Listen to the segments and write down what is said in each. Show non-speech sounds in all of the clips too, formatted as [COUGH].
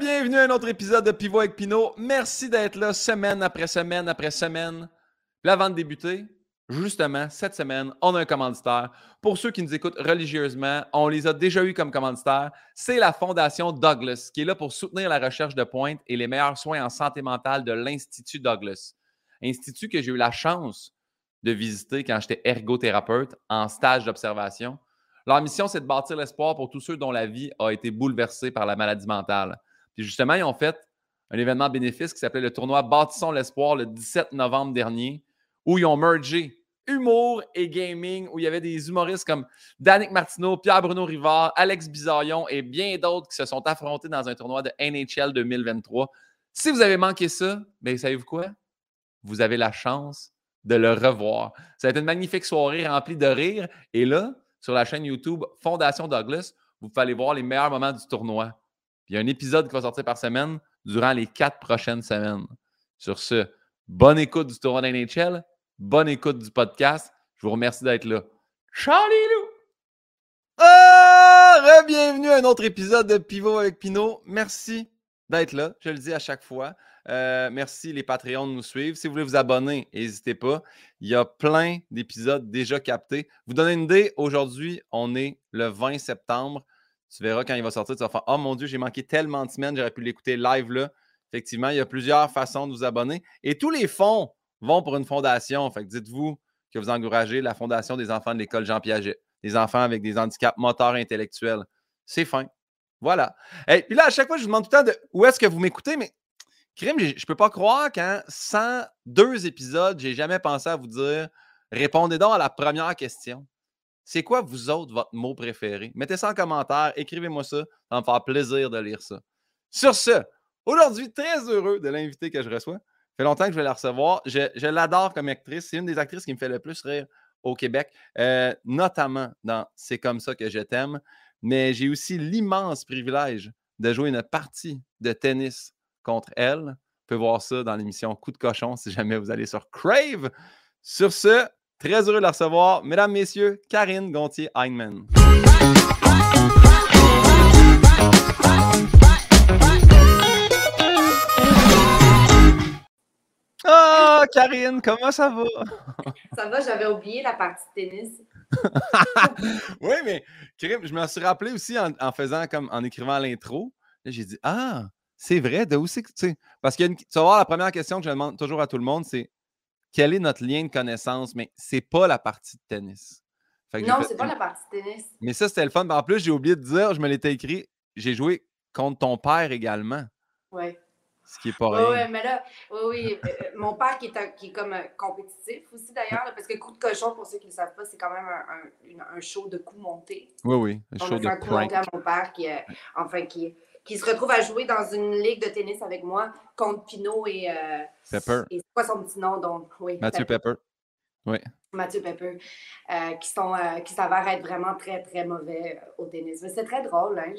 Bienvenue à un autre épisode de Pivot avec Pinot. Merci d'être là semaine après semaine après semaine. Puis avant de débuter, justement, cette semaine, on a un commanditaire. Pour ceux qui nous écoutent religieusement, on les a déjà eus comme commanditaires. C'est la Fondation Douglas qui est là pour soutenir la recherche de pointe et les meilleurs soins en santé mentale de l'Institut Douglas. Institut que j'ai eu la chance de visiter quand j'étais ergothérapeute en stage d'observation. Leur mission, c'est de bâtir l'espoir pour tous ceux dont la vie a été bouleversée par la maladie mentale. Justement, ils ont fait un événement bénéfice qui s'appelait le tournoi Bâtissons l'espoir le 17 novembre dernier, où ils ont mergé humour et gaming, où il y avait des humoristes comme Danick Martineau, Pierre-Bruno Rivard, Alex Bizarion et bien d'autres qui se sont affrontés dans un tournoi de NHL 2023. Si vous avez manqué ça, bien, savez-vous quoi? Vous avez la chance de le revoir. Ça a une magnifique soirée remplie de rire. Et là, sur la chaîne YouTube Fondation Douglas, vous pouvez voir les meilleurs moments du tournoi. Il y a un épisode qui va sortir par semaine durant les quatre prochaines semaines. Sur ce, bonne écoute du tournoi d'NHL, bonne écoute du podcast. Je vous remercie d'être là. Charlie Lou! Ah! Bienvenue à un autre épisode de Pivot avec Pinot. Merci d'être là. Je le dis à chaque fois. Euh, merci les Patreons de nous suivre. Si vous voulez vous abonner, n'hésitez pas. Il y a plein d'épisodes déjà captés. Vous donnez une idée, aujourd'hui, on est le 20 septembre. Tu verras quand il va sortir, tu vas faire Oh mon Dieu, j'ai manqué tellement de semaines, j'aurais pu l'écouter live là. Effectivement, il y a plusieurs façons de vous abonner. Et tous les fonds vont pour une fondation. Fait que dites-vous que vous encouragez la Fondation des enfants de l'école Jean Piaget, des enfants avec des handicaps moteurs intellectuels. C'est fin. Voilà. Et puis là, à chaque fois, je vous demande tout le temps de où est-ce que vous m'écoutez, mais Crime, je ne peux pas croire qu'en 102 épisodes, j'ai jamais pensé à vous dire répondez donc à la première question. C'est quoi, vous autres, votre mot préféré? Mettez ça en commentaire, écrivez-moi ça. Ça va me faire plaisir de lire ça. Sur ce, aujourd'hui, très heureux de l'invité que je reçois. Ça fait longtemps que je vais la recevoir. Je, l'adore comme actrice. C'est une des actrices qui me fait le plus rire au Québec, euh, notamment dans C'est comme ça que je t'aime. Mais j'ai aussi l'immense privilège de jouer une partie de tennis contre elle. Vous pouvez voir ça dans l'émission Coup de cochon si jamais vous allez sur Crave. Sur ce, très heureux de la recevoir, mesdames, messieurs, Karine Gontier-Heinemann. Ah, Karine, comment ça va? Ça va, j'avais oublié la partie de tennis. [LAUGHS] oui, mais Karine, je me suis rappelé aussi en, en faisant comme en écrivant l'intro. J'ai dit Ah, c'est vrai, de où c'est que tu sais. Parce que tu vas voir la première question que je demande toujours à tout le monde, c'est quel est notre lien de connaissance? Mais c'est pas la partie de tennis. non, c'est pas la partie de tennis. Mais ça, c'était le fun. En plus, j'ai oublié de dire, je me l'étais écrit, j'ai joué contre ton père également. Oui. Ce qui est pas rien. Oui, mais là, oui, oui. Euh, euh, mon père qui est, qui est comme euh, compétitif aussi d'ailleurs, parce que coup de cochon, pour ceux qui ne le savent pas, c'est quand même un, un, show de coups montés. Oui, oui. Un show de un coup monté à mon père qui, enfin, qui, qui se retrouve à jouer dans une ligue de tennis avec moi contre Pinot et. Euh, Pepper. Et c'est quoi son petit nom? Donc, oui, Mathieu Pepper. Oui. Mathieu Pepper, euh, qui, sont, euh, qui s'avèrent être vraiment très, très mauvais au tennis. Mais c'est très drôle. Hein?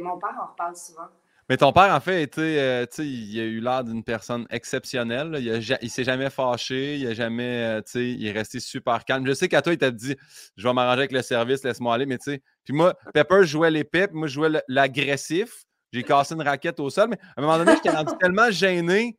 mon père en reparle souvent. Mais ton père, en fait, était, il a eu l'air d'une personne exceptionnelle. Il, ne s'est jamais fâché, il a jamais, il est resté super calme. Je sais qu'à toi, il t'a dit, je vais m'arranger avec le service, laisse-moi aller. Mais tu sais, puis moi, Pepper jouait l'épée, moi, je jouais l'agressif. J'ai cassé une raquette au sol, mais à un moment donné, j'étais rendu tellement gêné.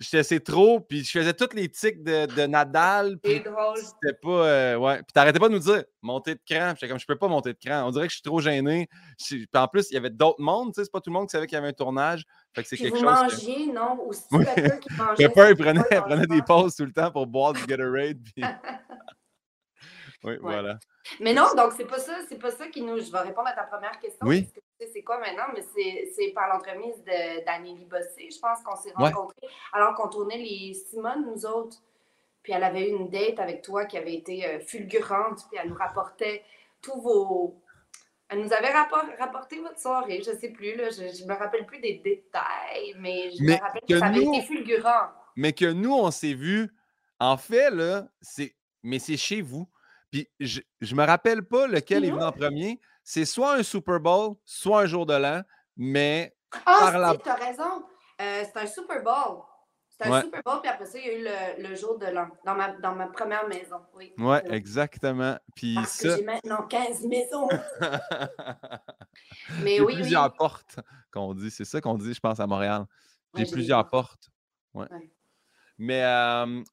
J'étais c'est trop, puis je faisais toutes les tics de, de Nadal. Drôle. C'était pas. Euh, ouais. Puis t'arrêtais pas de nous dire monter de cran. J'étais comme, je peux pas monter de cran. On dirait que je suis trop gêné. Puis en plus, il y avait d'autres mondes. C'est pas tout le monde qui savait qu'il y avait un tournage. Fait que c'est quelque vous chose. Mangiez, non? Ou si Pepper qui [LAUGHS] mangeait. Pepper, il prenait, prenait des pauses tout le temps pour boire du Gatorade. Puis... [LAUGHS] oui, voilà. Mais non, donc c'est pas ça, c'est pas ça qui nous. Je vais répondre à ta première question. Oui. C'est quoi maintenant? Mais c'est par l'entremise d'Anélie Bossé, je pense qu'on s'est rencontrés alors qu'on tournait les Simone, nous autres. Puis elle avait eu une date avec toi qui avait été euh, fulgurante, puis elle nous rapportait tous vos. Elle nous avait rapporté votre soirée, je sais plus, là, je, ne me rappelle plus des détails, mais je me rappelle que, ça avait été fulgurant. Mais que nous, on s'est vus, en fait, là, c'est. Mais c'est chez vous. Puis je, je me rappelle pas lequel est venu en premier. C'est soit un Super Bowl, soit un jour de l'an, mais. Ah, par la... tu as raison. Euh, c'est un Super Bowl. C'est un Super Bowl, puis après ça, il y a eu le, le jour de l'an, dans ma, dans ma première maison. Oui, ouais, exactement. Puis Parce ça... que j'ai maintenant 15 maisons. [LAUGHS] mais il y a oui, plusieurs oui. portes. qu'on dit. C'est ça qu'on dit, je pense, à Montréal. J'ai plusieurs portes. Ouais. Mais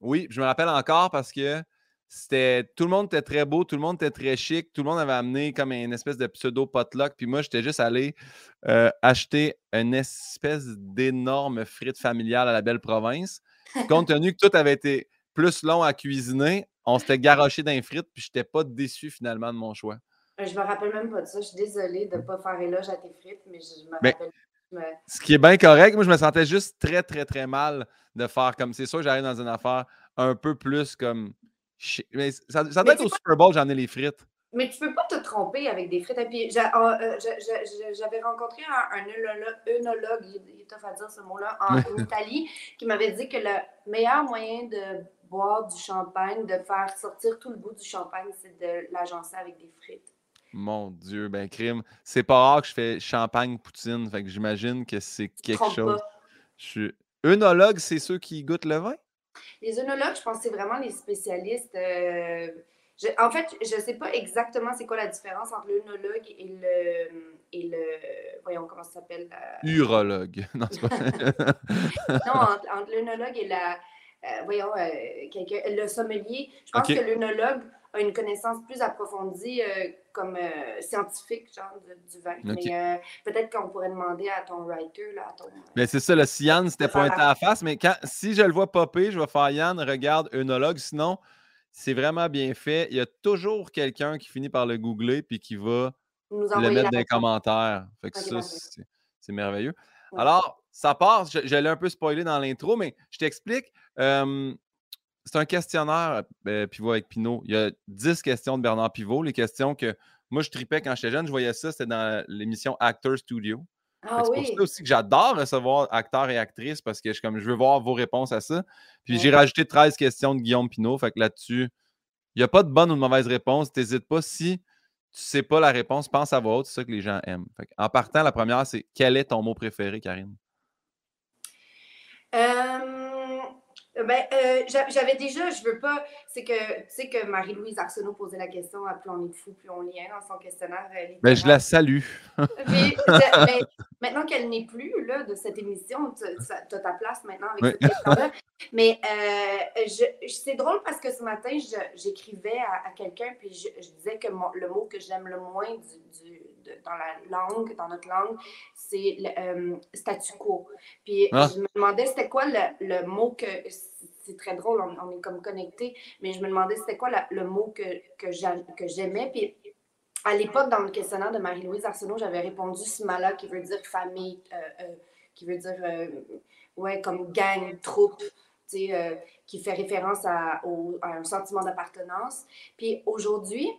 oui, je me rappelle encore parce que c'était tout le monde était très beau, tout le monde était très chic, tout le monde avait amené comme une espèce de pseudo potluck, puis moi j'étais juste allé acheter une espèce d'énorme frite familiale à la belle province. Compte tenu que tout avait été plus long à cuisiner, on s'était garoché d'un frites, puis j'étais pas déçu finalement de mon choix. Je me rappelle même pas de ça. Je suis désolée de ne pas faire éloge à tes frites, mais je, me rappelle. Ce qui est bien correct, moi je me sentais juste très, très, très mal de faire comme c'est sûr que j'arrive dans une affaire un peu plus comme. Mais ça, doit être au Super Bowl, j'en ai les frites. Mais tu peux pas te tromper avec des frites. Ah, euh, j'avais rencontré un, œnologue, il est tough à dire ce mot-là, en, [LAUGHS] Italie, qui m'avait dit que le meilleur moyen de boire du champagne, de faire sortir tout le goût du champagne, c'est de l'agencer avec des frites. Mon Dieu, ben crime. C'est pas rare que je fais champagne poutine. Fait que j'imagine que c'est quelque chose. Je suis œnologue, c'est ceux qui goûtent le vin? Les œnologues, je pense que c'est vraiment les spécialistes. Euh, en fait, je ne sais pas exactement c'est quoi la différence entre l'œnologue et le, et le. Voyons comment ça s'appelle. Urologue. [LAUGHS] Non, pas... [LAUGHS] non entre, l'œnologue et la. Euh, voyons, euh, le sommelier. Je pense que l'œnologue a une connaissance plus approfondie euh, comme euh, scientifique genre du vin. Mais euh, peut-être qu'on pourrait demander à ton writer. Là, à ton, mais c'est ça, le si Yann s'était pointé à la face, mais quand, si je le vois popper, je vais faire Yann, regarde, œnologue. Sinon, c'est vraiment bien fait. Il y a toujours quelqu'un qui finit par le googler puis qui va le mettre dans les commentaires. Fait que ça, c'est merveilleux. Alors, ça part, j'allais un peu spoiler dans l'intro, mais je t'explique c'est un questionnaire, euh, Pivot avec Pinot. Il y a 10 questions de Bernard Pivot. Les questions que moi, je tripais quand j'étais jeune. Je voyais ça, c'était dans l'émission Actor Studio. Ah c'est pour ça aussi que j'adore recevoir acteurs et actrices parce que je, comme, je veux voir vos réponses à ça. Puis j'ai rajouté 13 questions de Guillaume Pinot. Fait que là-dessus, il n'y a pas de bonne ou de mauvaise réponse. N'hésite pas. Si tu ne sais pas la réponse, pense à voix haute. C'est ça que les gens aiment. en partant, la première, c'est quel est ton mot préféré, Karine? Euh... Ben, euh, j'avais déjà, je veux pas, c'est que, tu sais que Marie-Louise Arsenault posait la question à plus on est fou, plus on lit dans son questionnaire. Mais euh, ben, je la salue. [LAUGHS] mais, maintenant qu'elle n'est plus là, de cette émission, tu as ta place maintenant avec cette question-là. Mais euh, c'est drôle parce que ce matin, j'écrivais à, quelqu'un, puis je, disais que le mot que j'aime le moins du, dans la langue, dans notre langue, c'est le statu quo. Puis ah. je me demandais c'était quoi le, le mot que c'est très drôle, on, est comme connectés, mais je me demandais c'était quoi le mot que, que j'aimais. Puis à l'époque, dans le questionnaire de Marie-Louise Arsenault, j'avais répondu Smala, qui veut dire famille, euh, euh, qui veut dire, euh, ouais, comme gang, troupe, tu sais, qui fait référence à, à un sentiment d'appartenance. Puis aujourd'hui,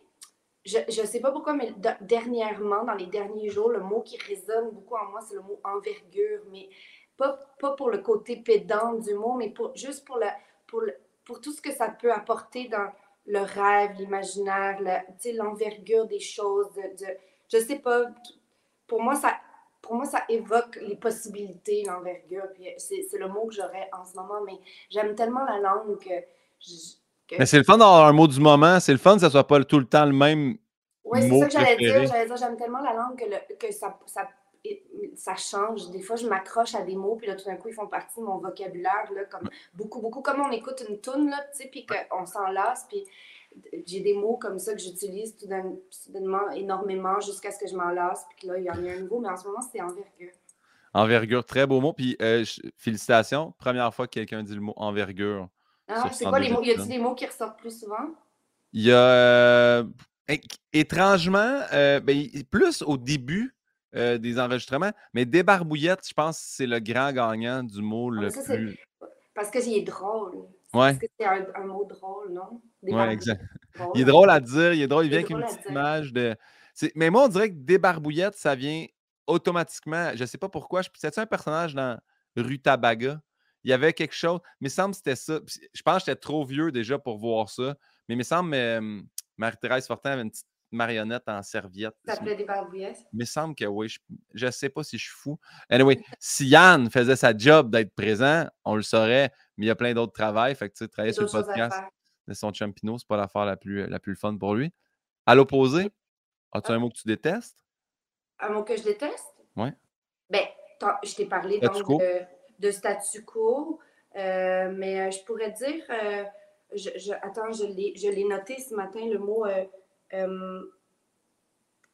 je ne sais pas pourquoi, mais dernièrement, dans les derniers jours, le mot qui résonne beaucoup en moi, c'est le mot envergure. Mais pas, pas pour le côté pédant du mot, mais pour, juste pour, le, pour, pour tout ce que ça peut apporter dans le rêve, l'imaginaire, l'envergure des choses. De, de, je sais pas, pour moi, ça, pour moi, ça évoque les possibilités, l'envergure. C'est le mot que j'aurais en ce moment, mais j'aime tellement la langue que. Mais c'est le fun d'avoir un mot du moment. C'est le fun que ça soit pas tout le temps le même. Oui, c'est ça que j'allais dire. J'allais dire, j'aime tellement la langue que, le, que ça, ça ça change. Des fois, je m'accroche à des mots, puis là, tout d'un coup, ils font partie de mon vocabulaire, là, comme beaucoup, beaucoup, comme on écoute une toune, là, tu sais, puis qu'on s'en lasse, puis j'ai des mots comme ça que j'utilise tout soudainement énormément jusqu'à ce que je m'en lasse, puis là, il y en a un nouveau, mais en ce moment, c'est envergure. Envergure, très beau mot. Puis euh, félicitations, première fois que quelqu'un dit le mot envergure. Ah, c'est quoi les mots? Y a-t-il des mots qui ressortent plus souvent? Il y a euh, étrangement, euh, ben, plus au début, euh, des enregistrements. Mais Débarbouillette, je pense que c'est le grand gagnant du mot ah, le plus. Parce qu'il est drôle. Ouais. Parce que c'est un, mot drôle, non? Oui, exact. Il est drôle à dire, il est drôle, il vient avec une petite image de. Mais moi, on dirait que Débarbouillette, ça vient automatiquement. Je ne sais pas pourquoi. C'était un personnage dans Rutabaga? Il y avait quelque chose. Mais il me semble que c'était ça. Je pense que j'étais trop vieux déjà pour voir ça. Mais il me semble que Marie-Thérèse Fortin avait une petite marionnette en serviette. Ça s'appelait des barbouillettes? Il me semble que oui. Je ne sais pas si je suis fou. Anyway, si Yann faisait sa job d'être présent, on le saurait, mais il y a plein d'autres travails. Fait que tu sais, travailler sur le podcast de son champino, c'est pas l'affaire la plus, la plus fun pour lui. À l'opposé, as-tu un ah. mot que tu détestes? Un mot que je déteste? Oui. Ben, je t'ai parlé donc, de, statu quo, mais je pourrais dire, je, attends, je l'ai noté ce matin, le mot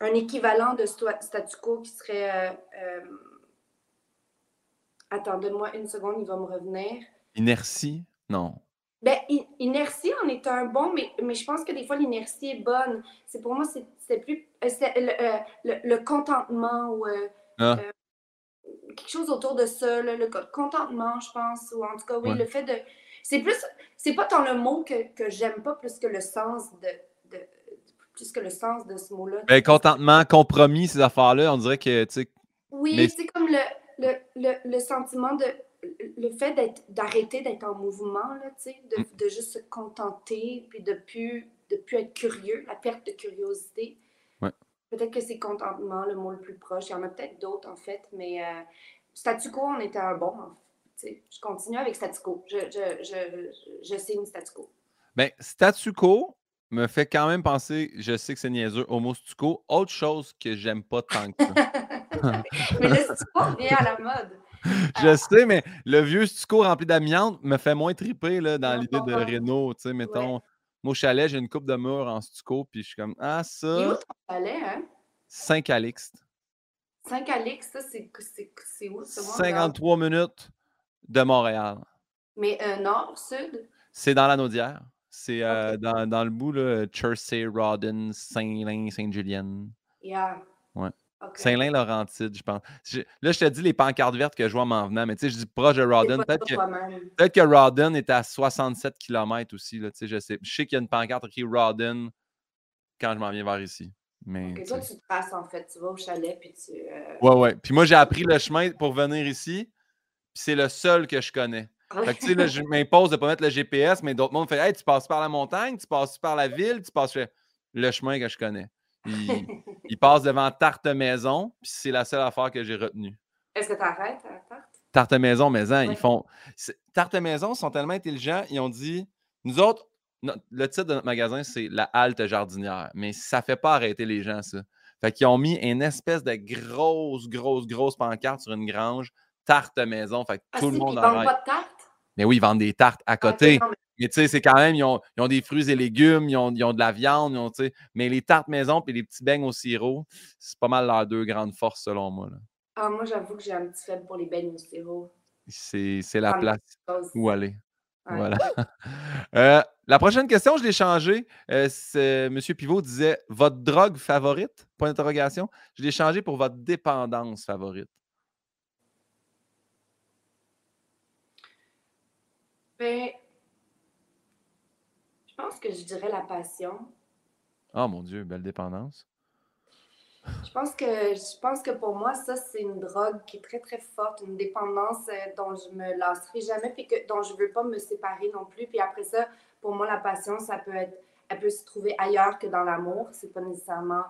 un équivalent de statu quo qui serait. attends, donne-moi une seconde, il va me revenir. Inertie? Non. Ben, inertie en est un bon, mais, mais je pense que des fois, l'inertie est bonne. C'est pour moi, c'est plus. Euh, euh, le, le, contentement ou. Euh, ah. Quelque chose autour de ça, le, contentement, je pense. Ou en tout cas, oui, le fait de. C'est plus. C'est pas tant le mot que, que j'aime pas plus que le sens de, de, plus que le sens de ce mot-là. Ben, contentement, compromis, ces affaires-là, on dirait que. Oui, c'est comme le, le, le, sentiment de le fait d'arrêter d'être en mouvement, là, de, mm. de, juste se contenter, puis de plus, de plus être curieux, la perte de curiosité. Peut-être que c'est contentement le mot le plus proche. Il y en a peut-être d'autres, en fait, mais euh, statu quo, on était un bon. Je continue avec statu quo. Je, je, je, je signe statu quo. Bien, statu quo me fait quand même penser, je sais que c'est niaiseux, homo quo, autre chose que j'aime pas tant que ça. [LAUGHS] mais le statu quo vient à la mode. [LAUGHS] je sais, mais le vieux stucco rempli d'amiante me fait moins triper là, dans l'idée de Renault. Tu sais, mettons, moi, au chalet, j'ai une coupe de mur en stucco, puis je suis comme, ah, ça. Et où ton chalet, hein? Saint-Calixte. Saint-Calixte, c'est où? 53 minutes de Montréal. Mais euh, nord, sud? C'est dans la Naudière. C'est euh, dans, dans, le bout, là, Chersey, Rodden, Saint-Lin, Sainte-Julienne. Yeah. Ouais. Saint-Lin-Laurentide, je pense. là, je te dis les pancartes vertes que je vois m'en venant, mais tu sais, je dis proche de Rawdon. Peut-être que, peut que Rawdon est à 67 km aussi. Là, je, sais. je sais qu'il y a une pancarte écrite Rawdon quand je m'en viens vers ici. Mais, toi, tu te passes en fait. Tu vas au chalet puis tu. Euh, ouais, ouais. Puis moi, j'ai appris le chemin pour venir ici. Puis c'est le seul que je connais. Fait que, tu sais, là, je [LAUGHS] m'impose de ne pas mettre le GPS, mais d'autres mondes font Hey, tu passes par la montagne, tu passes par la ville, tu passes. Le chemin que je connais. [LAUGHS] Il, passe devant Tarte Maison, puis c'est la seule affaire que j'ai retenue. Est-ce que tu arrêtes à Tarte? Tarte Maison, Maison, ils font. Tarte Maison sont tellement intelligents, ils ont dit nous autres, le titre de notre magasin, c'est la halte jardinière, mais ça fait pas arrêter les gens, ça. Fait qu'ils ont mis une espèce de grosse, grosse, grosse pancarte sur une grange, tarte maison. Fait que ah, tout le monde ils vendent pas de tarte? Mais oui, ils vendent des tartes à ah, côté. Mais tu sais, c'est quand même, ils ont, des fruits et légumes, ils ont, de la viande, mais les tartes maison et les petits beignes au sirop, c'est pas mal leurs deux grandes forces selon moi. Ah, moi, j'avoue que j'ai un petit faible pour les beignes au sirop. C'est la place où aller. Voilà. [LAUGHS] Euh, la prochaine question, je l'ai changée. Euh, M. Pivot disait votre drogue favorite? Point d'interrogation. Je l'ai changé pour votre dépendance favorite. Ben, pense que je dirais la passion. Oh mon Dieu, belle dépendance. Je pense que je pense que pour moi, ça, c'est une drogue qui est très, très forte, une dépendance euh, dont je me lasserai jamais, puis que, dont je ne veux pas me séparer non plus. Puis après ça, pour moi, la passion, ça peut être, elle peut se trouver ailleurs que dans l'amour. C'est pas nécessairement,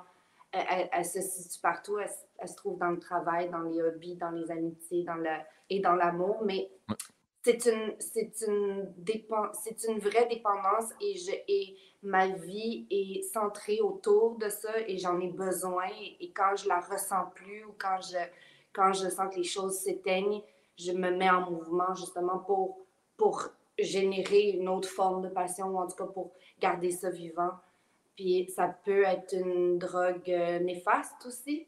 elle, se situe partout. Elle, se trouve dans le travail, dans les hobbies, dans les amitiés, dans le, et dans l'amour. Mais c'est une, c'est une, c'est une vraie dépendance et, je, et ma vie est centrée autour de ça et j'en ai besoin. Et, quand je la ressens plus ou quand je, quand je sens que les choses s'éteignent, je me mets en mouvement justement pour, pour générer une autre forme de passion ou en tout cas pour garder ça vivant. Puis ça peut être une drogue euh, néfaste aussi,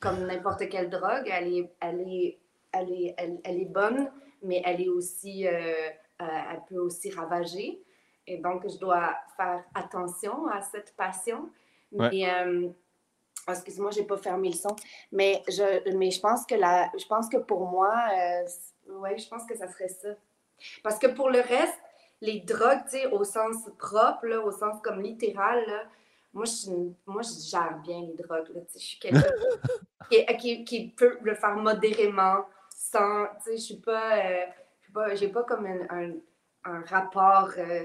comme n'importe quelle drogue. Elle est, elle est, elle est, elle est bonne mais elle est aussi, euh, euh, elle peut aussi ravager. Et donc, je dois faire attention à cette passion. Mais, euh, excuse-moi, j'ai pas fermé le son. Mais je, mais je pense que la, je pense que pour moi, ouais, je pense que ça serait ça. Parce que pour le reste, les drogues, tu sais, au sens propre, au sens comme littéral, moi, je, moi, je gère bien les drogues. Là, je suis quelqu'un [LAUGHS] qui, qui, qui, peut le faire modérément, sans, tu sais, je suis pas, euh, pas j'ai pas comme un, un, rapport euh,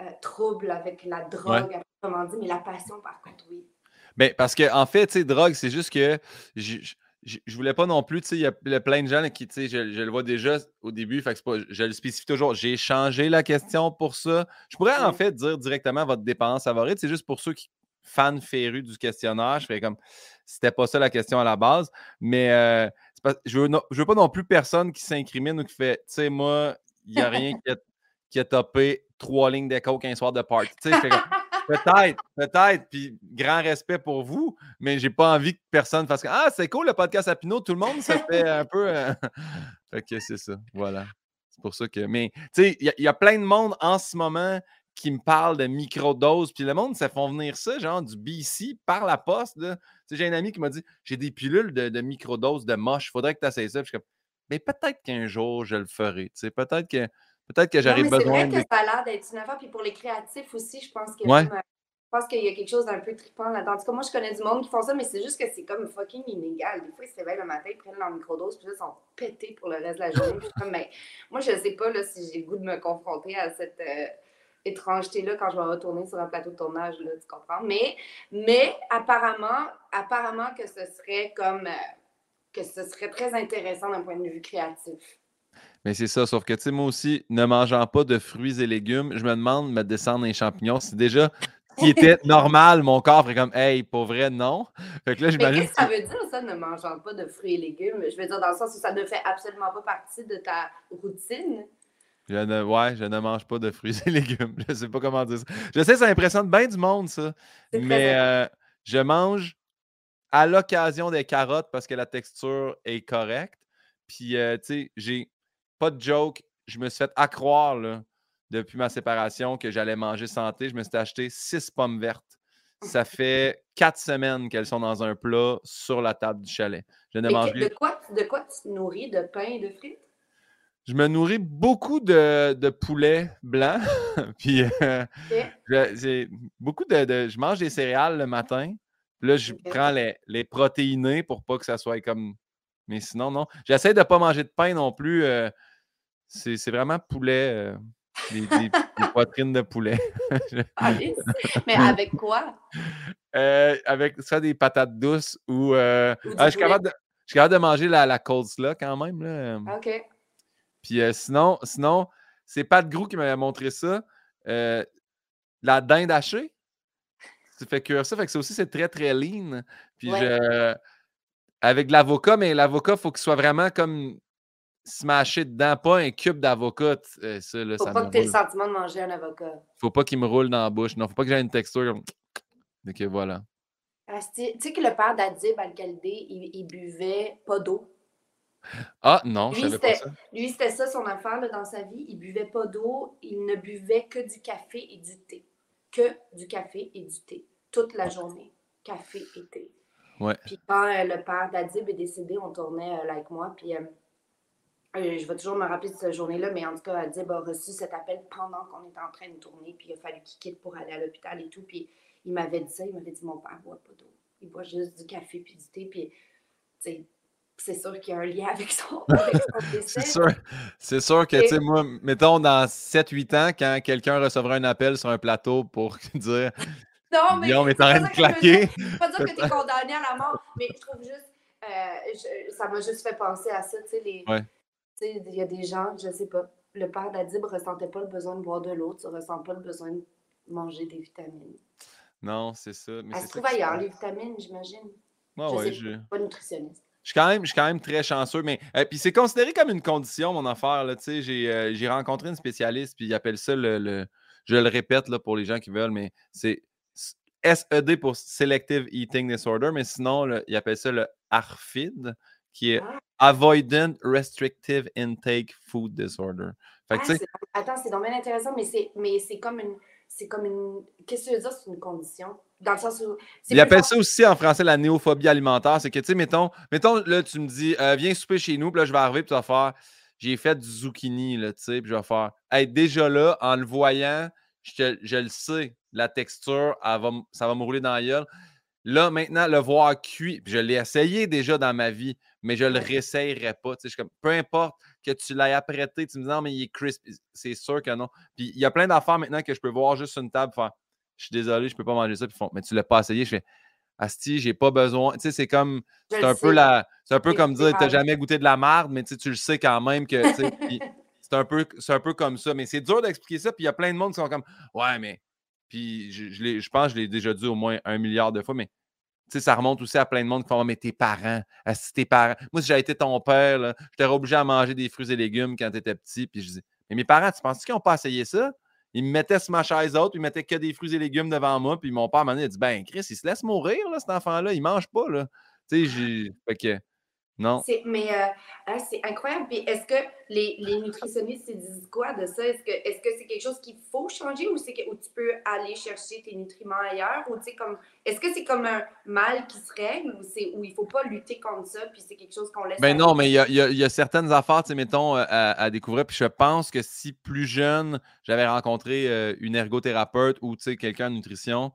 euh, trouble avec la drogue, ouais. dit, mais la passion, par contre, oui. Mais parce que, en fait, tu sais, drogue, c'est juste que je, je, voulais pas non plus, tu sais, il y a plein de gens qui, tu sais, je, le vois déjà au début, fait que pas, je le spécifie toujours. J'ai changé la question pour ça. Je pourrais en fait dire directement votre dépense favorite. C'est juste pour ceux qui fans férus du questionnaire. Je fais comme c'était pas ça la question à la base. Mais je veux, veux pas non plus personne qui s'incrimine ou qui fait, tu sais, moi, il n'y a rien qui a, qui a topé trois lignes d'écho qu'un soir de party. [LAUGHS] Peut-être, peut-être. Puis grand respect pour vous, mais j'ai pas envie que personne fasse Ah, c'est cool le podcast à Pinot, tout le monde, ça fait un peu. Euh, [LAUGHS] fait que c'est ça. Voilà. C'est pour ça que. Mais tu sais, il y, a plein de monde en ce moment qui me parle de microdoses. Puis le monde, ça font venir ça, genre du BC par la poste. J'ai un ami qui m'a dit J'ai des pilules de, de microdoses de moche, faudrait que tu essayes ça. Puis je suis comme, mais peut-être qu'un jour je le ferai. Peut-être que Peut-être que j'aurais besoin. C'est vrai que ça a l'air d'être une affaire. Puis pour les créatifs aussi, je pense que je pense qu'il y a quelque chose d'un peu trippant là-dedans. En tout cas, moi, je connais du monde qui font ça, mais c'est juste que c'est comme fucking inégal. Des fois, ils se réveillent le matin, ils prennent leur microdose, puis là, ils sont pétés pour le reste de la journée. puis comme, mais moi, je ne sais pas là, si j'ai le goût de me confronter à cette euh, étrangeté-là quand je vais retourner sur un plateau de tournage, là, tu comprends? Mais, mais apparemment, apparemment que ce serait comme. Euh, que ce serait très intéressant d'un point de vue créatif. Mais c'est ça, sauf que, tu sais, moi aussi, ne mangeant pas de fruits et légumes, je me demande, me descendre les champignons, c'est déjà ce qui était [LAUGHS] normal, mon corps ferait comme, hey, pour vrai, non. Fait que là, j'imagine. Qu'est-ce que ça veut dire, ça, ne mangeant pas de fruits et légumes? Je veux dire, dans le sens où ça ne fait absolument pas partie de ta routine? Je ne, ouais, je ne mange pas de fruits [LAUGHS] et légumes. Je ne sais pas comment dire ça. Je sais, ça impressionne bien du monde, ça. Mais euh, je mange à l'occasion des carottes parce que la texture est correcte. Puis, euh, tu sais, j'ai pas de joke, je me suis fait accroire là, depuis ma séparation que j'allais manger santé. Je me suis acheté six pommes vertes. Ça [LAUGHS] fait quatre semaines qu'elles sont dans un plat sur la table du chalet. Je ne mange de, quoi, de quoi tu te nourris? De pain et de frites? Je me nourris beaucoup de, de poulet blanc. [LAUGHS] Puis euh, j'ai beaucoup de, Je mange des céréales le matin. là, je prends les, les protéinés pour pas que ça soit comme. Mais sinon, non. J'essaie de ne pas manger de pain non plus. Euh, c'est vraiment poulet. Euh, des, [LAUGHS] poitrines de poulet. [LAUGHS] Mais avec quoi? Avec ça, des patates douces ou. Ah, je, suis capable de, manger la, la coleslaw quand même. Là. OK. Puis sinon, sinon c'est Pat Grou qui m'avait montré ça. la dinde hachée. Tu fais cuire ça. Fait que ça aussi, c'est très, très lean. Puis je, avec de l'avocat, mais l'avocat, il faut qu'il soit vraiment comme smasher dedans, pas un cube d'avocat. Euh, ça, là, faut pas que tu aies le sentiment de manger un avocat. Faut pas qu'il me roule dans la bouche. Non, faut pas que j'aie une texture comme. [TSK] Donc voilà. Ah, tu sais que le père d'Adib Al-Khalidé, il, buvait pas d'eau? Ah non, je savais pas ça. Lui, c'était ça son affaire dans sa vie. Il buvait pas d'eau, il ne buvait que du café et du thé. Que du café et du thé. Toute la journée. Café et thé. Ouais. Puis quand euh, le père d'Adib est décédé, on tournait euh, avec moi. Puis euh, je vais toujours me rappeler de cette journée-là, mais en tout cas, Adib a reçu cet appel pendant qu'on était en train de tourner, puis il a fallu qu'il quitte pour aller à l'hôpital et tout. Puis il m'avait dit ça, il m'avait dit Mon père ne boit pas d'eau. Il boit juste du café puis du thé. Puis, c'est sûr qu'il y a un lien avec son, [LAUGHS] décès. c'est sûr, c'est sûr que, tu sais, moi, mettons, dans 7-8 ans, quand quelqu'un recevra un appel sur un plateau pour [LAUGHS] dire Non, mais. Guillaume est en train de claquer. Pas dire que tu es condamné à la mort, mais je trouve juste. Euh, ça m'a juste fait penser à ça, tu sais, les. Il y a des gens, je sais pas, le père d'Adib ressentait pas le besoin de boire de l'eau, tu ressens pas le besoin de manger des vitamines. Non, c'est ça. Mais Elle se trouve ailleurs, les vitamines, j'imagine. Ouais, ouais, je pas nutritionniste. Je suis, quand même, je suis quand même très chanceux, mais euh, puis c'est considéré comme une condition, mon affaire. Là, j'ai, euh, j'ai rencontré une spécialiste, puis il appelle ça le, je le répète là, pour les gens qui veulent, mais c'est SED pour Selective Eating Disorder, mais sinon, il appelle ça le ARFID, qui est ah. Avoidant Restrictive Intake Food Disorder. Ah, attends, c'est bien intéressant, mais c'est, mais c'est comme une. C'est comme une. Qu'est-ce que tu veux dire, c'est une condition? Dans le sens où. Il appelle ça aussi en français la néophobie alimentaire. C'est que, tu sais, mettons, mettons, là, tu me dis, euh, viens souper chez nous, puis là, je vais arriver, puis tu vas faire, j'ai fait du zucchini, là, tu sais, puis je vais faire, hey, déjà là, en le voyant, je, je le sais, la texture, va, ça va me rouler dans la gueule. Là, maintenant, le voir cuit, je l'ai essayé déjà dans ma vie, mais je ne le réessayerai pas. Tu sais, comme, peu importe que tu l'aies apprêté, tu me dis non, mais il est crisp. C'est sûr que non. Puis il y a plein d'affaires maintenant que je peux voir juste sur une table, faire Je suis désolé, je ne peux pas manger ça. Puis font, mais tu ne l'as pas essayé. Je fais Asti, j'ai pas besoin. Tu sais, c'est comme. C'est un, peu la, c'est un peu comme dire Tu n'as jamais goûté de la merde, mais tu, tu le sais quand même que. [LAUGHS] c'est un, peu, un peu comme ça. Mais c'est dur d'expliquer ça. Puis il y a plein de monde qui sont comme Ouais, mais puis je, je, je pense que je l'ai déjà dit au moins un milliard de fois, mais sais, ça remonte aussi à plein de monde qui font Mais tes parents, si tes parents. Moi, si j'avais été ton père, je t'aurais obligé à manger des fruits et légumes quand tu étais petit. Puis je dis Mais mes parents, tu penses qu'ils n'ont pas essayé ça? Ils me mettaient sur ma chaise haute, ils mettaient que des fruits et légumes devant moi. Puis mon père, m'a dit Ben, Chris, il se laisse mourir, là, cet enfant-là. Il mange pas, là. Tu sais, j'ai. Fait que. Non. Mais euh, hein, c'est incroyable. Puis est-ce que les, les nutritionnistes ils disent quoi de ça? Est-ce que c'est -ce c'est quelque chose qu'il faut changer ou c'est que tu peux aller chercher tes nutriments ailleurs? Ou comme est-ce que c'est comme un mal qui se règle ou c'est où il ne faut pas lutter contre ça puis c'est quelque chose qu'on laisse? Ben non, mais il y a, y a, certaines affaires, mettons, euh, à, à, découvrir. Puis je pense que si plus jeune, j'avais rencontré euh, une ergothérapeute ou quelqu'un en nutrition,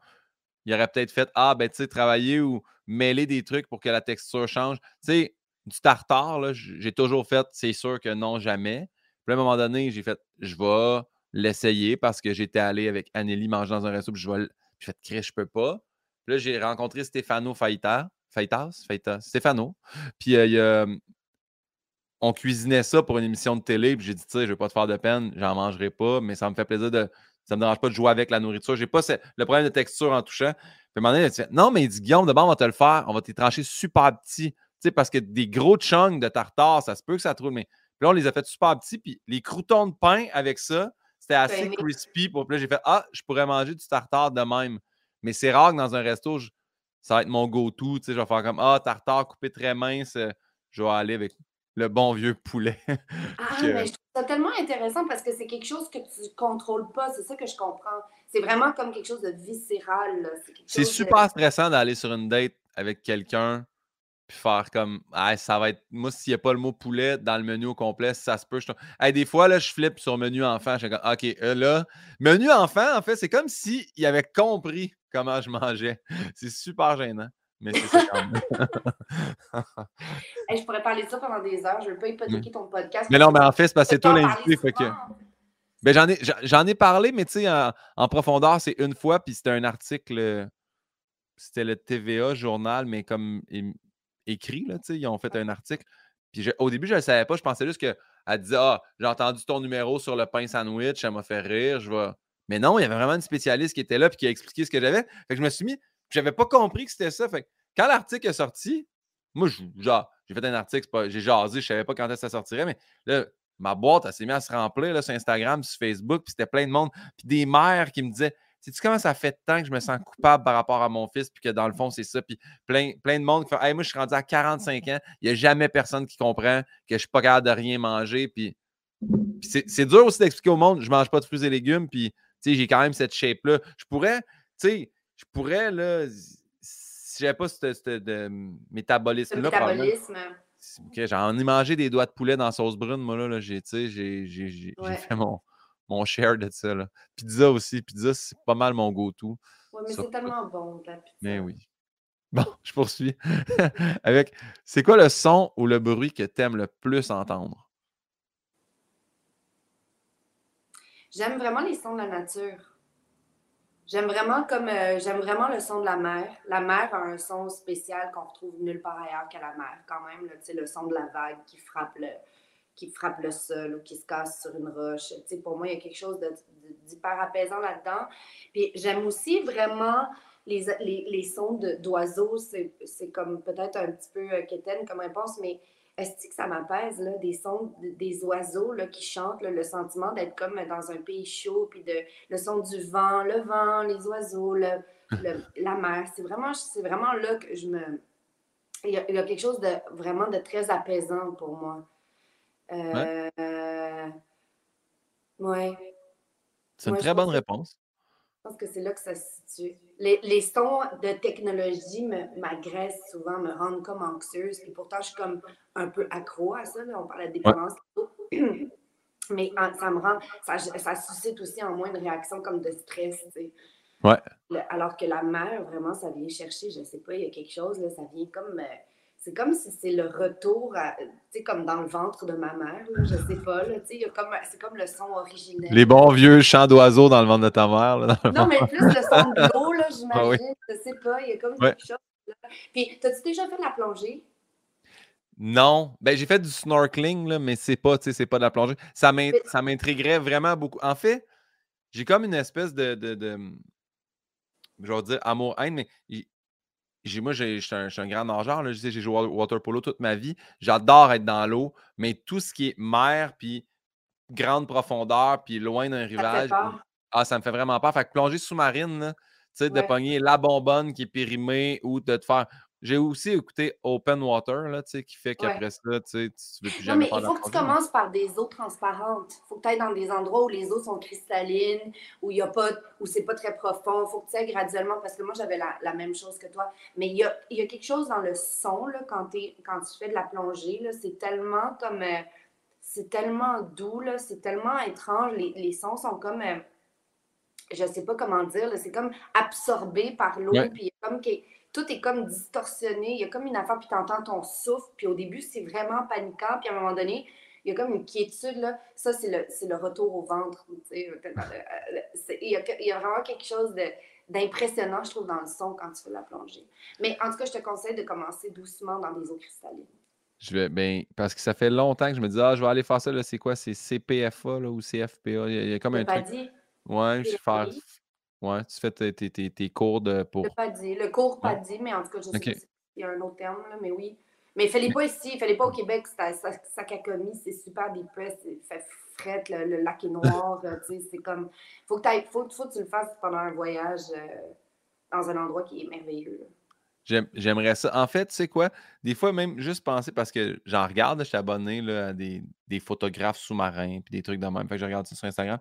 il aurait peut-être fait Ah, ben tu sais, travailler ou mêler des trucs pour que la texture change. Tu sais, du tartare, j'ai toujours fait, c'est sûr que non, jamais. Puis à un moment donné, j'ai fait, je vais l'essayer parce que j'étais allé avec Anneli manger dans un resto, puis je vais. J'ai fait, Chris, je peux pas. Puis là, j'ai rencontré Stéphano Faitas, Faitas, Faitas, Stéphano. Puis euh, on cuisinait ça pour une émission de télé, puis j'ai dit, tu sais, je vais pas te faire de peine, j'en mangerai pas, mais ça me fait plaisir de. Ça me dérange pas de jouer avec la nourriture. J'ai pas le problème de texture en touchant. Puis à un moment donné, il dit, non, mais il dit, Guillaume, d'abord, on va te le faire, on va te trancher super petit parce que des gros chunks de tartare, ça se peut que ça trouve, mais puis là, on les a fait super petits, puis les croutons de pain avec ça, c'était assez crispy. Puis là, j'ai fait Ah, je pourrais manger du tartare de même. Mais c'est rare que dans un resto, ça va être mon go-to. Je vais faire comme Ah, tartare coupé très mince, euh, je vais aller avec le bon vieux poulet. [LAUGHS] ah, mais je trouve ça tellement intéressant parce que c'est quelque chose que tu ne contrôles pas. C'est ça que je comprends. C'est vraiment comme quelque chose de viscéral. C'est super stressant d'aller sur une date avec quelqu'un puis faire comme ah, ça va être moi s'il n'y a pas le mot poulet dans le menu au complet ça se peut je... des fois là je flippe sur menu enfant je suis comme ok euh, là menu enfant en fait c'est comme s'il avait compris comment je mangeais. [LAUGHS] C'est super gênant mais c'est ça quand même. [LAUGHS] je pourrais parler de ça pendant des heures je ne veux pas hypothéquer ton podcast. Mais non mais en fait c'est parce que c'est toi l'invité que ben, j'en ai j'en ai parlé mais tu sais en, en, profondeur c'est une fois puis c'était un article c'était le TVA journal mais comme écrit, là, ils ont fait un article. Puis au début, je ne le savais pas. Je pensais juste qu'elle disait Ah, j'ai entendu ton numéro sur le pain sandwich, ça m'a fait rire. Je vais. Mais non, il y avait vraiment une spécialiste qui était là et qui a expliqué ce que j'avais. Fait que je me suis mis. Je n'avais pas compris que c'était ça. Fait quand l'article est sorti, moi, j'ai fait un article, j'ai jasé, je ne savais pas quand ça sortirait, mais là, ma boîte, elle s'est mise à se remplir là, sur Instagram, sur Facebook, puis c'était plein de monde. Puis des mères qui me disaient sais-tu comment ça fait tant que je me sens coupable par rapport à mon fils, puis que dans le fond, c'est ça. Puis plein, plein de monde qui fait Hey, moi, je suis rendu à 45 ans, il n'y a jamais personne qui comprend que je ne suis pas capable de rien manger. Puis, c'est dur aussi d'expliquer au monde, je ne mange pas de fruits et légumes, puis j'ai quand même cette shape-là. Je pourrais, tu sais, je pourrais, là, si j'avais pas ce métabolisme-là. Métabolisme. J'en ai mangé des doigts de poulet dans sauce brune, moi, là, j'ai fait mon, mon share de ça. Là. Pizza aussi. Pizza, c'est pas mal mon go-to. Oui, mais c'est tellement bon, la pizza. Mais oui. [LAUGHS] Bon, je poursuis. [LAUGHS] Avec, c'est quoi le son ou le bruit que tu aimes le plus entendre? J'aime vraiment les sons de la nature. J'aime vraiment comme euh, j'aime vraiment le son de la mer. La mer a un son spécial qu'on retrouve nulle part ailleurs qu'à la mer, quand même. Là, le son de la vague qui frappe le, qui frappe le sol ou qui se casse sur une roche. Tu pour moi, il y a quelque chose d'hyper apaisant là-dedans. Puis j'aime aussi vraiment les, les, les sons d'oiseaux. C'est comme peut-être un petit peu euh, quétaine comme réponse, mais est-ce que ça m'apaise, là, des sons des oiseaux là, qui chantent, le sentiment d'être comme dans un pays chaud, puis de, le son du vent, le vent, les oiseaux, le, [LAUGHS] la mer. C'est vraiment, vraiment là que je me... Il y, a, il y, a, quelque chose de vraiment de très apaisant pour moi. Euh, ouais. C'est une très bonne réponse. Je pense que c'est là que ça se situe. Les, les sons de technologie m'agressent souvent, me rendent comme anxieuse. Et pourtant, je suis comme un peu accro à ça. On parle de dépendance. [CLEARS THROAT] Mais ça me rend, ça, ça, suscite aussi en moi une réaction comme de stress. Tu sais. Ouais. alors que la mère, vraiment, ça vient chercher, je sais pas, il y a quelque chose, là, ça vient comme. Euh, c'est comme si c'est le retour, tu sais, comme dans le ventre de ma mère, là, je sais pas, tu sais, c'est comme le son originel. Les bons vieux chants d'oiseaux dans le ventre de ta mère. Là, non, mais plus le son de l'eau, là, [LAUGHS] j'imagine, ah je sais pas, il y a comme quelque chose. Là. Puis, t'as-tu déjà fait de la plongée? Non, ben j'ai fait du snorkeling, là, mais c'est pas, c'est pas de la plongée. Ça m'intriguerait vraiment beaucoup. En fait, j'ai comme une espèce de, de, de je vais dire amour-haine, mais moi, je suis un, grand nageur. J'ai joué au water polo toute ma vie. J'adore être dans l'eau, mais tout ce qui est mer, puis grande profondeur, puis loin d'un rivage, ah, ça me fait vraiment peur. Fait que plonger sous-marine, tu sais, de pogner la bonbonne qui est périmée ou de te faire. J'ai aussi écouté Open Water, là, tu sais, qui fait qu'après ça, tu sais, tu veux plus jamais non, mais il faut que tu commences par des eaux transparentes. Il faut que tu ailles dans des endroits où les eaux sont cristallines, où il y a pas, où c'est pas très profond. Il faut que tu ailles graduellement, parce que moi, j'avais la, même chose que toi. Mais il y a, y a, quelque chose dans le son, là, quand, quand tu fais de la plongée, c'est tellement comme... Euh, c'est tellement doux, là, c'est tellement étrange. Les, les sons sont comme... Euh, je sais pas comment dire, c'est comme absorbé par l'eau, puis comme tout est comme distorsionné. Il y a comme une affaire, puis tu entends ton souffle. Puis au début, c'est vraiment paniquant. Puis à un moment donné, il y a comme une quiétude. Là. Ça, c'est le, le, retour au ventre. Il y, a, il y a vraiment quelque chose d'impressionnant, je trouve, dans le son quand tu fais la plongée. Mais en tout cas, je te conseille de commencer doucement dans des eaux cristallines. Je vais, ben, parce que ça fait longtemps que je me dis, ah, je vais aller faire ça, c'est quoi? C'est CPFA là, ou CFPA? Il y a, comme un truc. Dit? Ouais, je faire Ouais, tu fais tes, tes, tes cours de pour. Le. Le cours PADI, mais en tout cas, je sais qu'il y a un autre terme, là, mais oui. Mais fallait pas ici, fallait pas au Québec, c'est cacomie, c'est super dépressé, c'est fait fret, le, lac est noir, tu sais, c'est comme. Faut que, faut, faut que tu le fasses pendant un voyage euh, dans un endroit qui est merveilleux. J'aimerais ça. En fait, tu sais quoi? Des fois, même juste penser, parce que j'en regarde, je suis abonné là, à des, des photographes sous-marins puis des trucs de même. Fait que je regarde ça sur Instagram.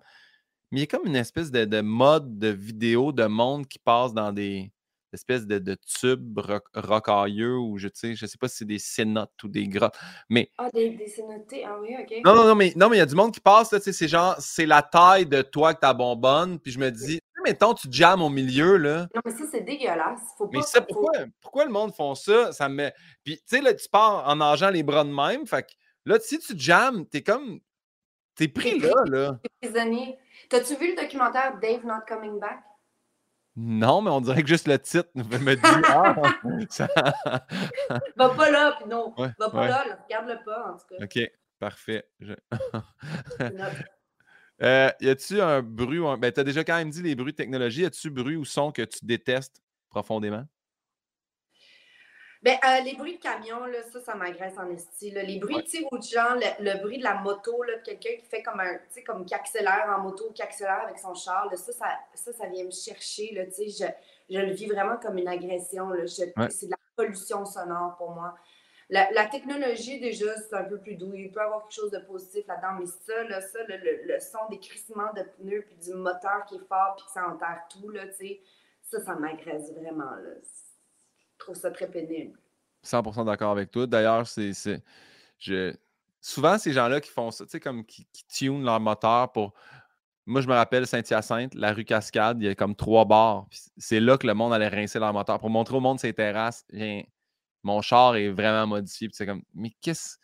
Mais il y a comme une espèce de, mode de vidéo de monde qui passe dans des espèces de, tubes rocailleux ou je sais, je sais pas si c'est des cénotes ou des grottes. Mais... Ah, des, des cénotés, ah oui, ok. Non, non, non, mais non, mais il y a du monde qui passe, tu sais, c'est genre, c'est la taille de toi que ta bonbonne, puis je me dis, mettons, tu jammes au milieu, là. Non, mais ça, c'est dégueulasse. Faut pas, mais ça, pourquoi, pourquoi le monde font ça? Ça me Puis, tu sais, là, tu pars en nageant les bras de même, fait que là, si tu jammes, t'es comme. T'es pris là, là. prisonnier. T'as-tu vu le documentaire Dave Not Coming Back? Non, mais on dirait que juste le titre me dit Ah! [LAUGHS] Ça... [LAUGHS] Va pas là, puis non. Va pas là, regarde-le pas, en tout cas. OK, parfait. [LAUGHS] euh, y a-tu un bruit ou un... Ben, t'as déjà quand même dit les bruits de technologie. Y a-tu bruit ou son que tu détestes profondément? Ben, euh, les bruits de camion, là, ça, ça m'agresse en esti. Les bruits, tu sais, genre, le, bruit de la moto, là, quelqu'un qui fait comme un, tu sais, comme qui accélère en moto, qui accélère avec son char, ça, ça, ça, vient me chercher, là, tu sais, je, le vis vraiment comme une agression, là. C'est de la pollution sonore pour moi. La, technologie, déjà, c'est un peu plus doux. Il peut y avoir quelque chose de positif là-dedans, mais ça, là, ça, le, son des crissements de pneus, puis du moteur qui est fort, puis que ça enterre tout, là, tu sais, ça, ça m'agresse vraiment, là trouve ça très pénible. 100% d'accord avec toi. D'ailleurs, c'est. Je... Souvent, ces gens-là qui font ça, tu sais, comme qui, qui tunent leur moteur pour. Moi, je me rappelle Saint-Hyacinthe, la rue Cascade, il y a comme trois bars. C'est là que le monde allait rincer leur moteur pour montrer au monde ses terrasses. Mon char est vraiment modifié. c'est comme, mais qu'est-ce.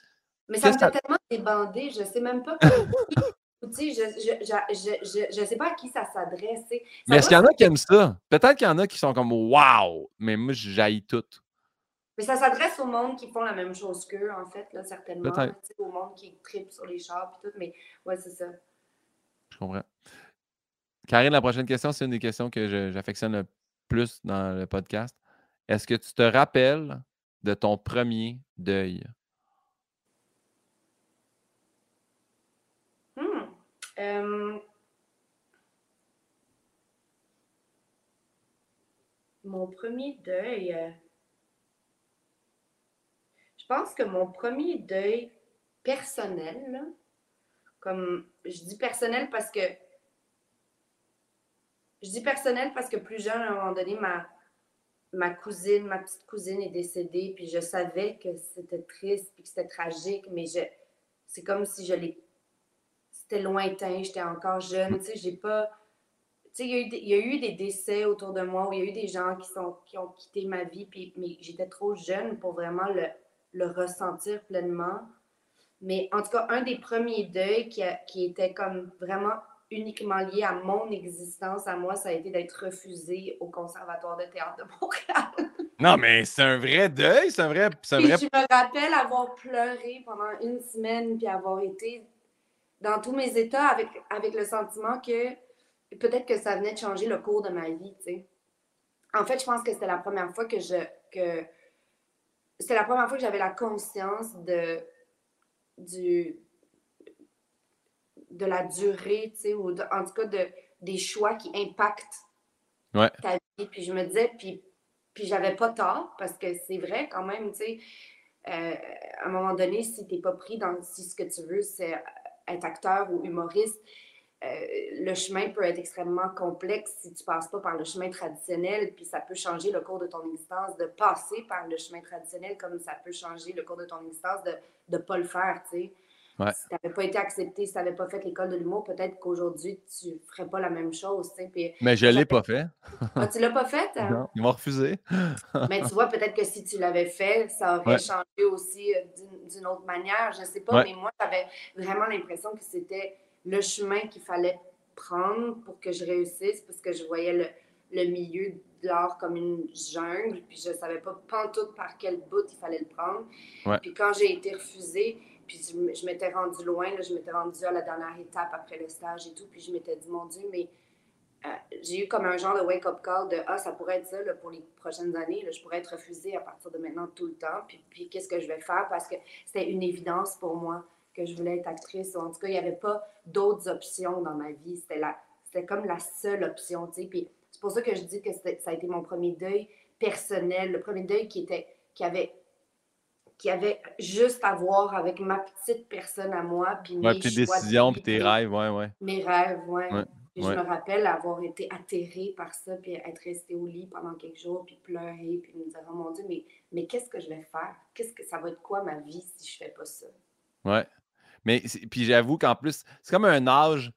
Mais ça me fait tellement débandé, je sais même pas je, je, je, sais pas à qui ça s'adresse. Mais est-ce qu'il y en a qui aiment ça? Peut-être qu'il y en a qui sont comme Waouh! Mais moi, j'haïs tout. Mais ça s'adresse au monde qui font la même chose qu'eux, en fait, là, certainement. Au monde qui tripe sur les chars et tout. Mais ouais, c'est ça. Je comprends. Karine, la prochaine question, c'est une des questions que j'affectionne le plus dans le podcast. Est-ce que tu te rappelles de ton premier deuil? Euh, mon premier deuil. Euh, je pense que mon premier deuil personnel, comme je dis personnel parce que je dis personnel parce que plus jeune, à un moment donné, ma, cousine, ma petite cousine est décédée, puis je savais que c'était triste, puis que c'était tragique, mais je, c'est comme si je l'ai c'était lointain, j'étais encore jeune, tu sais, j'ai pas... Tu sais, il y, a eu des décès autour de moi où il y a eu des gens qui, sont, qui ont quitté ma vie, puis, mais j'étais trop jeune pour vraiment le, le, ressentir pleinement. Mais en tout cas, un des premiers deuils qui, qui était comme vraiment uniquement lié à mon existence, à moi, ça a été d'être refusé au Conservatoire de théâtre de Montréal. [LAUGHS] non, mais c'est un vrai deuil, c'est un vrai... Un vrai... Je me rappelle avoir pleuré pendant une semaine, puis avoir été dans tous mes états avec, avec le sentiment que peut-être que ça venait de changer le cours de ma vie, tu sais. En fait, je pense que c'était la première fois que je, que c'était la première fois que j'avais la conscience de, du, de la durée, tu sais, ou en tout cas de, des choix qui impactent ta vie. Puis je me disais, puis, puis j'avais pas tort, parce que c'est vrai quand même, tu sais, euh, à un moment donné, si tu n'es pas pris dans si ce que tu veux, c'est être acteur ou humoriste, euh, le chemin peut être extrêmement complexe si tu passes pas par le chemin traditionnel, puis ça peut changer le cours de ton existence de passer par le chemin traditionnel, comme ça peut changer le cours de ton existence de ne pas le faire, tu sais. Si tu n'avais pas été accepté, si tu n'avais pas fait l'école de l'humour, peut-être qu'aujourd'hui, tu ne ferais pas la même chose. Mais je ne l'ai pas fait. ah, tu ne l'as pas fait? Hein? Non, ils m'ont refusé. [LAUGHS] mais tu vois, peut-être que si tu l'avais fait, ça aurait changé aussi euh, d'une autre manière. Je ne sais pas, mais moi, j'avais vraiment l'impression que c'était le chemin qu'il fallait prendre pour que je réussisse, parce que je voyais le, le milieu de l'art comme une jungle, puis je ne savais pas pantoute par quel bout il fallait le prendre. Puis quand j'ai été refusée, puis je, m'étais rendue loin, je m'étais rendue à la dernière étape après le stage et tout. Puis je m'étais dit, mon Dieu, mais euh, j'ai eu comme un genre de wake-up call de Ah, ça pourrait être ça pour les prochaines années. je pourrais être refusée à partir de maintenant tout le temps. Puis, qu'est-ce que je vais faire? Parce que c'était une évidence pour moi que je voulais être actrice. En tout cas, il n'y avait pas d'autres options dans ma vie. C'était, la, c'était comme la seule option. Puis c'est pour ça que je dis que ça a été mon premier deuil personnel, le premier deuil qui, était, qui avait qui avait juste à voir avec ma petite personne à moi. Puis mes tes décisions, puis tes rêves, ouais, ouais. Mes rêves, ouais. je me rappelle avoir été atterrée par ça, puis être restée au lit pendant quelques jours, puis pleurer, puis me dire, oh mon Dieu, mais, mais qu'est-ce que je vais faire? Qu'est-ce que ça va être quoi ma vie si je fais pas ça? Ouais. Mais puis j'avoue qu'en plus, c'est comme un âge,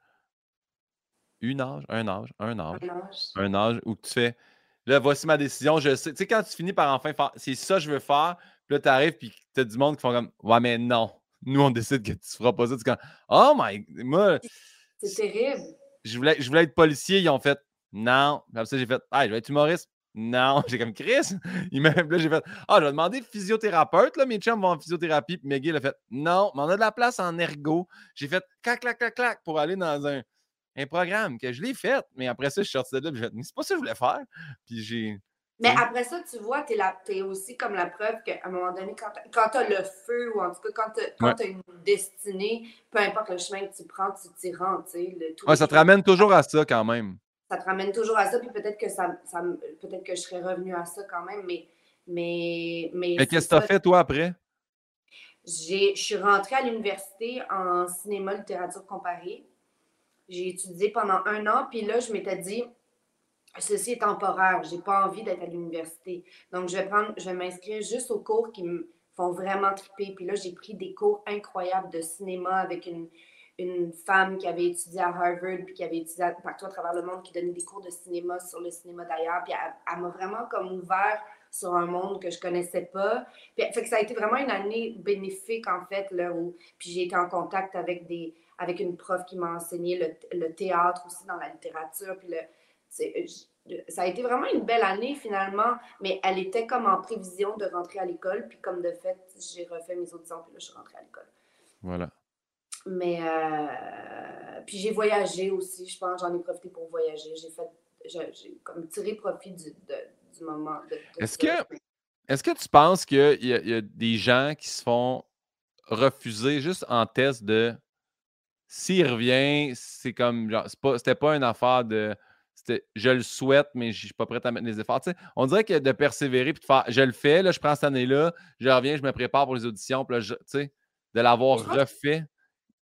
une âge, un âge, un âge, un âge, un âge où tu fais, là, voici ma décision, je sais. Tu sais, quand tu finis par enfin faire, c'est ça que je veux faire, puis là, tu arrives, puis tu as du monde qui font comme Ouais, mais non. [LAUGHS] Nous, on décide que tu feras pas ça. Tu comme Oh my. Moi. C'est terrible. Je voulais, je voulais être policier. Ils ont fait Non. Après ça, j'ai fait Ah, je vais être humoriste. Non. [LAUGHS] J'ai comme Chris? Il m'a là, j'ai fait Ah, je vais demander physiothérapeute. Là, mes chums vont en physiothérapie. Puis il a fait Non, mais on a de la place en ergo. J'ai fait clac, clac, clac, clac pour aller dans un, un programme que je l'ai fait. Mais après ça, je suis sorti de là. Mais c'est pas ça que je voulais faire. Puis j'ai. Mais après ça, tu vois, tu es, aussi comme la preuve qu'à un moment donné, quand tu as le feu, ou en tout cas, quand tu as, une destinée, peu importe le chemin que tu prends, tu t'y rends. Ouais, ça te ramène toujours à ça quand même. Ça te ramène toujours à ça, puis peut-être que, ça, ça peut-être que je serais revenu à ça quand même, mais. Mais, mais, mais qu'est-ce que tu as fait, toi, après? Je suis rentrée à l'université en cinéma littérature comparée. J'ai étudié pendant un an, puis là, je m'étais dit, ceci est temporaire. J'ai pas envie d'être à l'université. Donc, je vais prendre, je vais m'inscrire juste aux cours qui me font vraiment triper. Puis là, j'ai pris des cours incroyables de cinéma avec une, une femme qui avait étudié à Harvard, puis qui avait étudié partout à travers le monde, qui donnait des cours de cinéma sur le cinéma d'ailleurs. Puis elle, m'a vraiment comme ouvert sur un monde que je connaissais pas. Puis, fait que ça a été vraiment une année bénéfique, en fait, là, où puis j'ai été en contact avec des avec une prof qui m'a enseigné le, le, théâtre aussi dans la littérature, puis le, euh, ça a été vraiment une belle année finalement, mais elle était comme en prévision de rentrer à l'école. Puis comme de fait, j'ai refait mes auditions, puis là, je suis rentrée à l'école. Voilà. Mais euh, puis j'ai voyagé aussi, je pense, j'en ai profité pour voyager. J'ai fait, j'ai comme tiré profit du, du moment. est-ce que, est-ce que tu penses qu'il y, y, a des gens qui se font refuser juste en test de s'il revient, c'est comme genre, c'était pas une affaire de je le souhaite, mais je ne suis pas prêt à mettre les efforts. on dirait que de persévérer puis de faire je le fais, là, je prends cette année-là, je reviens, je me prépare pour les auditions, puis là, de l'avoir refait.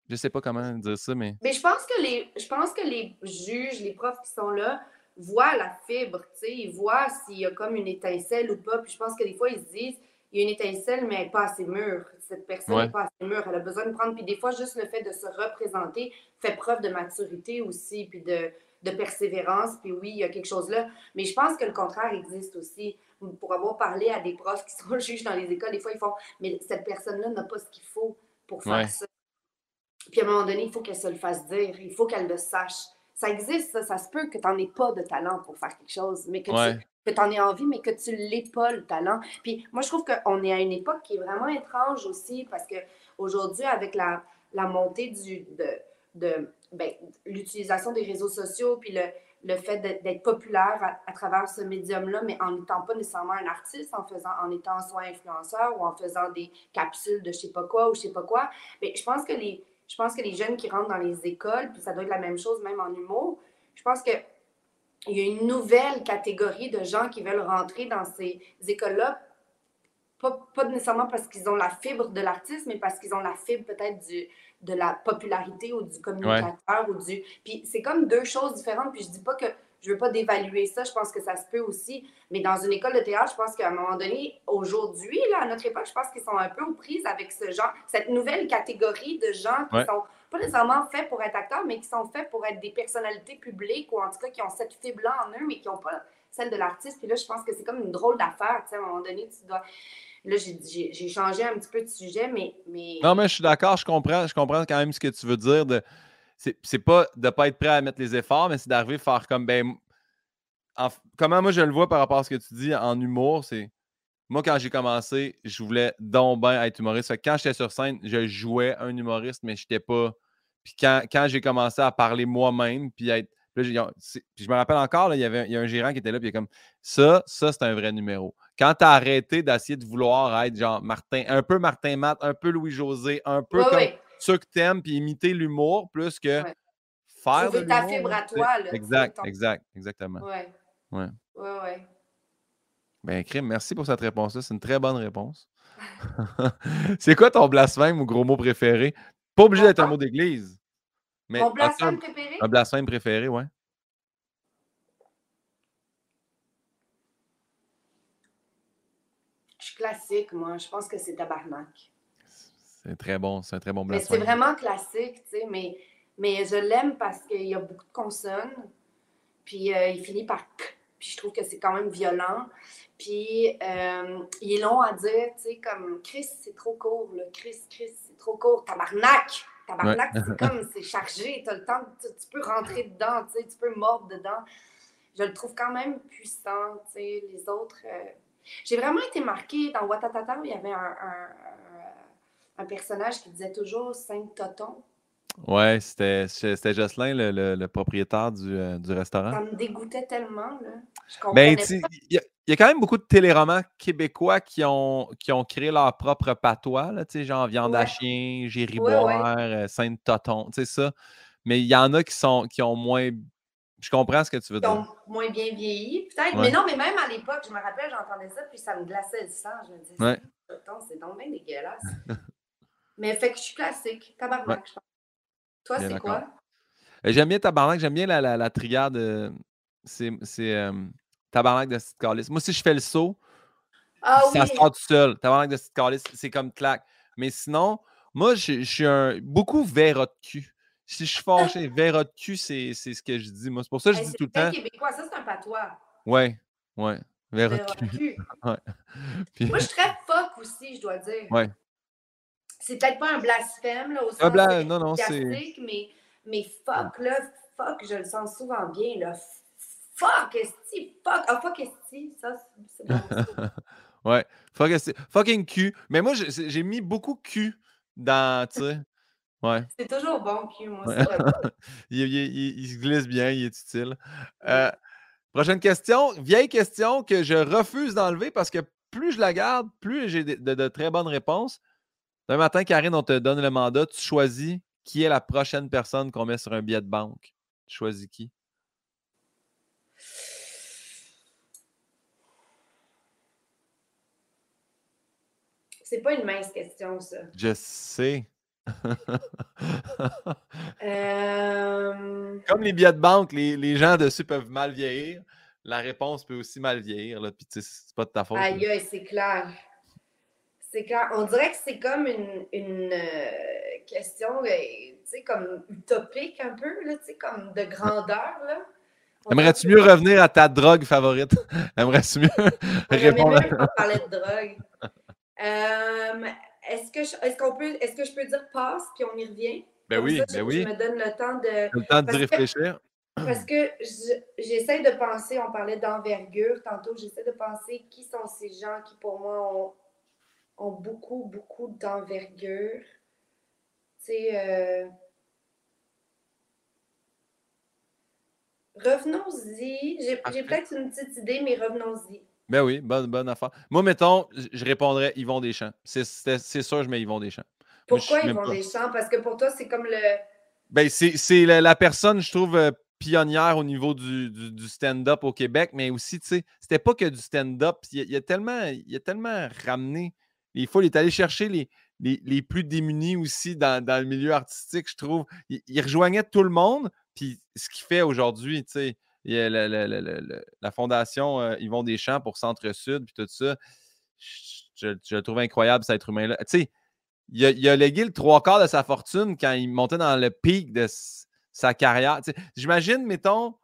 Je ne sais pas comment dire ça, mais. Mais je pense que les, je pense que les juges, les profs qui sont là, voient la fibre, ils voient s'il y a comme une étincelle ou pas. Puis je pense que des fois, ils se disent il y a une étincelle, mais elle n'est pas assez mûre. Cette personne n'est pas assez mûre. Elle a besoin de prendre. Puis des fois, juste le fait de se représenter fait preuve de maturité aussi, puis de, de persévérance, puis oui, il y a quelque chose là. Mais je pense que le contraire existe aussi. Pour avoir parlé à des profs qui [LAUGHS] sont juges dans les écoles, des fois, ils font Mais cette personne-là n'a pas ce qu'il faut pour faire ça. Puis à un moment donné, il faut qu'elle se le fasse dire, il faut qu'elle le sache. Ça existe, ça, ça se peut que tu n'en aies pas de talent pour faire quelque chose, mais que tu en aies envie, mais que tu l'aies pas, le talent. Puis moi, je trouve qu'on est à une époque qui est vraiment étrange aussi, parce qu'aujourd'hui, avec la, la montée du, de, de ben, l'utilisation des réseaux sociaux, puis le, le fait d'être populaire à, travers ce médium-là, mais en n'étant pas nécessairement un artiste, en faisant, en étant soit influenceur ou en faisant des capsules de je sais pas quoi ou je sais pas quoi. Mais je pense que les, je pense que les jeunes qui rentrent dans les écoles, puis ça doit être la même chose même en humour, je pense que il y a une nouvelle catégorie de gens qui veulent rentrer dans ces écoles-là, pas, pas nécessairement parce qu'ils ont la fibre de l'artiste, mais parce qu'ils ont la fibre peut-être du, de la popularité ou du communicateur ou du. Puis c'est comme deux choses différentes. Puis je dis pas que je veux pas dévaluer ça, je pense que ça se peut aussi. Mais dans une école de théâtre, je pense qu'à un moment donné, aujourd'hui, là, à notre époque, je pense qu'ils sont un peu aux prises avec ce genre, cette nouvelle catégorie de gens qui sont pas nécessairement faits pour être acteurs, mais qui sont faits pour être des personnalités publiques ou en tout cas qui ont cette fibre-là en eux, mais qui n'ont pas celle de l'artiste. Puis là, je pense que c'est comme une drôle d'affaire. Tu sais, à un moment donné, tu dois. Là, j'ai changé un petit peu de sujet, mais. mais... Non, mais je suis d'accord, je comprends, je comprends quand même ce que tu veux dire. De... C'est pas de ne pas être prêt à mettre les efforts, mais c'est d'arriver à faire comme. Ben, comment moi je le vois par rapport à ce que tu dis en humour, c'est. Moi, quand j'ai commencé, je voulais donc bien être humoriste. quand j'étais sur scène, je jouais un humoriste, mais je n'étais pas. Puis quand, quand j'ai commencé à parler moi-même, puis être je me rappelle encore, il, y avait, il y a un gérant qui était là, puis il est comme ça, ça, c'est un vrai numéro. Quand tu as arrêté d'essayer de vouloir être genre Martin, un peu Martin Matt, un peu Louis-José, un peu comme ceux que t'aimes, puis imiter l'humour, plus que faire ta fibre à toi. Là, exact, exact, exactement. Ouais. Ouais. Ouais, ouais. Ben, Crime, merci pour cette réponse-là. C'est une très bonne réponse. [LAUGHS] c'est quoi ton blasphème ou gros mot préféré? Pas obligé d'être un mot d'église. Mon blasphème préféré? Un blasphème préféré, ouais. Je suis classique, moi. Je pense que c'est tabarnak. C'est très bon, c'est un très bon blasphème. Mais c'est vraiment classique, tu sais, mais, mais je l'aime parce qu'il y a beaucoup de consonnes, puis euh, il finit par k, puis je trouve que c'est quand même violent. Puis euh, il est long à dire, tu sais, comme Chris, c'est trop court, là. Chris, Chris, trop court, tabarnak! Tabarnak, c'est comme, c'est chargé, tu as le temps, tu, peux rentrer dedans, tu, sais, tu peux mordre dedans. Je le trouve quand même puissant, tu sais, les autres. Euh, j'ai vraiment été marquée dans Watatata, il y avait un, un, personnage qui disait toujours Saint-Toton. Ouais, c'était Jocelyn, le, le, propriétaire du, euh, du, restaurant. Ça me dégoûtait tellement, là. Je ben, Il y, a quand même beaucoup de téléromans québécois qui ont, qui ont créé leur propre patois, là, genre Viande à chien, Gériboire, euh, Sainte-Toton, tu sais ça. Mais il y en a qui, sont, qui ont moins. Je comprends ce que tu veux dire. Ont moins bien vieilli, peut-être. Mais non, mais même à l'époque, je me rappelle, j'entendais ça, puis ça me glaçait le sang. Je me disais, ouais. c'est donc bien dégueulasse. mais fait que je suis classique, tabarnak, je pense. Toi, c'est quoi? Euh, j'aime bien Tabarnak, j'aime bien la, la, la triade. Euh, c'est euh, Tabarnak de Steve Callis. Moi, si je fais le saut, ah, ça oui. sort tout seul. Tabarnak de Steve Callis, c'est comme claque. Mais sinon, moi, je, suis un beaucoup verra de cul. Si je suis fâché, [LAUGHS] verra de cul, c'est ce que je dis. Moi, c'est pour ça que je dis tout le temps. québécois, ça, c'est un patois. Ouais, ouais. Verra de cul. [LAUGHS] ouais. Moi, je suis très fuck aussi, je dois dire. Ouais c'est peut-être pas un blasphème, là, au sens bla... non, non, mais, mais fuck, là, fuck, je le sens souvent bien, là. Fuck, esti, fuck, ah, fuck, esti, ça, c'est bon. [LAUGHS] ouais, fuck, esti, fucking cul. Mais moi, j'ai mis beaucoup cul dans, tu sais. Ouais. C'est toujours bon, cul, moi. Ouais. [LAUGHS] il, il, il, se glisse bien, il est utile. Euh, prochaine question. Vieille question que je refuse d'enlever parce que plus je la garde, plus j'ai de, de, très bonnes réponses. Un matin, Karine, on te donne le mandat, tu choisis qui est la prochaine personne qu'on met sur un billet de banque. Tu choisis qui? C'est pas une mince question, ça. Je sais. [LAUGHS] Euh, Comme les billets de banque, les, gens dessus peuvent mal vieillir. La réponse peut aussi mal vieillir. Là, puis c'est pas de ta faute. Aïe, aïe, c'est clair. C'est. On dirait que c'est comme une, une euh, question, euh, tu sais, comme utopique un peu, là, tu sais, comme de grandeur, là. Aimerais-tu mieux revenir à ta drogue favorite? [LAUGHS] Aimerais-tu mieux répondre à parler de drogue. Euh, est-ce que je, est-ce qu'on peut, est-ce que je peux dire passe puis on y revient? Ben oui, ben oui. Je me donne le temps de. Le temps de réfléchir. parce que j'essaie de penser, on parlait d'envergure tantôt, j'essaie de penser qui sont ces gens qui pour moi ont ont beaucoup, beaucoup d'envergure. Tu sais, euh, Revenons-y. J'ai peut-être une petite idée, mais revenons-y. Ben oui, bonne, bonne affaire. Moi, mettons, je répondrais Yvon Deschamps. C'est sûr, je mets Yvon Deschamps. Pourquoi Yvon Deschamps? Parce que pour toi, c'est comme le. Ben, c'est la, la, personne, je trouve, euh, pionnière au niveau du, du, stand-up au Québec, mais aussi, tu sais, c'était pas que du stand-up. Il, il, a tellement, il a tellement ramené. Il faut, il est allé chercher les, les, les plus démunis aussi dans, dans, le milieu artistique, je trouve. Il, rejoignait tout le monde. Puis ce qu'il fait aujourd'hui, tu sais, la, la, la, la, fondation euh, Yvon Deschamps pour Centre-Sud, puis tout ça, je, je, le trouve incroyable, cet être humain-là. Tu sais, il a, a, légué le trois quarts de sa fortune quand il montait dans le pic de sa carrière. J'imagine, mettons,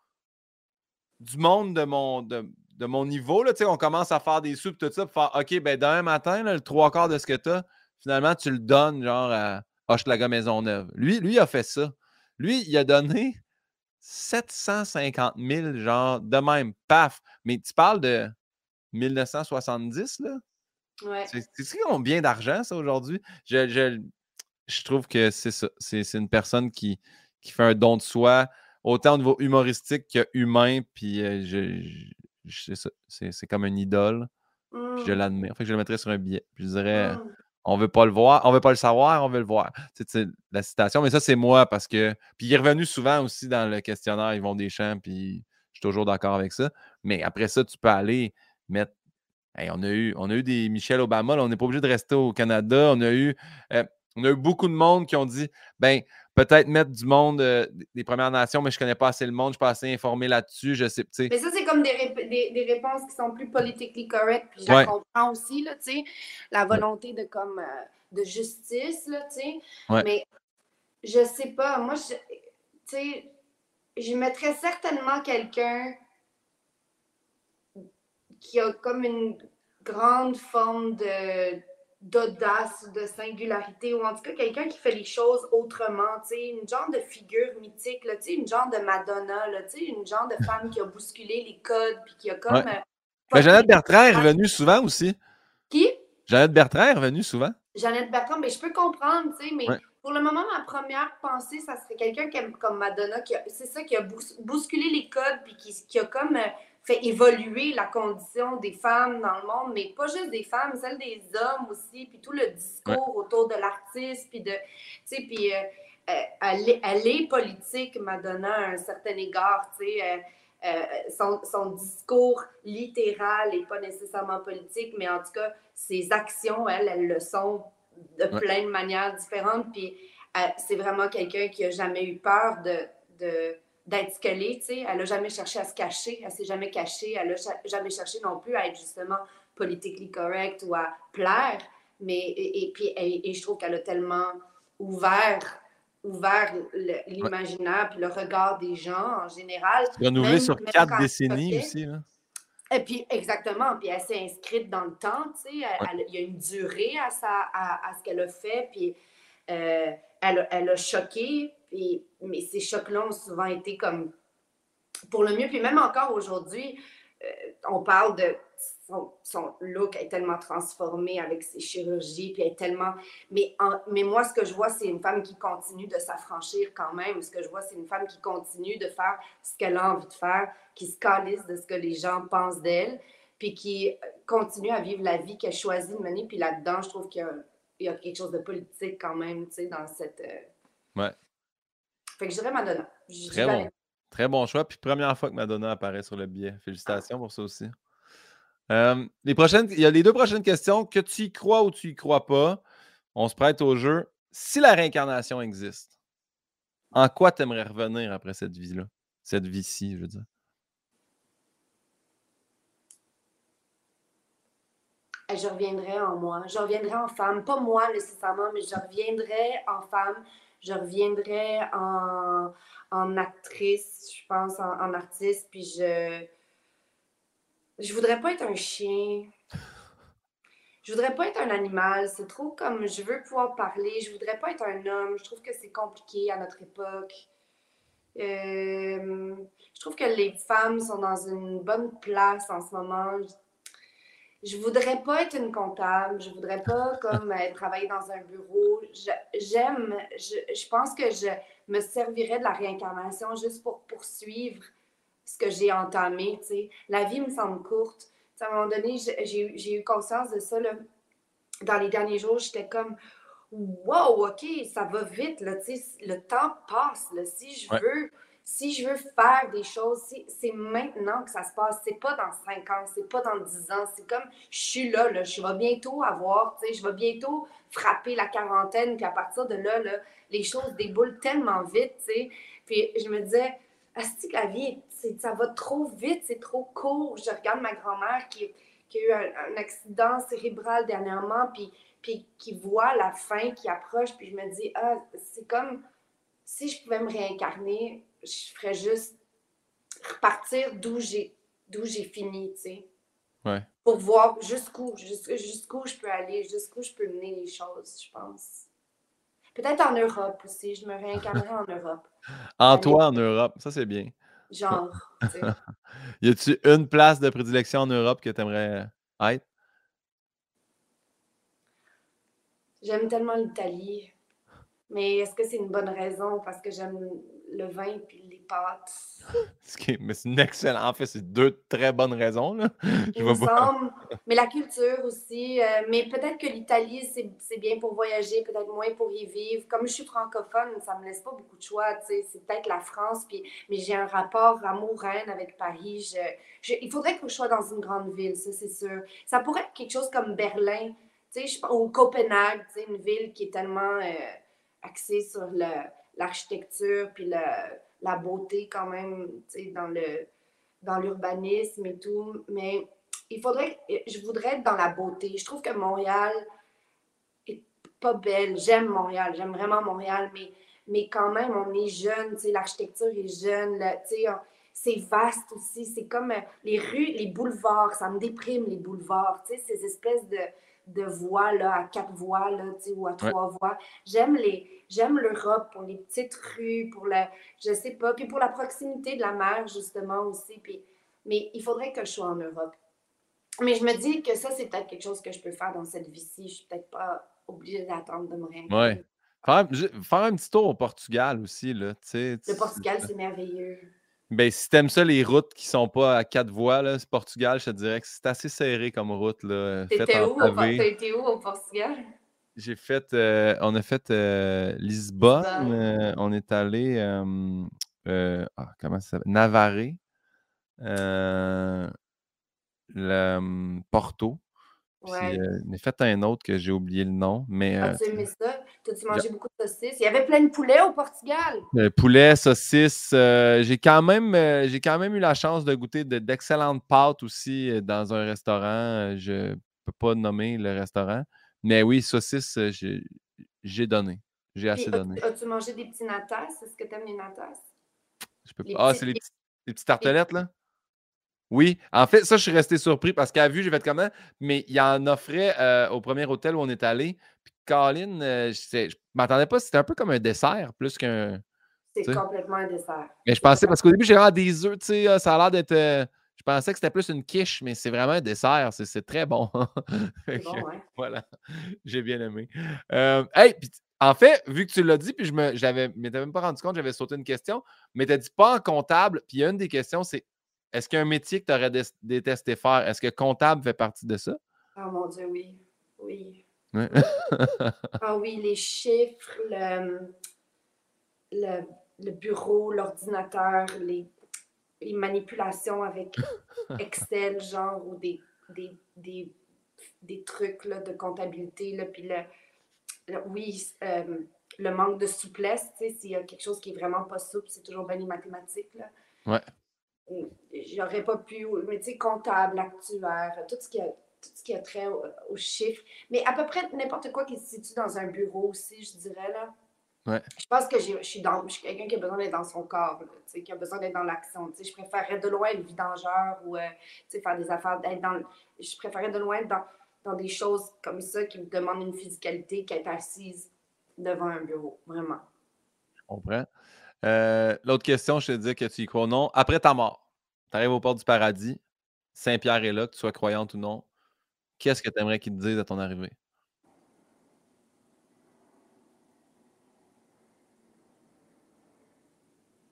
du monde de mon, de mon niveau, là, on commence à faire des sous tout ça, pour faire OK, ben d'un matin, le trois quarts de ce que tu as, finalement, tu le donnes genre à Hochelaga Maisonneuve. Lui, lui a fait ça. Lui, il a donné 750 000, genre, de même, paf. Mais tu parles de 1970, là? Ouais. C'est combien d'argent, ça, aujourd'hui? Je, je, je, trouve que c'est ça. C'est une personne qui, qui fait un don de soi, autant au niveau humoristique que humain. Puis euh, je, c'est comme une idole. Puis je mmh. l'admire. Fait que je le mettrais sur un billet. Puis je dirais, mmh. on veut pas le voir, on veut pas le savoir, on veut le voir. C'est la citation, mais ça, c'est moi parce que. Puis il est revenu souvent aussi dans le questionnaire Ils vont des champs, puis je suis toujours d'accord avec ça. Mais après ça, tu peux aller mettre. on, a eu, on a eu des Michel Obama, on n'est pas obligé de rester au Canada. On a eu. Euh, on a eu beaucoup de monde qui ont dit ben peut-être mettre du monde euh, des Premières Nations, mais je ne connais pas assez le monde, je ne suis pas assez informé là-dessus. Je sais, Mais ça, c'est comme des, des, réponses qui sont plus politiquement correctes, puis je comprends aussi, là, la volonté de comme euh, de justice, là, Mais je sais pas, moi, je, je mettrais certainement quelqu'un qui a comme une grande forme de d'audace, de singularité, ou en tout cas quelqu'un qui fait les choses autrement, tu sais, une genre de figure mythique, là, une genre de Madonna, là, une genre de femme qui a bousculé les codes, puis qui a comme... Euh, mais Jeannette Bertrand est revenue souvent aussi. Qui? Jeannette Bertrand est revenue souvent. Jeannette Bertrand, mais je peux comprendre, tu sais, mais pour le moment, ma première pensée, ça serait quelqu'un comme Madonna, qui c'est ça, qui a bousculé les codes, puis qui, qui a comme... Euh, fait évoluer la condition des femmes dans le monde, mais pas juste des femmes, celle des hommes aussi, puis tout le discours autour de l'artiste, puis de, tu sais, puis euh, euh, elle, est politique, Madonna, à un certain égard, tu sais, euh, son, son, discours littéral n'est pas nécessairement politique, mais en tout cas, ses actions, elles, elles le sont de plein de manières différentes, puis c'est vraiment quelqu'un qui a jamais eu peur de, de d'être ce qu'elle est, tu sais. Elle n'a jamais cherché à se cacher, elle s'est jamais cachée, elle n'a jamais cherché non plus à être justement politiquement correct ou à plaire. Mais, et, puis, et, je trouve qu'elle a tellement ouvert ouvert l'imaginaire puis le regard des gens en général. Renouvelé sur quatre décennies aussi. Là. Et puis, exactement. Puis elle s'est inscrite dans le temps, tu sais. Il y a une durée à, à, à ce qu'elle a fait. Puis euh, elle, elle, a choqué mais ces chocs-là ont souvent été comme pour le mieux. Puis même encore aujourd'hui, euh, on parle de son, look est tellement transformé avec ses chirurgies, puis est tellement. Mais, mais moi, ce que je vois, c'est une femme qui continue de s'affranchir quand même. Ce que je vois, c'est une femme qui continue de faire ce qu'elle a envie de faire, qui se calisse de ce que les gens pensent d'elle, puis qui continue à vivre la vie qu'elle choisit de mener. Puis là-dedans, je trouve qu'il y, a quelque chose de politique quand même, tu sais, dans cette. Euh, ouais. Fait que je dirais Madonna. Très bon. Très bon choix. Puis première fois que Madonna apparaît sur le billet. Félicitations pour ça aussi. Euh, les prochaines, il y a les deux prochaines questions. Que tu y crois ou tu y crois pas, on se prête au jeu. Si la réincarnation existe, en quoi tu aimerais revenir après cette vie-là? Cette vie-ci, je veux dire. Je reviendrai en moi. Je reviendrai en femme. Pas moi nécessairement, mais je reviendrai en femme je reviendrai en, en actrice, je pense, en, artiste, puis je. Je voudrais pas être un chien. Je voudrais pas être un animal. C'est trop comme je veux pouvoir parler. Je voudrais pas être un homme. Je trouve que c'est compliqué à notre époque. Euh, je trouve que les femmes sont dans une bonne place en ce moment je voudrais pas être une comptable, je voudrais pas comme [LAUGHS] euh, travailler dans un bureau. J'aime, je, je, pense que je me servirais de la réincarnation juste pour poursuivre ce que j'ai entamé. La vie me semble courte. à un moment donné, j'ai eu conscience de ça. Là. Dans les derniers jours, j'étais comme Wow, OK, ça va vite. Là, le temps passe. Là. Si je veux si je veux faire des choses, c'est maintenant que ça se passe. C'est pas dans cinq ans, c'est pas dans dix ans. C'est comme, je suis là, là, je vais bientôt avoir, je vais bientôt frapper la quarantaine, puis à partir de là, là les choses déboulent tellement vite, tu sais. Puis je me disais, que la vie, ça va trop vite, c'est trop court. Je regarde ma grand-mère qui, qui, a eu un, accident cérébral dernièrement, puis, puis qui voit la fin qui approche, puis je me dis, ah, c'est comme si je pouvais me réincarner, je ferais juste repartir d'où j'ai d'où j'ai fini, tu sais. Ouais. Pour voir jusqu'où, jusqu'où je peux aller, jusqu'où je peux mener les choses, je pense. Peut-être en Europe aussi, je me réincarnerai en Europe. [LAUGHS] En toi, en Europe, ça c'est bien. Genre. [LAUGHS] y a-tu une place de prédilection en Europe que tu aimerais être? J'aime tellement l'Italie. Mais est-ce que c'est une bonne raison? Parce que j'aime le vin puis les pâtes. mais c'est une excellente. En fait, c'est deux très bonnes raisons. Là. [LAUGHS] Il me semble. Mais la culture aussi. Euh, mais peut-être que l'Italie, c'est bien pour voyager, peut-être moins pour y vivre. Comme je suis francophone, ça me laisse pas beaucoup de choix. C'est peut-être la France. Puis, mais j'ai un rapport amour-reine avec Paris. Je, il faudrait que je sois dans une grande ville, ça, c'est sûr. Ça pourrait être quelque chose comme Berlin ou Copenhague, une ville qui est tellement euh, axée sur le l'architecture puis la beauté quand même, dans dans l'urbanisme et tout. Mais il faudrait, je voudrais être dans la beauté. Je trouve que Montréal est pas belle. J'aime Montréal, j'aime vraiment Montréal, mais, mais quand même, on est jeune, l'architecture est jeune, c'est vaste aussi. C'est comme euh, les rues, les boulevards, ça me déprime les boulevards, ces espèces de, de voies là, à quatre voies là, ou à trois voies. J'aime les j'aime l'Europe pour les petites rues, pour la je sais pas, puis pour la proximité de la mer justement aussi. Puis, mais il faudrait que je sois en Europe. Mais je me dis que ça, c'est peut-être quelque chose que je peux faire dans cette vie-ci. Je suis peut-être pas obligée d'attendre de me. Ouais. Faire, un petit tour au Portugal aussi. Là, le Portugal, c'est merveilleux. Ben, si t'aimes ça, les routes qui sont pas à quatre voies, là, Portugal, je te dirais que c'est assez serré comme route. T'étais où, où, au Portugal? J'ai fait, euh, on a fait euh, Lisbonne, euh, on est allé, ah, comment ça s'appelle? Navarre, le, Porto. Ouais. Euh, on a fait un autre que j'ai oublié le nom. Mais, As-tu aimé ça? T'as-tu mangé beaucoup de saucisses? Il y avait plein de poulet au Portugal. poulet, saucisses. j'ai, quand même, j'ai quand même eu la chance de goûter d'excellentes pâtes aussi dans un restaurant. Je ne peux pas nommer le restaurant. Mais oui, saucisses, j'ai, donné. J'ai assez donné. As-tu mangé des petits natas? Est-ce que tu aimes les natas? Je peux pas. Ah, c'est les, les petites tartelettes, là? Oui, en fait, ça, je suis resté surpris parce qu'à vue, j'ai fait comment, mais il en offrait euh, au premier hôtel où on est allé. Puis Colin, euh, je ne m'attendais pas, c'était un peu comme un dessert plus qu'un. C'est complètement un dessert. Mais je pensais, parce qu'au début, j'ai vraiment des œufs, tu sais, ah, ça a l'air d'être. Euh, je pensais que c'était plus une quiche, mais c'est vraiment un dessert. C'est très bon. [LAUGHS] C'est bon, ouais. Voilà, j'ai bien aimé. hey, en fait, vu que tu l'as dit, puis je me, j'avais, m'étais même pas rendu compte, j'avais sauté une question, mais tu as dit pas en comptable, puis une des questions, c'est est-ce qu'il y a un métier que tu aurais détesté faire? Est-ce que comptable fait partie de ça? Oh mon Dieu, oui. Oui. Ah oui, les chiffres, le, le, bureau, l'ordinateur, les, les, manipulations avec [LAUGHS] Excel, genre, ou des, des, des, des trucs là, de comptabilité. Là, puis le, oui, euh, le manque de souplesse, s'il y a quelque chose qui est vraiment pas souple, c'est toujours bien les mathématiques. Là. Ouais j'aurais pas pu, mais tu sais, comptable, actuaire, tout ce qui a, tout ce qui a trait aux, chiffres. Mais à peu près n'importe quoi qui se situe dans un bureau aussi, je dirais, là. Ouais. Je pense que je suis, dans, je suis quelqu'un qui a besoin d'être dans son corps, sais qui a besoin d'être dans l'action. Je préférerais de loin être vidangeur ou euh, faire des affaires, d'être dans, je préférerais de loin dans, dans des choses comme ça qui me demandent une physicalité qu'être assise devant un bureau, vraiment. Je comprends. Euh, l'autre question, je te dis que tu y crois ou non. Après ta mort, tu arrives au port du paradis, Saint-Pierre est là, que tu sois croyante ou non. Qu'est-ce que tu aimerais qu'il te dise à ton arrivée?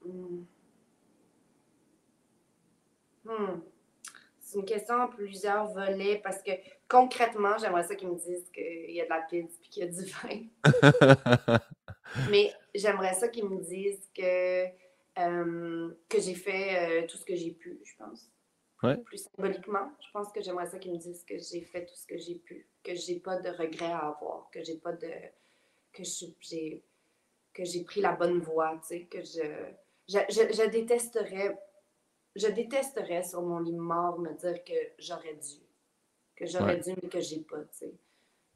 Hmm. Hmm. C'est une question en plusieurs volets parce que concrètement, j'aimerais ça qu'ils me disent qu'il y a de la pizza et qu'il y a du vin. Mais j'aimerais ça qu'ils me disent que, euh, que j'ai fait euh, tout ce que j'ai pu, je pense. Plus symboliquement, je pense que j'aimerais ça qu'ils me disent que j'ai fait tout ce que j'ai pu, que j'ai pas de regrets à avoir, que j'ai pas de. que j'ai que j'ai pris la bonne voie, tu sais, que je je, je, détesterais. Je détesterais sur mon lit mort me dire que j'aurais dû. Que j'aurais dû, mais que j'ai pas, tu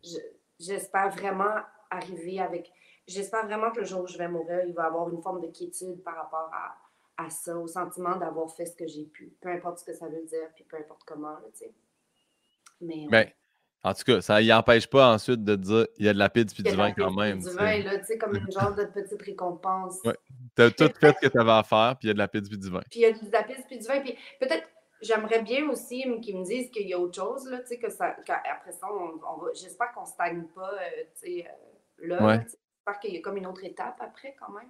sais. J'espère vraiment arriver avec. J'espère vraiment que le jour où je vais mourir, il va y avoir une forme de quiétude par rapport à, à ça, au sentiment d'avoir fait ce que j'ai pu. Peu importe ce que ça veut dire, puis peu importe comment, tu sais. Mais. Ben, en tout cas, ça n'empêche pas ensuite de dire il y a de la pizza puis du vin quand même. Du vin, là, tu sais, comme [LAUGHS] une genre de petite récompense. Ouais. Tu as tout fait ce que tu avais à faire, puis il y a de la pizza puis du vin. Puis il y a de la pizza puis du vin. Puis peut-être, j'aimerais bien aussi qu'ils me disent qu'il y a autre chose, là, tu sais, que ça, après ça, on, va, j'espère qu'on ne stagne pas, euh, tu sais, euh, là. J'espère qu'il y a comme une autre étape après, quand même.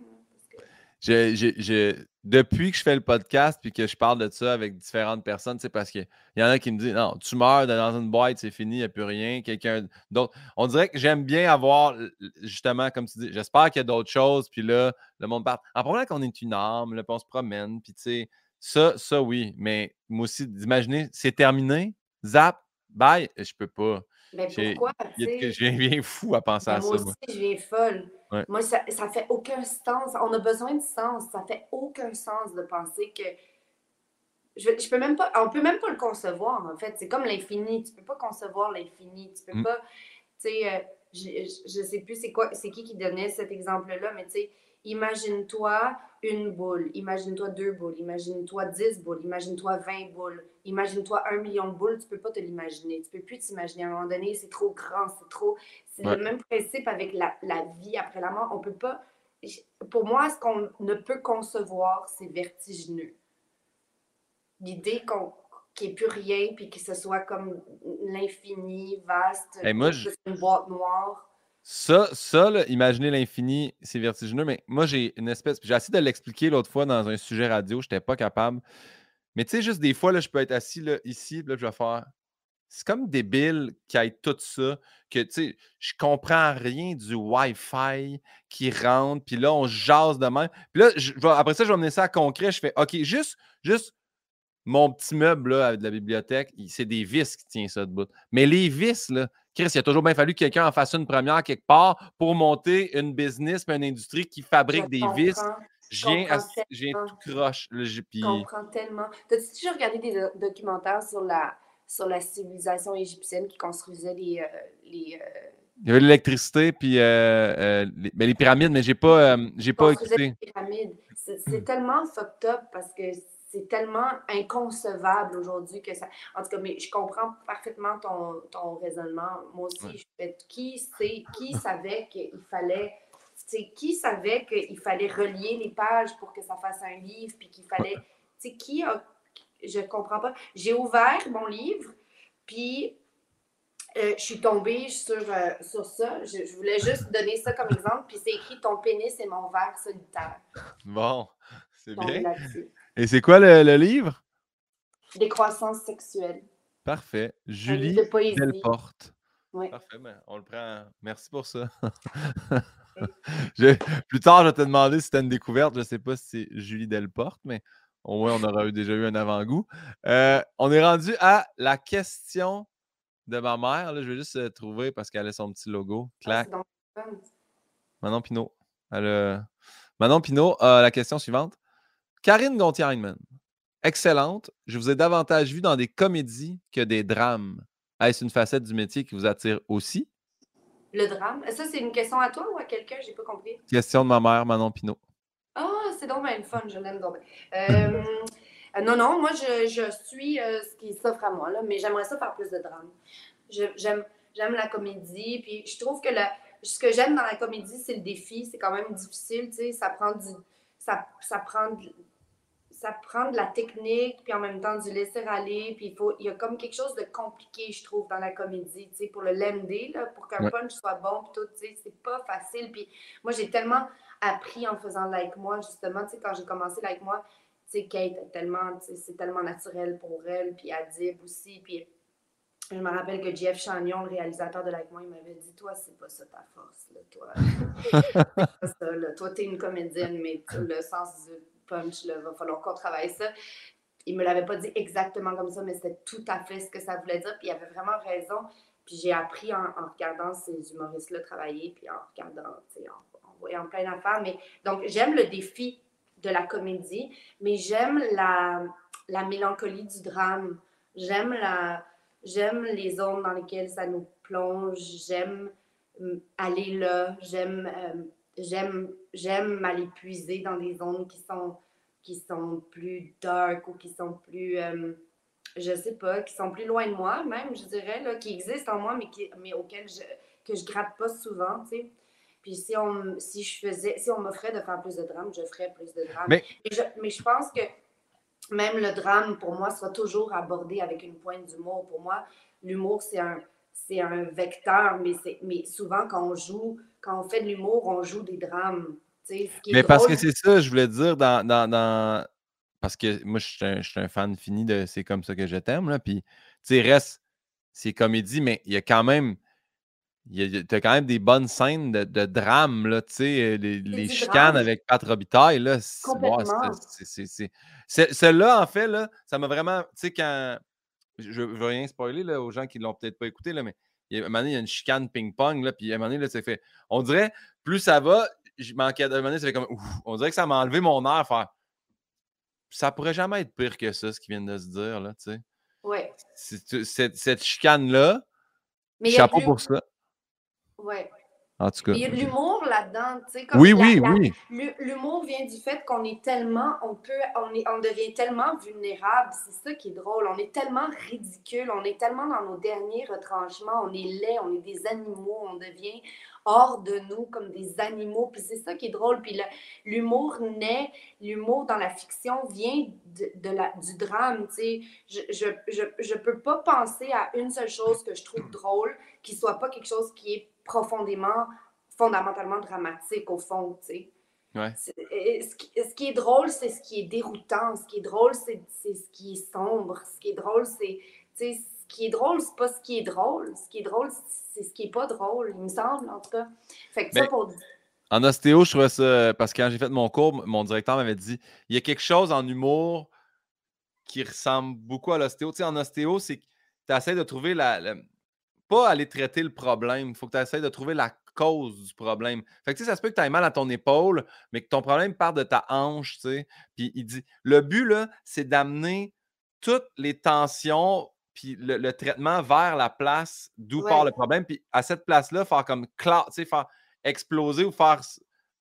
Depuis que je fais le podcast puis que je parle de ça avec différentes personnes, c'est parce qu'il y en a qui me disent Non, tu meurs dans une boîte, c'est fini, il n'y a plus rien. Quelqu'un d'autre. On dirait que j'aime bien avoir, justement, comme tu dis, j'espère qu'il y a d'autres choses, puis là, le monde parle. En premier qu'on est une âme, là, on se promène, puis tu sais, ça, ça oui. Mais moi aussi, d'imaginer, c'est terminé, zap, bye, je peux pas. Mais pourquoi? Je viens fou à penser à ça. Moi aussi, je viens folle. Moi, ça, ça fait aucun sens. On a besoin de sens. Ça fait aucun sens de penser que. Je, je peux même pas. On peut même pas le concevoir, en fait. C'est comme l'infini. Tu peux pas concevoir l'infini. Tu peux mm. pas. Tu sais, euh, je, je, sais plus c'est quoi, c'est qui qui donnait cet exemple-là, mais tu sais, Imagine-toi une boule, imagine-toi deux boules, imagine-toi dix boules, imagine-toi vingt boules, imagine-toi un million de boules, tu peux pas te l'imaginer, tu peux plus t'imaginer. À un moment donné, c'est trop grand, c'est trop. C'est le même principe avec la, la, vie après la mort. On peut pas. Pour moi, ce qu'on ne peut concevoir, c'est vertigineux. L'idée qu'on qu'il n'y ait plus rien, puis que ce soit comme l'infini, vaste, une boîte noire. Ça, ça imaginer l'infini, c'est vertigineux, mais moi, j'ai une espèce. J'ai essayé de l'expliquer l'autre fois dans un sujet radio, je n'étais pas capable. Mais tu sais, juste des fois, là, je peux être assis là, ici, là, je vais faire. C'est comme débile qu'il y ait tout ça, que tu sais, je comprends rien du Wi-Fi qui rentre, puis là, on jase de même. Puis là, après ça, je vais mener ça à concret. Je fais OK, juste, juste mon petit meuble là, de la bibliothèque, c'est des vis qui tiennent ça debout. Mais les vis, là, Chris, il a toujours bien fallu que quelqu'un en fasse une première quelque part pour monter une business, une industrie qui fabrique des vis. Je viens, tout croche. je comprends tellement. T'as-tu déjà regardé des documentaires sur la, sur la civilisation égyptienne qui construisait les. Euh, les euh, Il y avait l'électricité, puis euh, les, ben, les, pyramides, mais j'ai pas, j'ai pas écouté. C'est tellement fucked up parce que c'est tellement inconcevable aujourd'hui que ça. En tout cas, mais je comprends parfaitement ton, ton raisonnement. Moi aussi, je fais qui sait, qui savait qu'il fallait. Qui savait qu'il fallait relier les pages pour que ça fasse un livre, puis qu'il fallait. Tu sais, qui a. Je comprends pas. J'ai ouvert mon livre, puis euh, je suis tombée sur, euh, sur ça. Je, je, voulais juste donner ça comme exemple. Puis c'est écrit Ton pénis est mon verre solitaire. Bon, c'est bien. Et c'est quoi le, livre? Décroissance sexuelle. Parfait. Julie Delporte. Oui. Parfait, ben, on le prend. Merci pour ça. [LAUGHS] plus tard, je vais te demander si tu as une découverte. Je ne sais pas si c'est Julie Delporte, mais au moins, on aura déjà eu un avant-goût. Euh, on est rendu à la question de ma mère. Là, je vais juste euh, trouver parce qu'elle a son petit logo. Ah, Clac. Manon Pinot. Manon Pinot, la question suivante. Karine Gontier-Heinemann, excellente. Je vous ai davantage vu dans des comédies que des drames. Est-ce une facette du métier qui vous attire aussi? Le drame? Ça, c'est une question à toi ou à quelqu'un? J'ai pas compris. Question de ma mère, Manon Pinot. Ah, c'est donc bien le fun, je l'aime donc euh, [LAUGHS] euh, non, non, moi, je, suis euh, ce qui s'offre à moi, là, mais j'aimerais ça faire plus de drame. J'aime la comédie, puis je trouve que ce que j'aime dans la comédie, c'est le défi. C'est quand même difficile, tu sais, ça prend du... Ça, ça prend ça prend de la technique, puis en même temps du laisser-aller, puis il, faut, il y a comme quelque chose de compliqué, je trouve, dans la comédie, tu sais, pour le LMD, là, pour qu'un punch soit bon, puis tout, tu sais, c'est pas facile, puis moi, j'ai tellement appris en faisant Like Moi, justement, tu sais, quand j'ai commencé Like Moi, sais, Kate, tellement, c'est tellement naturel pour elle, puis Adib aussi, puis je me rappelle que Jeff Chagnon, le réalisateur de Like Moi, il m'avait dit Toi, c'est pas ça ta force. Là, toi, [LAUGHS] pas ça, là. Toi, t'es une comédienne, mais le sens du punch, il va falloir qu'on travaille ça. Il me l'avait pas dit exactement comme ça, mais c'était tout à fait ce que ça voulait dire. Puis il avait vraiment raison. Puis j'ai appris en, regardant ces humoristes-là travailler, puis en regardant, en, en voyant plein d'affaires. Mais donc, j'aime le défi de la comédie, mais j'aime la, la mélancolie du drame. J'aime la J'aime les zones dans lesquelles ça nous plonge. J'aime hum, aller là. J'aime euh, j'aime j'aime m'aller puiser dans des zones qui sont qui sont plus dark ou qui sont plus euh, je sais pas qui sont plus loin de moi même je dirais là qui existent en moi mais qui mais auxquelles je que je gratte pas souvent tu sais puis si on si je faisais si on m'offrait de faire plus de drame je ferais plus de drame mais, mais je pense que même le drame, pour moi, sera toujours abordé avec une pointe d'humour. Pour moi, l'humour, c'est un, c'est un vecteur, mais, c'est, mais souvent, quand on joue, quand on fait de l'humour, on joue des drames. mais parce que c'est ça, je voulais dire, dans, dans, parce que moi, je suis, un, fan fini de C'est comme ça que je t'aime, là, puis, tu sais, reste, c'est comédie, mais il y a quand même, tu as quand même des bonnes scènes de, de drame, là, tu sais, les, les chicanes avec Pat Robitaille, là, c'est celle-là, en fait, là, ça m'a vraiment. Tu sais, quand. Je ne veux rien spoiler là, aux gens qui ne l'ont peut-être pas écouté, là, mais il y a, un moment donné, il y a une chicane ping-pong, là, puis à un moment donné, là, c'est fait. On dirait, plus ça va, je manquais. À un moment donné, ça fait comme. Ouf, on dirait que ça m'a enlevé mon air. Faire. Ça pourrait jamais être pire que ça, ce qu'ils viennent de se dire, là, tu sais. Oui. Cette, cette chicane-là, chapeau pour ça. Il y a de l'humour là-dedans, tu sais. Oui, oui, oui. L'humour vient du fait qu'on est tellement, on peut, on, est, on devient tellement vulnérable. C'est ça qui est drôle. On est tellement ridicule. On est tellement dans nos derniers retranchements. On est laid, on est des animaux. On devient hors de nous comme des animaux. Puis c'est ça qui est drôle. Puis l'humour naît, l'humour dans la fiction vient de, la, du drame, tu sais. Je, je, je, je peux pas penser à une seule chose que je trouve drôle qui soit pas quelque chose qui est profondément, fondamentalement dramatique au fond, tu sais. Ce, qui, est drôle, c'est ce qui est déroutant. Ce qui est drôle, c'est ce qui est sombre. Ce qui est drôle, c'est. Ce qui est drôle, c'est pas ce qui est drôle. Ce qui est drôle, c'est ce qui est pas drôle, il me semble, en tout cas. Fait que ça pour... En ostéo, je trouvais ça. Parce que quand j'ai fait mon cours, mon directeur m'avait dit il y a quelque chose en humour qui ressemble beaucoup à l'ostéo. Tu sais, en ostéo, c'est que tu essaies de trouver la, pas aller traiter le problème. Il faut que tu essaies de trouver la cause du problème. Fait que, tu sais, ça se peut que tu aies mal à ton épaule, mais que ton problème part de ta hanche, tu sais. Puis il dit, le but, là, c'est d'amener toutes les tensions puis le, traitement vers la place d'où part le problème. Puis à cette place-là, faire comme, faire exploser ou faire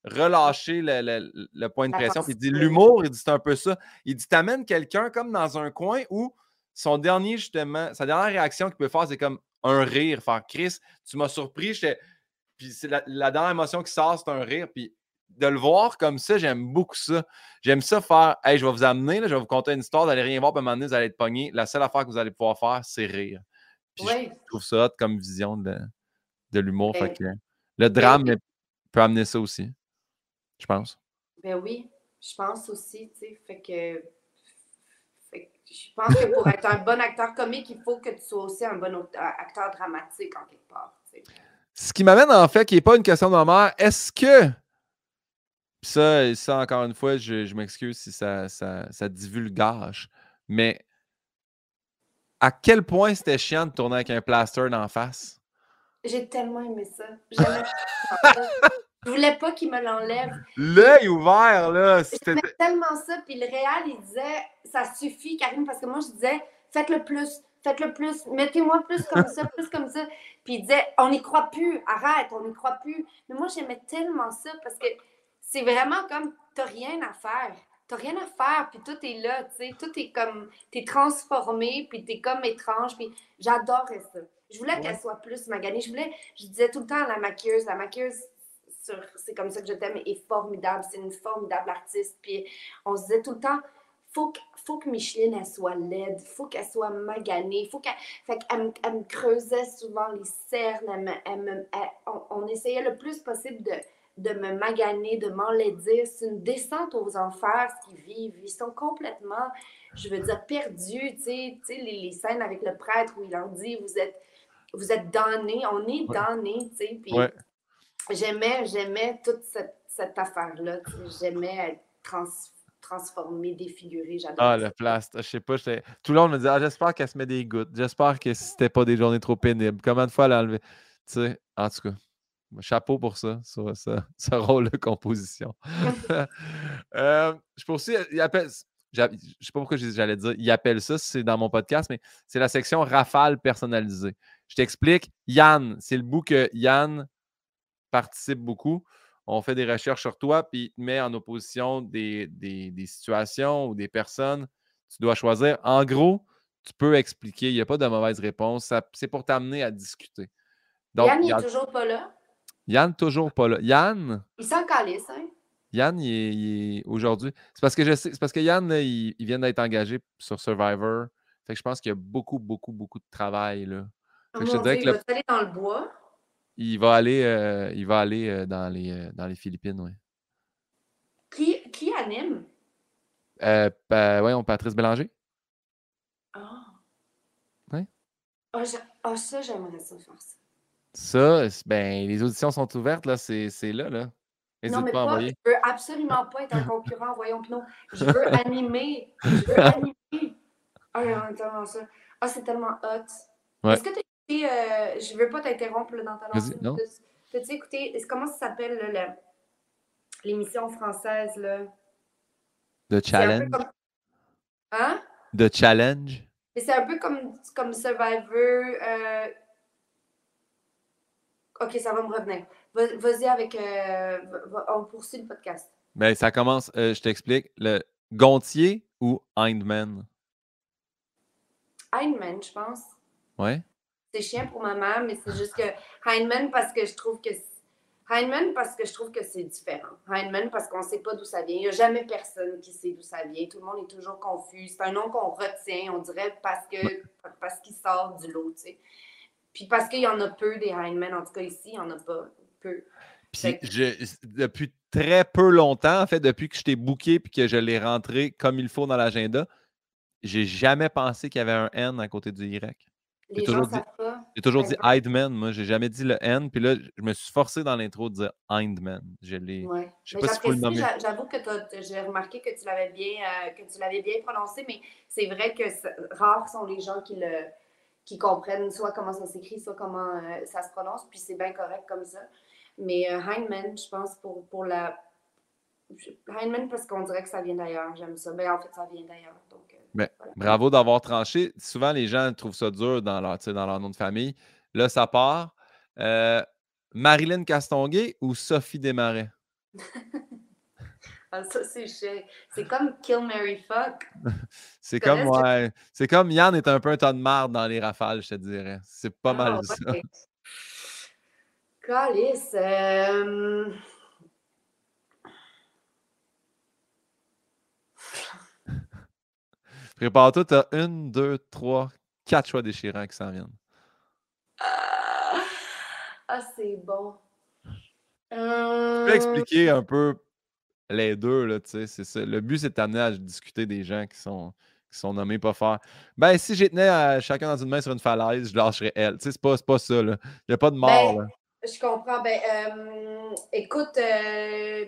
relâcher le, point de pression. Puis il dit, l'humour, il dit, c'est un peu ça. Il dit, t'amènes quelqu'un comme dans un coin où son dernier, justement, sa dernière réaction qu'il peut faire, c'est comme un rire, faire Chris, tu m'as surpris, Puis c'est la, dernière émotion qui sort, c'est un rire. Puis de le voir comme ça, j'aime beaucoup ça. J'aime ça faire Hey, je vais vous amener, là, je vais vous conter une histoire, vous n'allez rien voir, puis à un moment donné, vous allez être pogné. La seule affaire que vous allez pouvoir faire, c'est rire. Puis je trouve ça comme vision de, de l'humour. Ben, le ben drame peut amener ça aussi, je pense. Ben oui, je pense aussi, tu sais. Fait que je pense que pour être un bon acteur comique, il faut que tu sois aussi un bon acteur dramatique en quelque part. Ce qui m'amène en fait, qui n'est pas une question de ma est-ce que. Ça, ça, encore une fois, je, m'excuse si ça, ça, ça divulgage, mais à quel point c'était chiant de tourner avec un plaster d'en face? J'ai tellement aimé ça. [LAUGHS] Je voulais pas qu'il me l'enlève. L'œil ouvert, là. C'était tellement ça. Puis le réal, il disait, ça suffit, Karine, parce que moi, je disais, faites-le plus, faites-le plus, mettez-moi plus comme ça, plus comme ça. Puis il disait, on n'y croit plus, arrête, on n'y croit plus. Mais moi, j'aimais tellement ça parce que c'est vraiment comme, t'as rien à faire. T'as rien à faire, puis tout est là, tu sais. Tout est comme, t'es transformé, puis t'es comme étrange, puis j'adorais ça. Je voulais qu'elle soit plus maganée. Je voulais, je disais tout le temps à la maquilleuse, la maquilleuse, c'est comme ça que je t'aime est formidable. C'est une formidable artiste. Puis on se disait tout le temps, faut que, faut que Micheline, elle soit laide, faut qu'elle soit maganée, faut qu'elle... Fait qu'elle me creusait souvent les cernes, on, essayait le plus possible de, de me maganer, de m'enlaidir. C'est une descente aux enfers, ce qu'ils vivent. Ils sont complètement, je veux dire, perdus. Tu sais, les, les, scènes avec le prêtre où il leur dit Vous êtes, vous êtes damnés, on est damnés. Tu sais, puis j'aimais, j'aimais toute cette, cette affaire-là. J'aimais être trans transformé, défiguré. J'adore. Ah, le plast. Je sais pas. Tout le monde me dit ah, J'espère qu'elle se met des gouttes. J'espère que c'était pas des journées trop pénibles. Combien de fois elle a enlevé Tu sais, en tout cas. Chapeau pour ça, sur ce, [LAUGHS] rôle de composition. [LAUGHS] [LAUGHS] euh, je poursuis. Il appelle, je ne sais pas pourquoi j'allais dire, il appelle ça, c'est dans mon podcast, mais c'est la section rafale personnalisée. Je t'explique. Yann, c'est le bout que Yann participe beaucoup on fait des recherches sur toi, puis il te met en opposition des, situations ou des personnes. Tu dois choisir. En gros, tu peux expliquer. Il n'y a pas de mauvaise réponse. C'est pour t'amener à discuter. Yann, il n'est toujours pas là? Yann, toujours pas là. Yann? Il s'en calisse, hein? Yann, il est, aujourd'hui. C'est parce que je sais, c'est parce que Yann, il, vient d'être engagé sur Survivor. Fait que je pense qu'il y a beaucoup, beaucoup, beaucoup de travail. Là. je te dirais que il va aller dans le bois? Il va aller, euh, il va aller euh, dans, les, euh, dans les Philippines, oui. Qui, qui anime? Euh, on Patrice Bélanger. Ah. Oui. Ah, oh, ça, j'aimerais ça faire ça. Ça, ben, les auditions sont ouvertes, là, c'est là, là. non, mais pas, je veux absolument pas être un concurrent, voyons, Pinot. Je veux animer. Je veux animer. Ah, ça. Ah, c'est tellement hot. Ouais. Est-ce que tu euh, je ne veux pas t'interrompre dans ta lancée. Peux-tu écouter, comment ça s'appelle l'émission française? Là? The Challenge. Hein? The Challenge. C'est un peu comme, comme Survivor. Euh, ok, ça va me revenir. Vas-y avec. Euh, on poursuit le podcast. Ben, ça commence, je t'explique. Le Gontier ou Hindman? Hindman, je pense. Ouais c'est chiant pour ma mère, mais c'est juste que Heinemann, parce que je trouve que Heinemann, parce que je trouve que c'est différent. Heinemann, parce qu'on ne sait pas d'où ça vient. Il n'y a jamais personne qui sait d'où ça vient. Tout le monde est toujours confus. C'est un nom qu'on retient, on dirait, parce que parce qu'il sort du lot, tu sais. Puis parce qu'il y en a peu des Heinemann. En tout cas, ici, il n'y en a pas peu. Puis depuis très peu longtemps, en fait, depuis que je t'ai booké puis que je l'ai rentré comme il faut dans l'agenda, j'ai jamais pensé qu'il y avait un N à côté du Y. J'ai toujours, dit, j'ai toujours dit Hindman, moi, j'ai jamais dit le N. Puis là, je me suis forcé dans l'intro de dire Hindman. Je l'ai. Ouais. sais pas si le nommer. J'avoue que j'ai remarqué que tu l'avais bien, euh, que tu l'avais bien prononcé, mais c'est vrai que rares sont les gens qui le qui comprennent soit comment ça s'écrit, soit comment euh, ça se prononce, puis c'est bien correct comme ça. Mais euh, Hindman, je pense, pour, pour la. Hindman, parce qu'on dirait que ça vient d'ailleurs. J'aime ça. Ben, en fait, ça vient d'ailleurs. Donc, ben, bravo d'avoir tranché. Souvent, les gens trouvent ça dur dans leur, dans leur nom de famille. Là, ça part. Euh, Marilyn Castonguay ou Sophie Desmarais? [LAUGHS] ah, ça, c'est. C'est comme Kill Mary Fuck. [LAUGHS] c'est comme, ouais, c'est comme Yann est un peu un tas de marde dans les rafales, je te dirais. C'est pas mal ah, ça. [LAUGHS] Calice. Euh... Prépare-toi, tu as une, deux, trois, quatre choix déchirants qui s'en viennent. Ah, ah c'est bon. Tu peux expliquer un peu les deux, là, tu sais, c'est Le but, c'est de t'amener à discuter des gens qui sont, qui sont nommés pas faire. Ben, si j'étais à chacun dans une main sur une falaise, je lâcherais elle. Tu sais, c'est pas, pas ça, là. Il n'y a pas de mort, ben, Je comprends. Ben, euh, écoute, euh,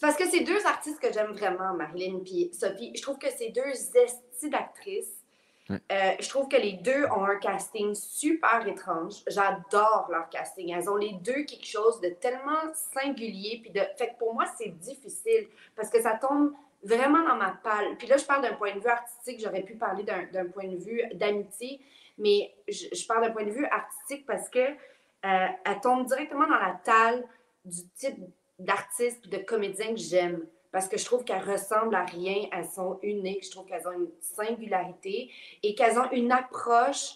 parce que c'est deux artistes que j'aime vraiment, Marilyn et Sophie. Je trouve que c'est deux estis d'actrices. Euh, je trouve que les deux ont un casting super étrange. J'adore leur casting. Elles ont les deux quelque chose de tellement singulier. Puis de... Fait que pour moi, c'est difficile parce que ça tombe vraiment dans ma palle. Puis là, je parle d'un point de vue artistique. J'aurais pu parler d'un point de vue d'amitié, mais je, parle d'un point de vue artistique parce que euh, elle tombe directement dans la talle du type d'artistes et de comédiens que j'aime parce que je trouve qu'elles ressemblent à rien, elles sont uniques, je trouve qu'elles ont une singularité et qu'elles ont une approche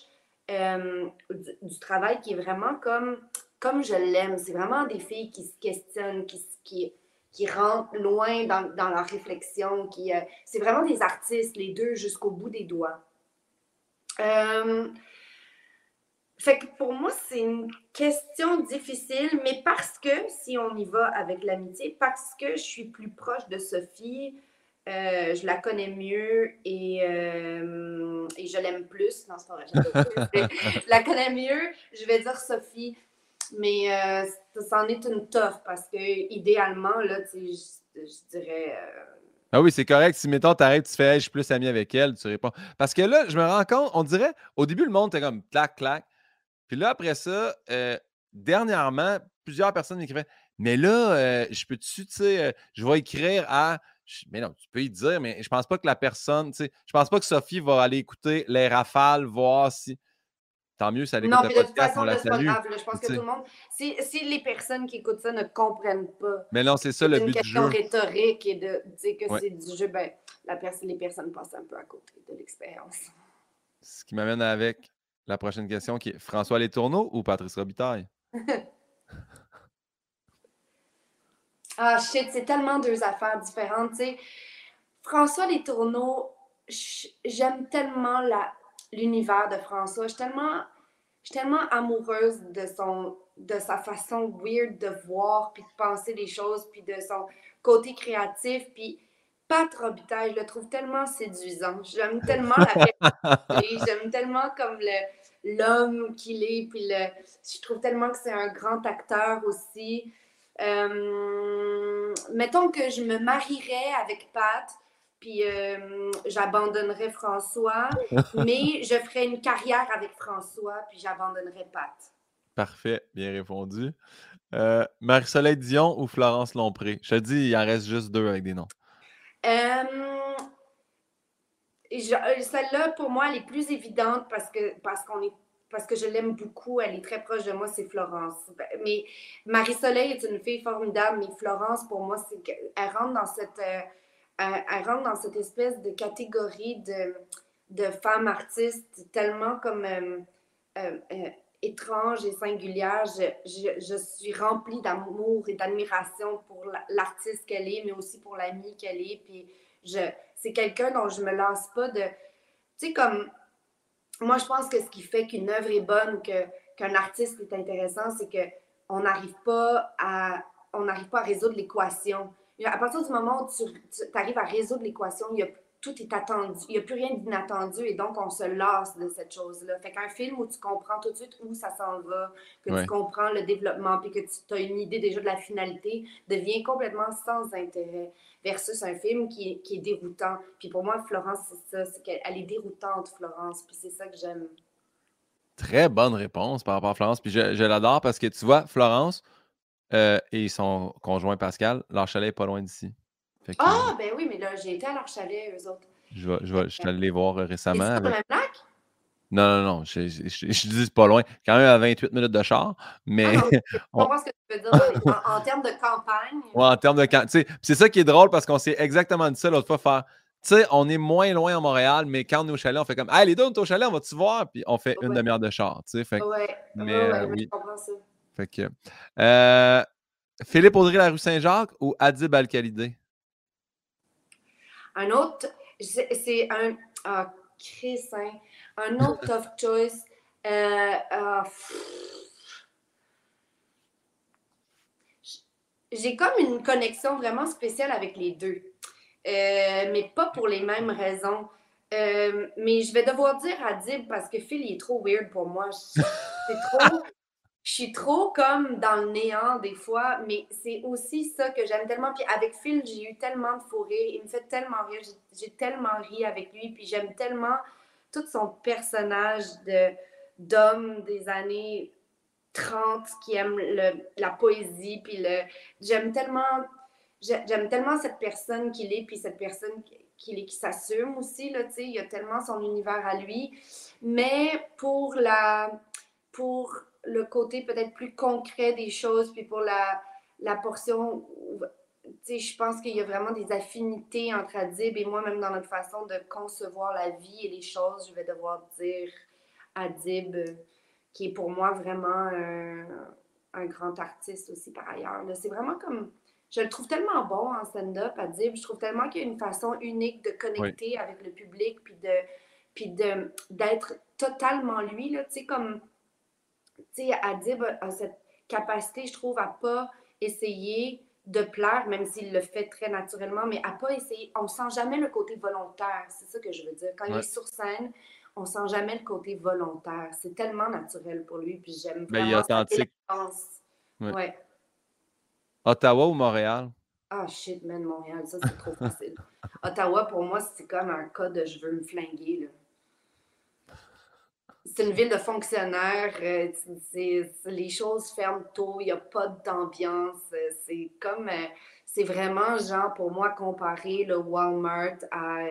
euh, du, travail qui est vraiment comme, comme je l'aime. C'est vraiment des filles qui se questionnent, qui, qui, rentrent loin dans, dans leur réflexion. Qui, euh, c'est vraiment des artistes, les deux, jusqu'au bout des doigts. Euh, Fait que pour moi, c'est une question difficile, mais parce que, si on y va avec l'amitié, parce que je suis plus proche de Sophie, euh, je la connais mieux et, euh, et je l'aime plus. Non, c'est pas vrai. [LAUGHS] je la connais mieux, je vais dire Sophie. Mais euh, ça en est une toffe parce que idéalement, là, je, je dirais. Ah oui, c'est correct. Si, mettons, t'arrêtes, tu fais je suis plus ami avec elle, tu réponds. Parce que là, je me rends compte, on dirait, au début, le monde était comme clac, clac. Puis là, après ça, dernièrement, plusieurs personnes m'écrivaient Mais là, je peux-tu, tu sais, je vais écrire à mais non, tu peux y dire, mais je pense pas que la personne, tu sais, je pense pas que Sophie va aller écouter les rafales, voir si. Tant mieux, ça l'écoute Non, mais de toute façon, c'est pas grave. je pense que tout le monde. Si, si, les personnes qui écoutent ça ne comprennent pas. Mais non, c'est ça le but du jeu. une question rhétorique et de dire que c'est du jeu, ben, la personne, les personnes passent un peu à côté de l'expérience. Ce qui m'amène avec la prochaine question qui est François Letourneau ou Patrice Robitaille? [LAUGHS] Ah, shit, c'est tellement deux affaires différentes. Tu sais, François Les Tourneaux, j'aime tellement l'univers de François. Je suis tellement, tellement amoureuse de, son, de sa façon weird de voir, puis de penser les choses, puis de son côté créatif. Puis Pat Robitaille, je le trouve tellement séduisant. J'aime tellement la [LAUGHS] J'aime tellement comme l'homme qu'il est. Puis le, je trouve tellement que c'est un grand acteur aussi. Euh, mettons que je me marierais avec Pat, puis euh, j'abandonnerais François, [LAUGHS] mais je ferais une carrière avec François, puis j'abandonnerais Pat. Parfait, bien répondu. Euh, Marie-Soleil Dion ou Florence Lompré? Je te dis, il en reste juste deux avec des noms. Celle-là, pour moi, elle est plus évidente parce que je l'aime beaucoup, elle est très proche de moi, c'est Florence. Mais Marie-Soleil est une fille formidable, mais Florence, pour moi, c'est qu'elle rentre dans cette, euh, elle rentre dans cette espèce de catégorie de, de femme artiste tellement comme euh, euh, étrange et singulière. Je, je, suis remplie d'amour et d'admiration pour l'artiste qu'elle est, mais aussi pour l'amie qu'elle est. Puis je, c'est quelqu'un dont je me lasse pas de, tu sais, comme moi, je pense que ce qui fait qu'une œuvre est bonne, que, qu'un artiste est intéressant, c'est qu'on n'arrive pas à on n'arrive pas à résoudre l'équation. À partir du moment où tu, arrives à résoudre l'équation, il y a tout est attendu. Il n'y a plus rien d'inattendu et donc on se lasse de cette chose-là. Fait qu'un film où tu comprends tout de suite où ça s'en va, que tu comprends le développement puis que tu as une idée déjà de la finalité, devient complètement sans intérêt versus un film qui est, qui est déroutant. Puis pour moi, Florence, c'est ça, c'est qu'elle est déroutante, Florence, puis c'est ça que j'aime. Très bonne réponse par rapport à Florence. Puis je, je l'adore parce que tu vois, Florence euh, et son conjoint Pascal, leur chalet n'est pas loin d'ici. Ah, ben oui, mais là, j'ai été à leur chalet, eux autres. Je, vais, je, vais, je suis allé les voir euh, récemment. C'est avec... le lac? Non, non, non. Je, je, je, dis pas loin. Quand même à 28 minutes de char. Mais. Ah, je [LAUGHS] comprends ce que tu veux dire en, termes de campagne. Oui, en termes de campagne. C'est ça qui est drôle parce qu'on s'est exactement dit ça l'autre fois. Faire, tu sais, on est moins loin à Montréal, mais quand on est au chalet, on fait comme Hey, les deux, on est au chalet, on va-tu voir? Puis on fait une demi-heure de char. Tu sais, fait, ouais, mais, euh, oui. je comprends ça. Fait que. Euh, Philippe Audrey, la rue Saint-Jacques ou Adib Al-Khalidé? Un autre, c'est un. Ah, Chris, hein, Un autre tough choice. Euh, euh, j'ai comme une connexion vraiment spéciale avec les deux, euh, mais pas pour les mêmes raisons. mais je vais devoir dire à Dib parce que Phil il est trop weird pour moi. C'est trop je suis trop comme dans le néant des fois, mais c'est aussi ça que j'aime tellement. Puis avec Phil, j'ai eu tellement de fou Il me fait tellement rire. J'ai tellement ri avec lui. Puis j'aime tellement tout son personnage d'homme des années 30 qui aime le, la poésie. Puis j'aime tellement, tellement cette personne qu'il est, puis cette personne qu'il est, qui s'assume aussi. Là, il a tellement son univers à lui. Mais pour la. Pour le côté peut-être plus concret des choses, puis pour la, la portion, je pense qu'il y a vraiment des affinités entre Adib et moi, même dans notre façon de concevoir la vie et les choses, je vais devoir dire Adib, qui est pour moi vraiment un, un grand artiste aussi par ailleurs. C'est vraiment comme, je le trouve tellement bon en stand-up, Adib, je trouve tellement qu'il y a une façon unique de connecter avec le public, puis de puis d'être totalement lui, là, tu sais, comme tu sais, Adib a cette capacité, je trouve, à pas essayer de plaire, même s'il le fait très naturellement, mais à pas essayer. On sent jamais le côté volontaire. C'est ça que je veux dire. Quand il est sur scène, on sent jamais le côté volontaire. C'est tellement naturel pour lui, puis j'aime ben, vraiment il est authentique. Ouais. Ottawa ou Montréal? Ah, shit, man, Montréal, ça, c'est trop [LAUGHS] facile. Ottawa, pour moi, c'est comme un cas de je veux me flinguer, là c'est une ville de fonctionnaires. Euh, les choses ferment tôt, il n'y a pas d'ambiance. Euh, c'est comme. Euh, c'est vraiment, genre, pour moi, comparer le Walmart à,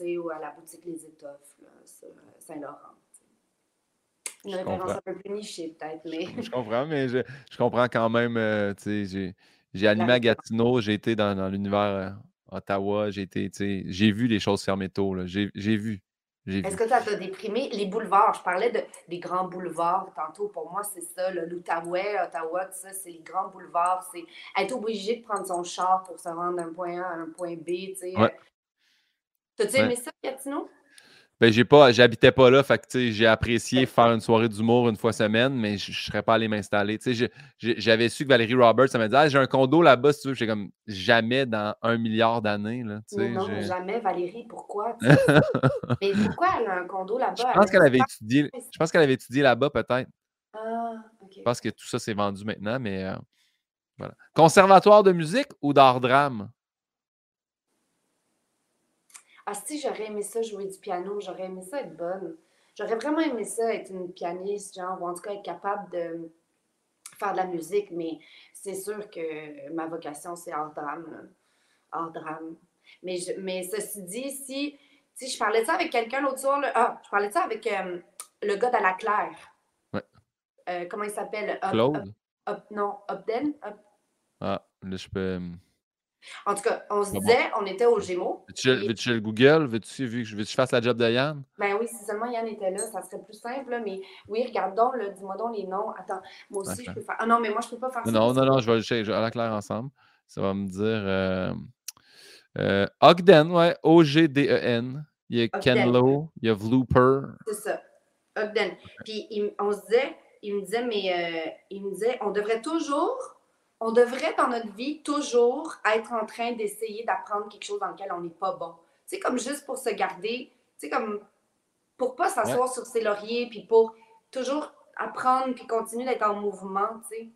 ou à la boutique Les Étoffes, Saint-Laurent. Une référence un peu plus nichée, peut-être, mais. Je, comprends, mais je, comprends quand même. j'ai animé à Gatineau, j'ai été dans, l'univers Ottawa, j'ai été, j'ai vu les choses fermer tôt. J'ai vu. Est-ce que ça t'a déprimé? Les boulevards, je parlais de, des grands boulevards tantôt. Pour moi, c'est ça, l'Outaouais, Ottawa, tout ça, c'est les grands boulevards. C'est être obligé de prendre son char pour se rendre d'un point A à un point B. Tu sais. T'as-tu aimé ça, Gatineau? Ben, j'ai pas, j'habitais pas là, fait que j'ai apprécié faire une soirée d'humour une fois semaine, mais je, ne serais pas allé m'installer. J'avais su que Valérie Roberts, ça m'a dit ah, j'ai un condo là-bas, si tu veux. J'ai comme jamais dans un milliard d'années. Non, jamais, Valérie, pourquoi? [LAUGHS] mais pourquoi elle a un condo là-bas? Je pense qu'elle avait étudié. Je pense qu'elle avait étudié là-bas, peut-être. Ah, ok. Je pense que tout ça s'est vendu maintenant, mais euh, voilà. Conservatoire de musique ou d'art drame? Ah, si j'aurais aimé ça jouer du piano, j'aurais aimé ça être bonne. J'aurais vraiment aimé ça être une pianiste, genre, ou en tout cas être capable de faire de la musique, mais c'est sûr que ma vocation, c'est hors drame. Hors drame. Mais, mais ceci dit, si, si je parlais de ça avec quelqu'un l'autre soir, ah, je parlais de ça avec euh, le gars de la Claire. Ouais. Euh, comment il s'appelle? Claude? non, Upden? Ah, là, je peux. En tout cas, on se disait, on était au Gémeaux. Veux-tu le Google? Veux-tu veux que je fasse la job de Yann? Ben oui, si seulement Yann était là, ça serait plus simple. mais oui, regarde donc, dis-moi donc les noms. Attends, moi aussi, je peux faire. Ah non, mais moi, je ne peux pas faire ça. Non, non, non, je vais, je vais aller clair ensemble. Ça va me dire. Euh, euh, Ogden, ouais, O-G-D-E-N. Il y a Ken Lowe, il y a Vlooper. C'est ça. Ogden. Puis on se disait, il me disait, mais euh, il me disait, on devrait toujours on devrait dans notre vie toujours être en train d'essayer d'apprendre quelque chose dans lequel on n'est pas bon. C'est comme juste pour se garder, c'est comme pour pas s'asseoir sur ses lauriers, puis pour toujours apprendre, puis continuer d'être en mouvement, tu sais.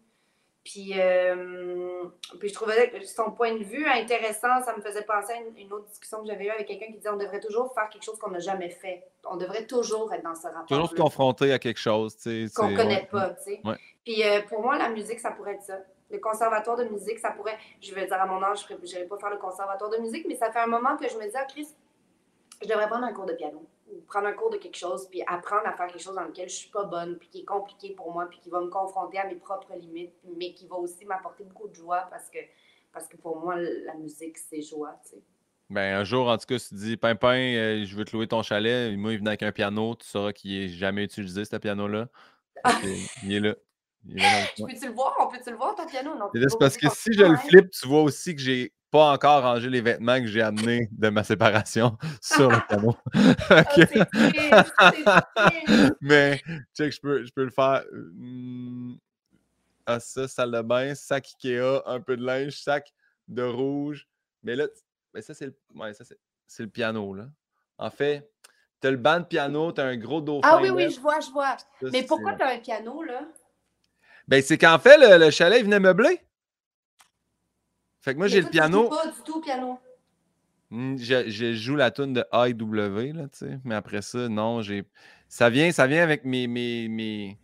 Puis, euh, puis je trouvais que son point de vue intéressant, ça me faisait penser à une, autre discussion que j'avais eue avec quelqu'un qui disait on devrait toujours faire quelque chose qu'on n'a jamais fait. On devrait toujours être dans ce rapport. Toujours se confronter à quelque chose, tu sais. Qu'on ne connaît pas, tu sais. Puis euh, pour moi, la musique, ça pourrait être ça. Le conservatoire de musique, ça pourrait, je vais dire à mon âge, je n'irais pas faire le conservatoire de musique, mais ça fait un moment que je me dis, ah, Chris, je devrais prendre un cours de piano ou prendre un cours de quelque chose, puis apprendre à faire quelque chose dans lequel je ne suis pas bonne, puis qui est compliqué pour moi, puis qui va me confronter à mes propres limites, mais qui va aussi m'apporter beaucoup de joie parce que, parce que pour moi, la musique, c'est joie, tu sais. Ben, un jour, en tout cas, si tu dis Pimpin, euh, je veux te louer ton chalet, moi, il venait avec un piano, tu sauras qu'il n'est jamais utilisé, ce piano-là. [LAUGHS] il est là. Peux-tu le voir? On peut-tu le voir, ton piano? Non, c'est parce que si je le flippe, tu vois aussi que j'ai pas encore rangé les vêtements que j'ai amenés de ma séparation [LAUGHS] sur le piano. [LAUGHS] oh, [LAUGHS] Mais, check, je peux, je peux le faire. Ah, ça, salle de bain, sac Ikea, un peu de linge, sac de rouge. Mais là, mais ça, c'est le, ouais, c'est le piano, là. En fait, tu as le banc de piano, tu as un gros dauphin. Ah oui, oui, je vois, je vois. mais pourquoi tu as un piano, là? Ben, c'est qu'en fait, le, chalet, il venait meubler. Fait que moi, j'ai le piano. pas du tout piano. Hmm, je, joue la tune de IW, là, tu sais. Mais après ça, non, j'ai. Ça vient, ça vient avec mes, mes, mes...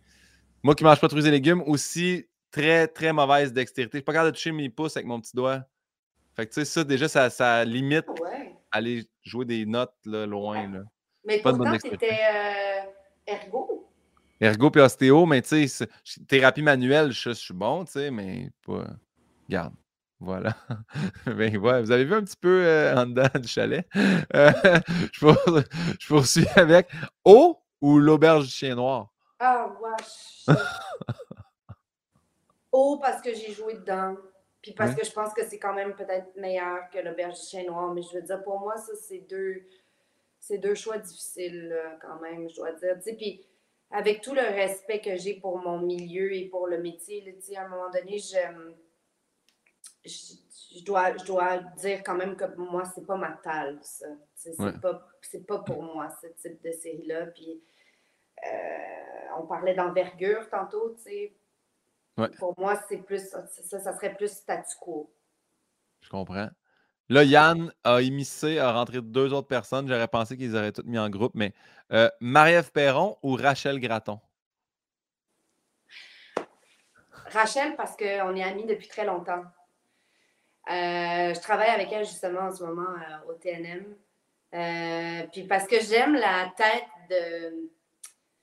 Moi qui mange pas de fruits et légumes, aussi très, très mauvaise dextérité. Je suis pas capable de toucher mes pouces avec mon petit doigt. Fait que tu sais, ça, déjà, ça, ça limite aller jouer des notes là, loin. Là. Mais pas pourtant, c'était euh, ergo. Ergo puis ostéo, mais tu sais, thérapie manuelle, je, suis bon, tu sais, mais pas. Garde. Voilà. [LAUGHS] ben, ouais, vous avez vu un petit peu euh, en dedans du chalet? [LAUGHS] Euh, je, poursuis avec eau ou l'auberge du chien noir? Ah, wesh. [LAUGHS] eau parce que j'ai joué dedans. Puis parce que je pense que c'est quand même peut-être meilleur que l'auberge du chien noir. Mais je veux dire, pour moi, ça, c'est deux, deux choix difficiles quand même, je dois dire. Tu sais, puis avec tout le respect que j'ai pour mon milieu et pour le métier, à un moment donné, je, je, dois, je dois dire quand même que moi, c'est pas ma talle, ça. C'est pas, pas pour moi, ce type de série-là. Puis, euh, on parlait d'envergure tantôt, tu sais. Pour moi, c'est plus, ça, ça serait plus statu quo. Je comprends. Là, Yann a émissé, a rentré deux autres personnes. J'aurais pensé qu'ils auraient toutes mis en groupe, mais euh, Marie-Ève Perron ou Rachel Graton? Rachel, parce qu'on est amis depuis très longtemps. Euh, je travaille avec elle justement en ce moment euh, au TNM. puis parce que j'aime la tête de.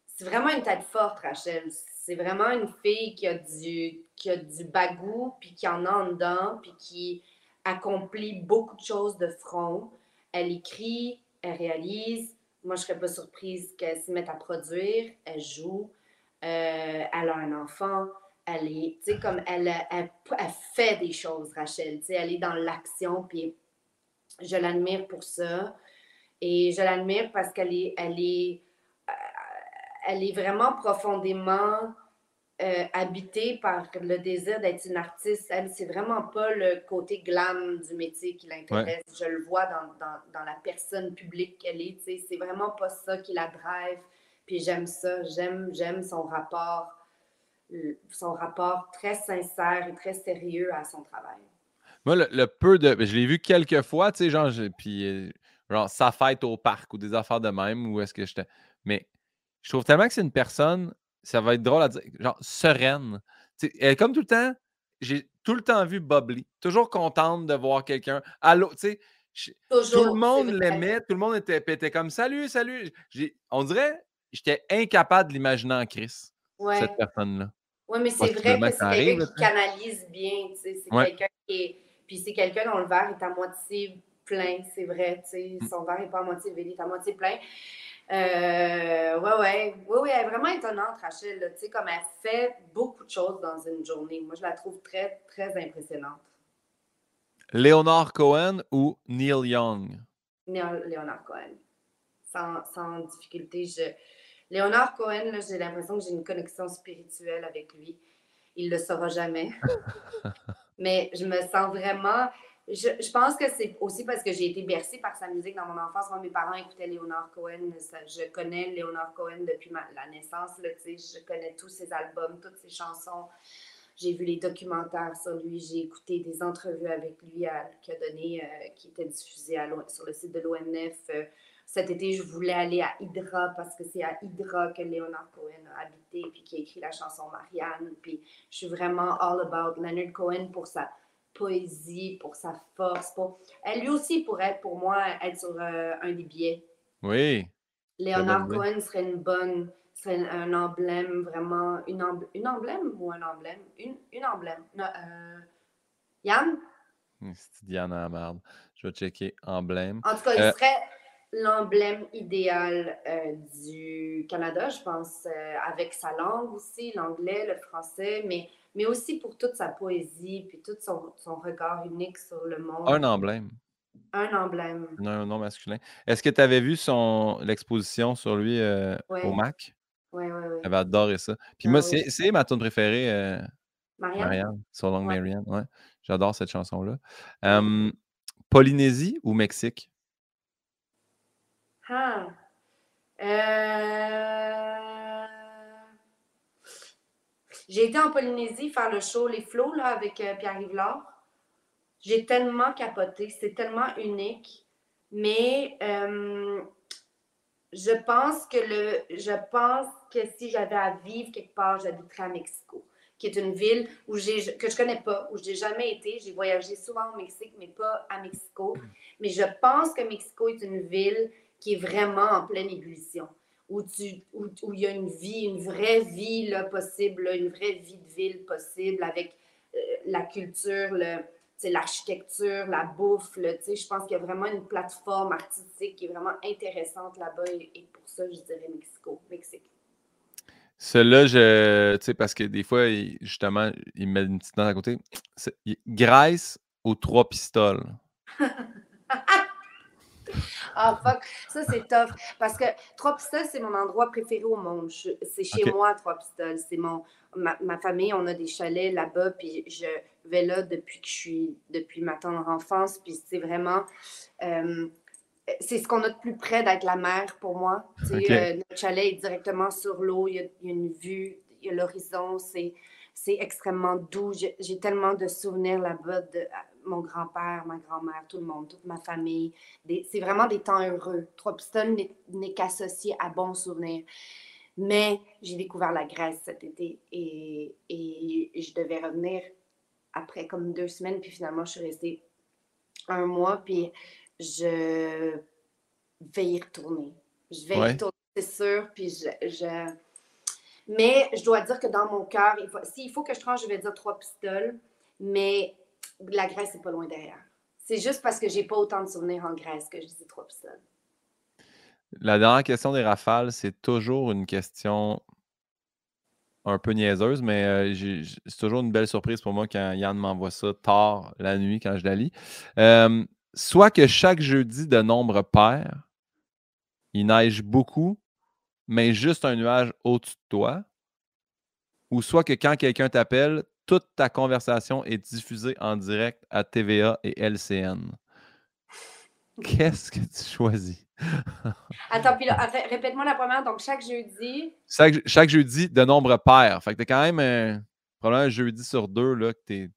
C'est vraiment une tête forte, Rachel. C'est vraiment une fille qui a du, qui a bagou, puis qui en a en dedans, puis qui accomplit beaucoup de choses de front. Elle écrit, elle réalise. Moi, je ne serais pas surprise qu'elle se mette à produire. Elle joue. Euh, elle a un enfant. Elle est, tu sais, comme elle, elle, fait des choses, Rachel. Tu sais, elle est dans l'action. Puis je l'admire pour ça. Et je l'admire parce qu'elle est, elle est, euh, elle est vraiment profondément euh, habitée par le désir d'être une artiste. Elle, c'est vraiment pas le côté glam du métier qui l'intéresse. Je le vois dans, dans, dans, la personne publique qu'elle est. C'est vraiment pas ça qui la drive. Puis j'aime ça. J'aime, j'aime son rapport, son rapport très sincère et très sérieux à son travail. Moi, le, peu de. Je l'ai vu quelques fois, tu sais, genre, puis euh, genre, sa fête au parc ou des affaires de même, ou est-ce que j'étais. Mais je trouve tellement que c'est une personne ça va être drôle à dire, genre sereine. elle, comme tout le temps, j'ai tout le temps vu Bubbly, toujours contente de voir quelqu'un. Allô, tu sais, tout le monde l'aimait, tout le monde était, était comme salut, salut. On dirait, j'étais incapable de l'imaginer en Chris, cette personne-là. Oui, mais c'est vrai que c'est quelqu'un qui canalise bien, tu sais, c'est quelqu'un qui est. Puis c'est quelqu'un dont le verre est à moitié plein, c'est vrai, tu sais, mmh. son verre n'est pas à moitié vide, il est à moitié plein. Euh, ouais, ouais. Oui, oui, elle est vraiment étonnante, Rachel. Tu sais, comme elle fait beaucoup de choses dans une journée. Moi, je la trouve très, très impressionnante. Léonard Cohen ou Neil Young? Léonard Cohen. Sans, sans difficulté. Je... Léonard Cohen, j'ai l'impression que j'ai une connexion spirituelle avec lui. Il ne le saura jamais. [LAUGHS] Mais je me sens vraiment je, pense que c'est aussi parce que j'ai été bercée par sa musique dans mon enfance. Moi, mes parents écoutaient Leonard Cohen. je connais Leonard Cohen depuis la naissance. Là, je connais tous ses albums, toutes ses chansons. J'ai vu les documentaires sur lui. J'ai écouté des entrevues avec lui qui a donné, euh, qui étaient diffusées sur le site de l'ONF. Euh, cet été, je voulais aller à Hydra parce que c'est à Hydra que Leonard Cohen a habité puis qui a écrit la chanson Marianne. Puis je suis vraiment all about Leonard Cohen pour ça poésie, pour sa force. Pour... Elle lui aussi pourrait, pour moi, être sur euh, un des billets. Oui. Léonard Cohen serait une bonne, serait un emblème, vraiment, une, une emblème ou un emblème? Une, une emblème. Euh, Yann? C'est Yann à la merde. Je vais checker emblème. En tout cas, il euh, serait l'emblème idéal du Canada, je pense, avec sa langue aussi, l'anglais, le français, mais mais aussi pour toute sa poésie, puis tout son, son regard unique sur le monde. Un emblème. Un emblème. Un nom masculin. Est-ce que tu avais vu son l'exposition sur lui euh, au MAC? Oui, oui, oui. J'avais adoré ça. Puis ah moi, c'est ma tune préférée. Euh, Marianne? Marianne. So Long Marianne. Ouais. J'adore cette chanson-là. Polynésie ou Mexique? Ah. Euh... J'ai été en Polynésie faire le show Les Flots là, avec euh, Pierre Rivlard. J'ai tellement capoté. C'est tellement unique. Mais euh, je pense que le je pense que si j'avais à vivre quelque part, j'habiterais à Mexico, qui est une ville où j'ai que je connais pas, où j'ai jamais été. J'ai voyagé souvent au Mexique, mais pas à Mexico. Mais je pense que Mexico est une ville qui est vraiment en pleine ébullition où, tu, où, il y a une vie, une vraie vie là, possible, une vraie vie de ville possible avec euh, la culture, l'architecture, la bouffe. je pense qu'il y a vraiment une plateforme artistique qui est vraiment intéressante là-bas et, pour ça, je dirais Mexico, Mexique. Celui-là, je, tu sais, parce que des fois, justement, il met une petite note à côté. Grèce aux trois pistoles. [LAUGHS] [LAUGHS] ah, fuck. Ça, c'est tough. Parce que Trois Pistoles, c'est mon endroit préféré au monde. C'est chez moi, Trois Pistoles. C'est mon. Ma, ma, famille, on a des chalets là-bas, puis je vais là depuis que je suis, depuis ma tendre enfance, puis c'est vraiment, euh, c'est ce qu'on a de plus près d'être la mer pour moi. Euh, notre chalet est directement sur l'eau, il, y, a une vue, il y a l'horizon, c'est, c'est extrêmement doux. J'ai, tellement de souvenirs là-bas de mon grand-père, ma grand-mère, tout le monde, toute ma famille. c'est vraiment des temps heureux. Trois pistoles n'est, qu'associé à bons souvenirs. Mais j'ai découvert la Grèce cet été et, et je devais revenir après comme deux semaines, puis finalement, je suis restée un mois, puis je vais y retourner. Je vais y retourner, c'est sûr, puis je, Mais je dois dire que dans mon cœur, s'il faut que je tranche, je vais dire trois pistoles, mais la Grèce n'est pas loin derrière. C'est juste parce que j'ai pas autant de souvenirs en Grèce que je dis trois pistoles. La dernière question des rafales, c'est toujours une question un peu niaiseuse, mais euh, c'est toujours une belle surprise pour moi quand Yann m'envoie ça tard la nuit quand je la lis. soit que chaque jeudi de nombre pair, il neige beaucoup, mais juste un nuage au-dessus de toi. Ou soit que quand quelqu'un t'appelle, toute ta conversation est diffusée en direct à TVA et LCN. Qu'est-ce que tu choisis? [LAUGHS] Attends, puis répète-moi la première. Donc, chaque jeudi? Chaque, jeudi de nombre pair. Fait que t'es quand même euh, probablement un jeudi sur deux là, que t'es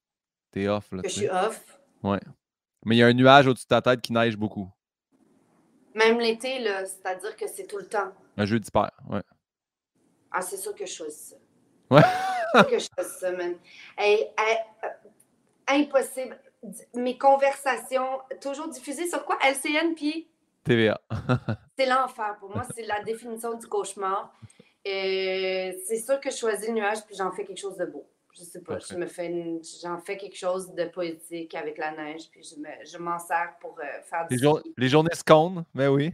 es off. Là, que je suis off. Ouais. Mais il y a un nuage au-dessus de ta tête qui neige beaucoup. Même l'été, là, c'est-à-dire que c'est tout le temps. Un jeudi pair, ouais. Ah, c'est sûr que je choisis ça. Ouais. [LAUGHS] que je ça, man. Hey, euh, impossible. Mes conversations, toujours diffusées sur quoi? LCN, puis TVA. [LAUGHS] c'est l'enfer. Pour moi, c'est la définition du cauchemar. Et c'est sûr que je choisis le nuage puis j'en fais quelque chose de beau. Je sais pas, je me fais j'en fais quelque chose de poétique avec la neige puis je, me... je m'en sers pour euh, faire du les, les journées scone, [LAUGHS] mais oui.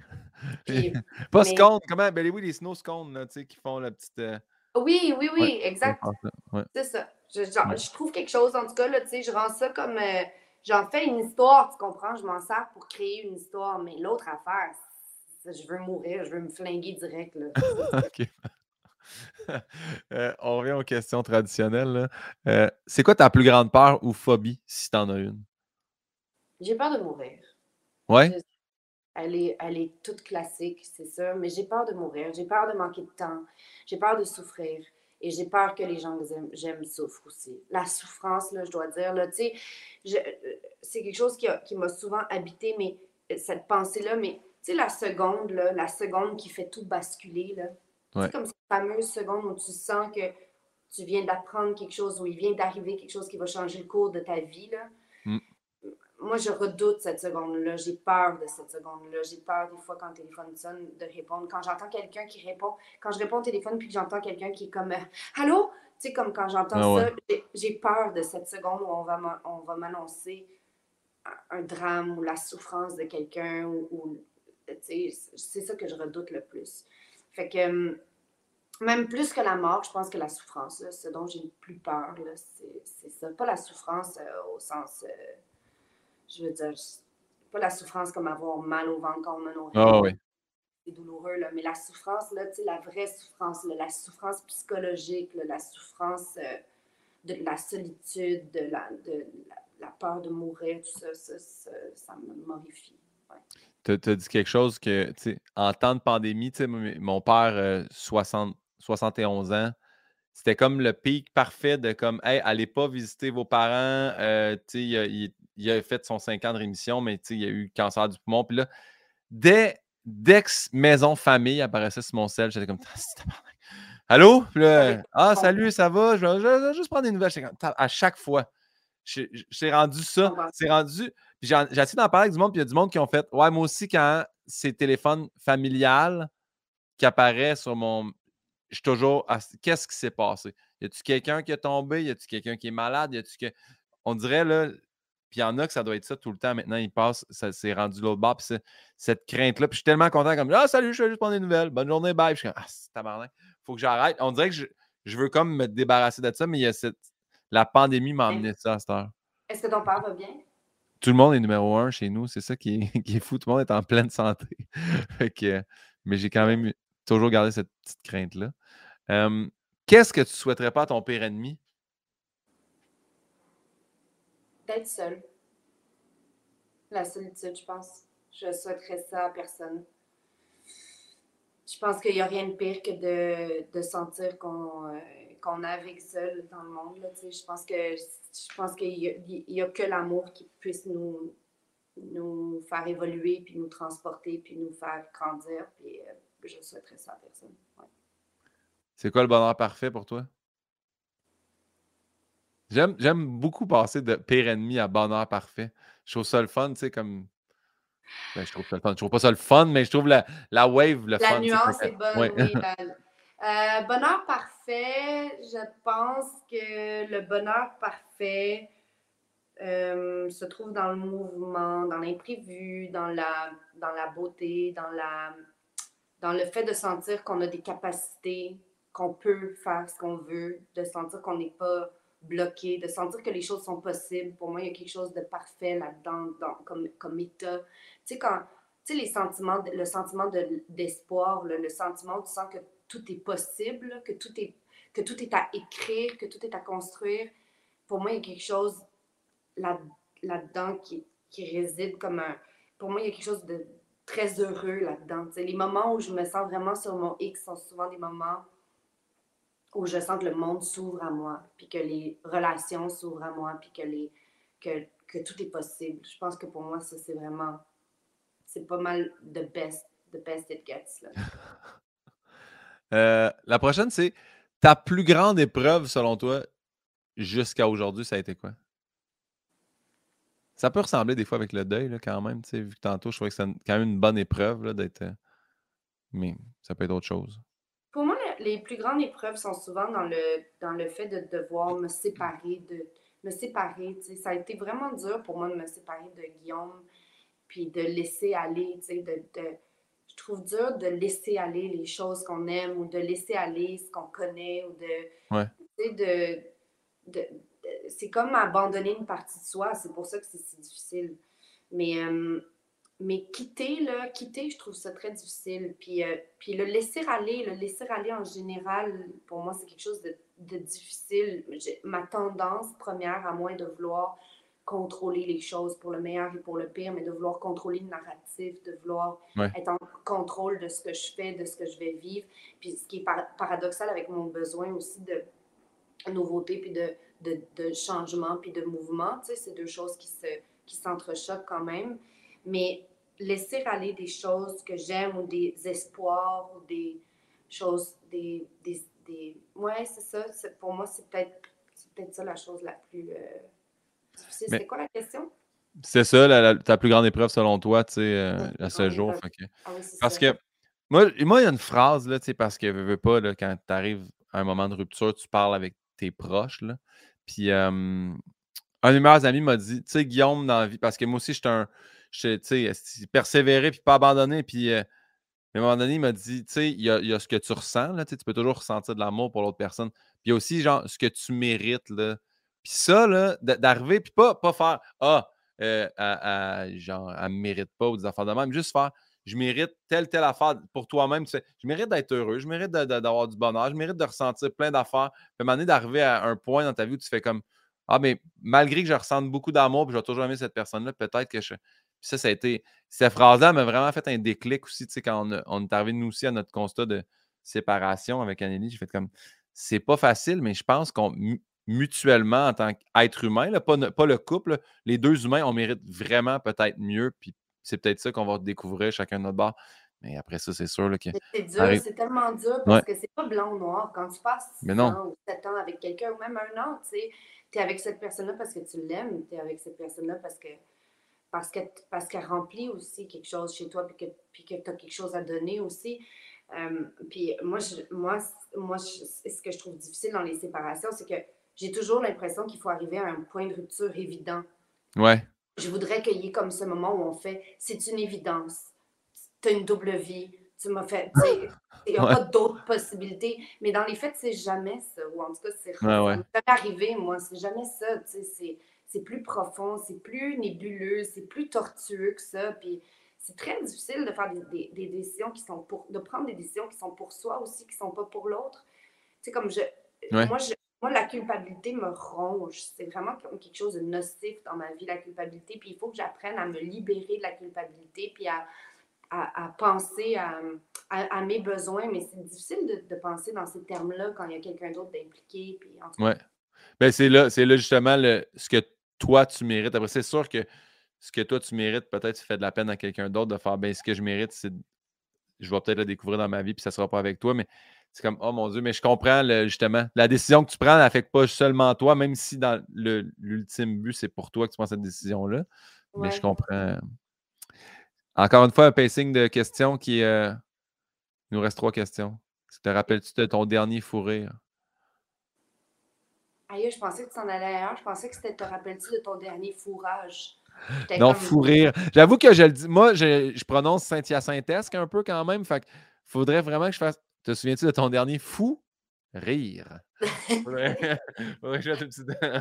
pas scone, comment? Ben oui les snow scones là, tu sais qui font la petite euh, Oui, oui, oui, exact. C'est ça. Je, je, trouve quelque chose en tout cas là, tu sais, je rends ça comme euh, j'en fais une histoire, tu comprends? Je m'en sers pour créer une histoire. Mais l'autre affaire, je veux mourir, je veux me flinguer direct. Là. [LAUGHS] OK. [LAUGHS] Euh, on revient aux questions traditionnelles. Euh, c'est quoi ta plus grande peur ou phobie, si tu en as une? J'ai peur de mourir. Ouais? Elle est, elle est toute classique, c'est sûr, mais j'ai peur de mourir. J'ai peur de manquer de temps. J'ai peur de souffrir. Et j'ai peur que les gens que j'aime souffrent aussi. La souffrance, là, je dois dire, là, tu sais, euh, c'est quelque chose qui, qui m'a souvent habité, mais euh, cette pensée-là, mais tu sais, la seconde, là, la seconde qui fait tout basculer, là. C'est comme cette fameuse seconde où tu sens que tu viens d'apprendre quelque chose, où il vient d'arriver quelque chose qui va changer le cours de ta vie, là. Moi, je redoute cette seconde-là. J'ai peur de cette seconde-là. J'ai peur des fois quand le téléphone sonne de répondre. Quand j'entends quelqu'un qui répond, quand je réponds au téléphone puis que j'entends quelqu'un qui est comme euh, Allô? Tu sais, comme quand j'entends ah ça, j'ai peur de cette seconde où on va, on va m'annoncer un, drame ou la souffrance de quelqu'un ou, c'est ça que je redoute le plus. Fait que hum, même plus que la mort, je pense que la souffrance, ce dont j'ai le plus peur, c'est ça. Pas la souffrance euh, au sens. Euh, je veux dire, pas la souffrance comme avoir mal au ventre quand on a nos oh, oui. C'est douloureux, là, mais la souffrance, là, la vraie souffrance, la souffrance psychologique, la souffrance euh, de la solitude, de la, de la, peur de mourir, tout ça, ça, ça, me morifie. Tu as, dit quelque chose que, tu sais, en temps de pandémie, tu sais, mon père, 60, euh, 71 ans, c'était comme le pic parfait de comme, hey, allez pas visiter vos parents. Euh, il, il, il, a fait son 5 ans de rémission, mais il a eu cancer du poumon. Puis là, dès, d'ex-maison famille apparaissait sur mon sel, j'étais comme, [LAUGHS] allô? ah, salut, ça va? Je vais, juste prendre des nouvelles. à chaque fois, j'ai rendu ça. C'est rendu. J'ai essayé d'en parler avec du monde, puis il y a du monde qui ont fait, ouais, moi aussi, quand c'est téléphone familial qui apparaît sur mon, je suis toujours. Qu'est-ce qui s'est passé? Y a-tu quelqu'un qui est tombé? Y a-tu quelqu'un qui est malade? Y a-tu que. On dirait, là, puis il y en a que ça doit être ça tout le temps. Maintenant, il passe, ça s'est rendu l'autre bord. Puis cette crainte-là. Puis je suis tellement content comme Ah, salut, je vais juste prendre des nouvelles. Bonne journée, bye. Puis je suis comme Ah, c'est tabarnak. Faut que j'arrête. On dirait que je, je, veux comme me débarrasser de ça, mais il y a cette. La pandémie m'a amené ça à cette heure. Est-ce que ton père va bien? tout le monde est numéro un chez nous. C'est ça qui est, [LAUGHS] qui est, fou. Tout le monde est en pleine santé. [LAUGHS] mais j'ai quand même toujours gardé cette petite crainte-là. Qu'est-ce que tu souhaiterais pas à ton pire ennemi? D'être seul. La solitude, je pense. Je souhaiterais ça à personne. Je pense qu'il n'y a rien de pire que de, de sentir qu'on euh, qu'on navigue seul dans le monde. Je pense que je pense qu'il n'y a, que l'amour qui puisse nous, nous faire évoluer, puis nous transporter, puis nous faire grandir. Puis euh, je souhaiterais ça à personne. C'est quoi le bonheur parfait pour toi? J'aime beaucoup passer de pire ennemi à bonheur parfait. Je trouve ça le fun, tu sais, comme. Ben, je trouve ça le fun. Je trouve pas ça le fun, mais je trouve la, la wave le fun. La nuance est bonne, oui. Euh, bonheur parfait, je pense que le bonheur parfait euh, se trouve dans le mouvement, dans l'imprévu, dans la, dans la beauté, dans, la, dans le fait de sentir qu'on a des capacités, qu'on peut faire ce qu'on veut, de sentir qu'on n'est pas bloqué, de sentir que les choses sont possibles. Pour moi, il y a quelque chose de parfait là-dedans, comme, comme état. Tu sais, quand, tu sais, les sentiments, le sentiment d'espoir, le, sentiment où tu sens que tout est possible, que tout est, que tout est à écrire, que tout est à construire. Pour moi, il y a quelque chose là, là-dedans qui, qui réside comme un... Pour moi, il y a quelque chose de très heureux là-dedans. Tu sais, les moments où je me sens vraiment sur mon X sont souvent des moments où je sens que le monde s'ouvre à moi, puis que les relations s'ouvrent à moi, puis que, les, que, que tout est possible. Je pense que pour moi, ça, c'est vraiment, c'est pas mal the best, the best it gets. Là. [LAUGHS] Euh, la prochaine, c'est ta plus grande épreuve, selon toi, jusqu'à aujourd'hui, ça a été quoi? Ça peut ressembler des fois avec le deuil, là, quand même. Vu que tantôt, je trouvais que c'est quand même une bonne épreuve d'être. Euh, mais ça peut être autre chose. Les plus grandes épreuves sont souvent dans le, dans le fait de devoir me séparer, de me séparer. Ça a été vraiment dur pour moi de me séparer de Guillaume, puis de laisser aller, de, de, je trouve dur de laisser aller les choses qu'on aime ou de laisser aller ce qu'on connaît ou de, de, de, c'est comme abandonner une partie de soi. C'est pour ça que c'est si difficile. Mais euh, mais quitter, là, quitter, je trouve ça très difficile. Puis, euh, puis le laisser aller, le laisser aller en général, pour moi, c'est quelque chose de, de difficile. Ma tendance première à moi est de vouloir contrôler les choses pour le meilleur et pour le pire, mais de vouloir contrôler le narratif, de vouloir être en contrôle de ce que je fais, de ce que je vais vivre. Puis ce qui est paradoxal avec mon besoin aussi de nouveauté, puis de, de, de changement, puis de mouvement, tu sais, c'est deux choses qui se qui s'entrechoquent quand même. Mais laisser aller des choses que j'aime ou des espoirs ou des choses, des. des, des... Ouais, c'est ça. Pour moi, c'est peut-être peut ça la chose la plus euh, difficile. C'est quoi la question? C'est ça, ta plus grande épreuve selon toi, tu sais, euh, à ce jour. Ah parce que moi, moi, il y a une phrase, là, tu sais, parce que veux, pas, là, quand tu arrives à un moment de rupture, tu parles avec tes proches, là. Puis un de mes meilleurs amis m'a dit, tu sais, Guillaume, dans la vie, parce que moi aussi, j'étais un persévérer puis pas abandonner. Puis, euh, à un moment donné, il m'a dit, tu sais, il y a, ce que tu ressens, là, tu peux toujours ressentir de l'amour pour l'autre personne. Puis y aussi, genre, ce que tu mérites, là. Puis ça, là, d'arriver, puis pas, pas faire, ah, euh, genre, elle me mérite pas ou des affaires de même, juste faire, je mérite telle, telle affaire pour toi-même. Tu sais, je mérite d'être heureux, je mérite d'avoir du bonheur, je mérite de ressentir plein d'affaires. Puis à un moment donné, d'arriver à un point dans ta vie où tu fais comme, ah, mais malgré que je ressente beaucoup d'amour, puis je vais toujours aimer cette personne-là, peut-être que je, ça, ça a été. Cette phrase-là m'a vraiment fait un déclic aussi, tu sais, quand on, est arrivé, nous aussi, à notre constat de séparation avec Anneli. J'ai fait comme. C'est pas facile, mais je pense qu'on mutuellement, en tant qu'être humain, pas, pas, le couple, les deux humains, on mérite vraiment peut-être mieux. Puis c'est peut-être ça qu'on va découvrir chacun de notre bord. Mais après ça, c'est sûr que. C'est dur, c'est tellement dur parce que c'est pas blanc ou noir. Quand tu passes 6 ans ou 7 ans avec quelqu'un, ou même un an, tu sais, tu es avec cette personne-là parce que tu l'aimes, tu es avec cette personne-là parce que parce qu'elle parce qu'elle remplit aussi quelque chose chez toi, puis que, puis que tu as quelque chose à donner aussi. Euh, puis moi, moi, moi ce que je trouve difficile dans les séparations, c'est que j'ai toujours l'impression qu'il faut arriver à un point de rupture évident. Ouais. Je voudrais qu'il y ait comme ce moment où on fait c'est une évidence. Tu as une double vie. Tu m'as fait. [LAUGHS] Il n'y a pas d'autres possibilités. Mais dans les faits, c'est jamais ça. Ou en tout cas, c'est ouais, ouais. jamais arrivé, moi. C'est jamais ça. C'est c'est plus profond, c'est plus nébuleux, c'est plus tortueux que ça. Puis c'est très difficile de faire des, décisions qui sont pour, de prendre des décisions qui sont pour soi aussi, qui sont pas pour l'autre. Tu sais, comme je, moi, je, moi, la culpabilité me ronge. C'est vraiment quelque chose de nocif dans ma vie, la culpabilité. Puis il faut que j'apprenne à me libérer de la culpabilité, puis à, à, penser à, à, mes besoins. Mais c'est difficile de, de, penser dans ces termes-là quand il y a quelqu'un d'autre d'impliqué. Puis ouais. Ben, c'est là, là justement le, ce que toi tu mérites. Après, c'est sûr que ce que toi tu mérites, peut-être tu fais de la peine à quelqu'un d'autre de faire ben ce que je mérite, c'est je vais peut-être le découvrir dans ma vie, puis ça ne sera pas avec toi. Mais c'est comme, oh mon Dieu, mais je comprends justement. La décision que tu prends n'affecte pas seulement toi, même si dans l'ultime but, c'est pour toi que tu prends cette décision-là. Mais je comprends. Encore une fois, un pacing de questions qui. Euh, il nous reste trois questions. Te rappelles-tu de ton dernier fou rire? Aïe, je pensais que tu en allais ailleurs. Je pensais que c'était te rappelles-tu de ton dernier fourrage? Non, fou rire. J'avoue que je le dis. Moi, je, je prononce Saint-Hyacintesque un peu quand même. Fait faudrait vraiment que je fasse te souviens-tu de ton dernier fou? Rire? [LAUGHS] ouais, [LAUGHS] je vais [LAUGHS] te euh...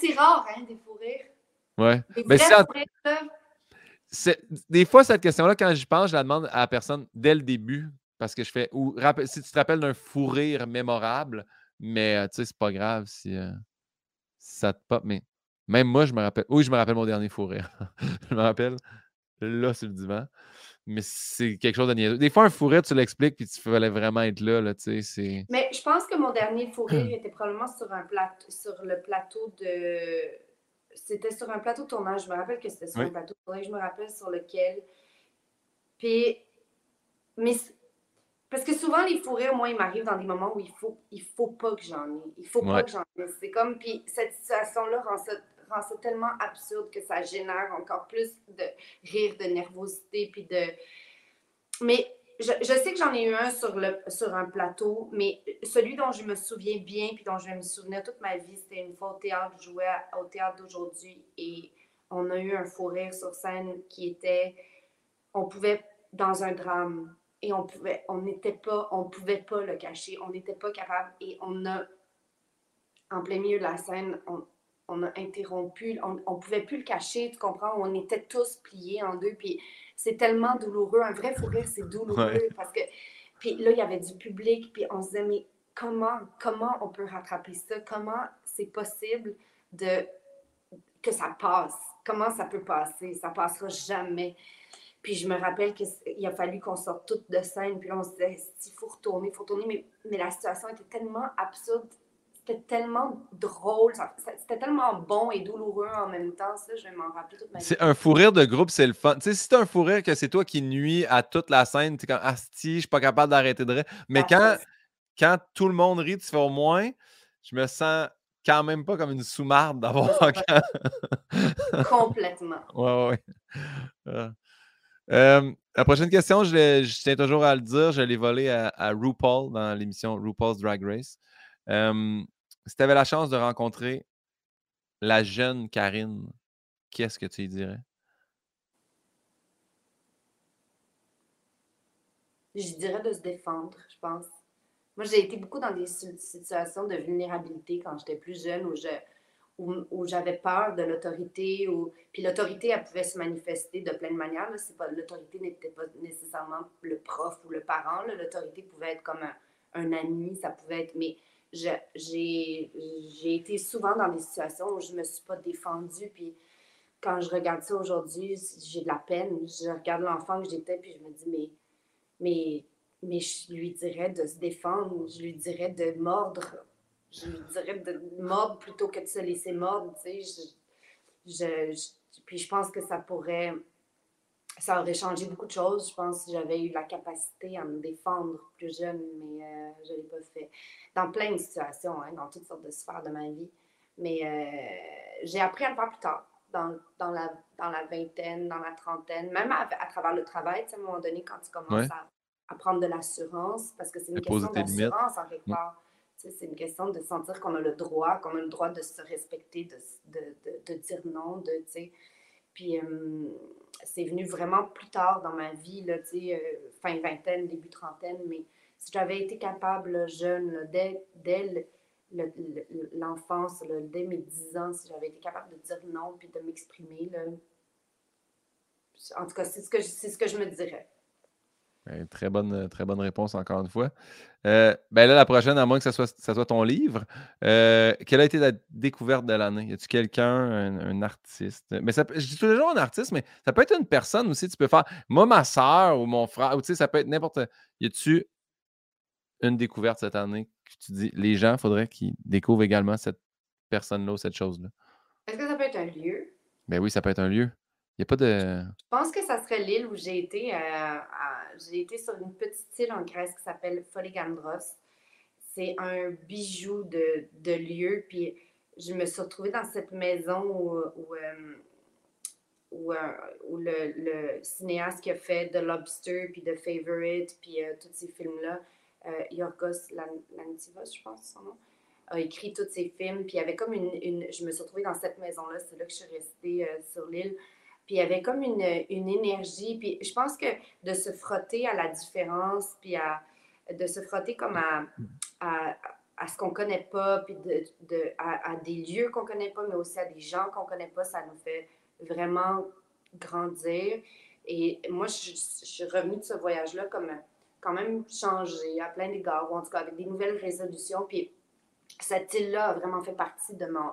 c'est rare, hein, des fous rires. Ouais. Mais c'est des fois, cette question-là, quand j'y pense, je la demande à la personne dès le début. Parce que je fais. Ou, si tu te rappelles d'un fou rire mémorable, mais tu sais, c'est pas grave si, euh, si ça te pop. Mais même moi, je me rappelle. Oui, je me rappelle mon dernier fou rire. [LAUGHS] je me rappelle là sur le divan. Mais c'est quelque chose de niaiseux. Des fois, un fourré, tu l'expliques, puis tu fallait vraiment être là, là tu sais. Mais je pense que mon dernier fourré [CLEARS THROAT] était probablement sur, un plateau, sur le plateau de... C'était sur un plateau de tournage. Je me rappelle que c'était sur un plateau de tournage. Je me rappelle sur lequel... Puis... Mais... Parce que souvent, les fourrés, moi, ils m'arrivent dans des moments où il faut, il faut pas que j'en ai. Il faut pas que j'en ai. C'est comme... Puis cette situation-là rend ça c'est tellement absurde que ça génère encore plus de rire, de nervosité, puis de... Mais je, je sais que j'en ai eu un sur, le, sur un plateau, mais celui dont je me souviens bien, puis dont je vais me souvenir toute ma vie, c'était une fois au théâtre, je jouais au théâtre d'aujourd'hui, et on a eu un fou rire sur scène qui était... On pouvait, dans un drame, et on pouvait, on n'était pas, on pouvait pas le cacher, on n'était pas capable, et on a, en plein milieu de la scène, on, on a interrompu, on ne pouvait plus le cacher, tu comprends? On était tous pliés en deux, puis c'est tellement douloureux. Un vrai fou rire, c'est douloureux parce que. Puis là, il y avait du public, puis on se disait, mais comment, comment on peut rattraper ça? Comment c'est possible de que ça passe? Comment ça peut passer? Ça passera jamais. Puis je me rappelle qu'il a fallu qu'on sorte toutes de scène, puis là, on se disait, il faut retourner, il faut retourner, mais, mais la situation était tellement absurde c'était tellement drôle, c'était tellement bon et douloureux en même temps, ça, je vais m'en rappeler toute ma vie. C'est un fou rire de groupe, c'est le fun. Tu sais, si c'est un fou rire que c'est toi qui nuit à toute la scène, tu es comme Asti, je suis pas capable d'arrêter de rire. Mais quand, quand tout le monde rit, tu fais au moins, je me sens quand même pas comme une sous-marde d'avoir. Complètement. [LAUGHS] Ouais, ouais. Ah. Euh, la prochaine question, je, tiens toujours à le dire, je l'ai volé à, RuPaul dans l'émission RuPaul's Drag Race si tu avais la chance de rencontrer la jeune Karine, qu'est-ce que tu dirais? Je dirais de se défendre, je pense. Moi, j'ai été beaucoup dans des situations de vulnérabilité quand j'étais plus jeune où je où, j'avais peur de l'autorité. Puis l'autorité, elle pouvait se manifester de plein de manières. L'autorité n'était pas nécessairement le prof ou le parent. L'autorité pouvait être comme un, un, ami, ça pouvait être... Mais j'ai été souvent dans des situations où je ne me suis pas défendue. Puis quand je regarde ça aujourd'hui, j'ai de la peine. Je regarde l'enfant que j'étais, puis je me dis, mais, mais, mais je lui dirais de se défendre, je lui dirais de mordre. Je lui dirais de mordre plutôt que de se laisser mordre. Tu sais. je, puis je pense que ça pourrait ça aurait changé beaucoup de choses. Je pense que j'avais eu la capacité à me défendre plus jeune, mais euh, je ne l'ai pas fait. Dans plein de situations, hein, dans toutes sortes de sphères de ma vie. Mais euh, j'ai appris à le faire plus tard, dans, dans, la, dans la vingtaine, dans la trentaine, même à, travers le travail. À un moment donné, quand tu commences à, prendre de l'assurance, parce que c'est une question d'assurance en quelque part. C'est une question de sentir qu'on a le droit, qu'on a le droit de se respecter, de, de, de, dire non, de, puis c'est venu vraiment plus tard dans ma vie, là, euh, fin vingtaine, début trentaine, mais si j'avais été capable, jeune, dès, dès l'enfance, dès mes 10 ans, si j'avais été capable de dire non puis de m'exprimer, en tout cas, c'est ce, que, ce que je me dirais. Ben, très, bonne, très bonne réponse, encore une fois. Euh, ben là, la prochaine, à moins que ce soit, ça soit ton livre, euh, quelle a été la découverte de l'année? Y a-tu quelqu'un, un, artiste? Mais ça, je dis toujours un artiste, mais ça peut être une personne aussi. Tu peux faire, moi, ma soeur ou mon frère, ou tu sais, ça peut être n'importe. Y a-tu une découverte cette année que tu dis, les gens, il faudrait qu'ils découvrent également cette personne-là ou cette chose-là? Est-ce que ça peut être un lieu? Ben oui, ça peut être un lieu. Pas de. Je pense que ça serait l'île où j'ai été. Euh, j'ai été sur une petite île en Grèce qui s'appelle Foligandros. C'est un bijou de, de, lieu. Puis je me suis retrouvée dans cette maison où, où, euh, euh, le, cinéaste qui a fait The Lobster, puis The Favorite, puis tous ces films-là, Yorgos Lantimos, je pense son nom, a écrit tous ces films. Puis il y avait comme une, Je me suis retrouvée dans cette maison-là. C'est là que je suis restée sur l'île. Puis il y avait comme une, une, énergie. Puis je pense que de se frotter à la différence, puis à, de se frotter comme à, à, à ce qu'on ne connaît pas, puis de, de à, des lieux qu'on ne connaît pas, mais aussi à des gens qu'on ne connaît pas, ça nous fait vraiment grandir. Et moi, je, suis revenue de ce voyage-là comme quand même changé à plein d'égards, ou en tout cas avec des nouvelles résolutions. Puis cette île-là a vraiment fait partie de, mon,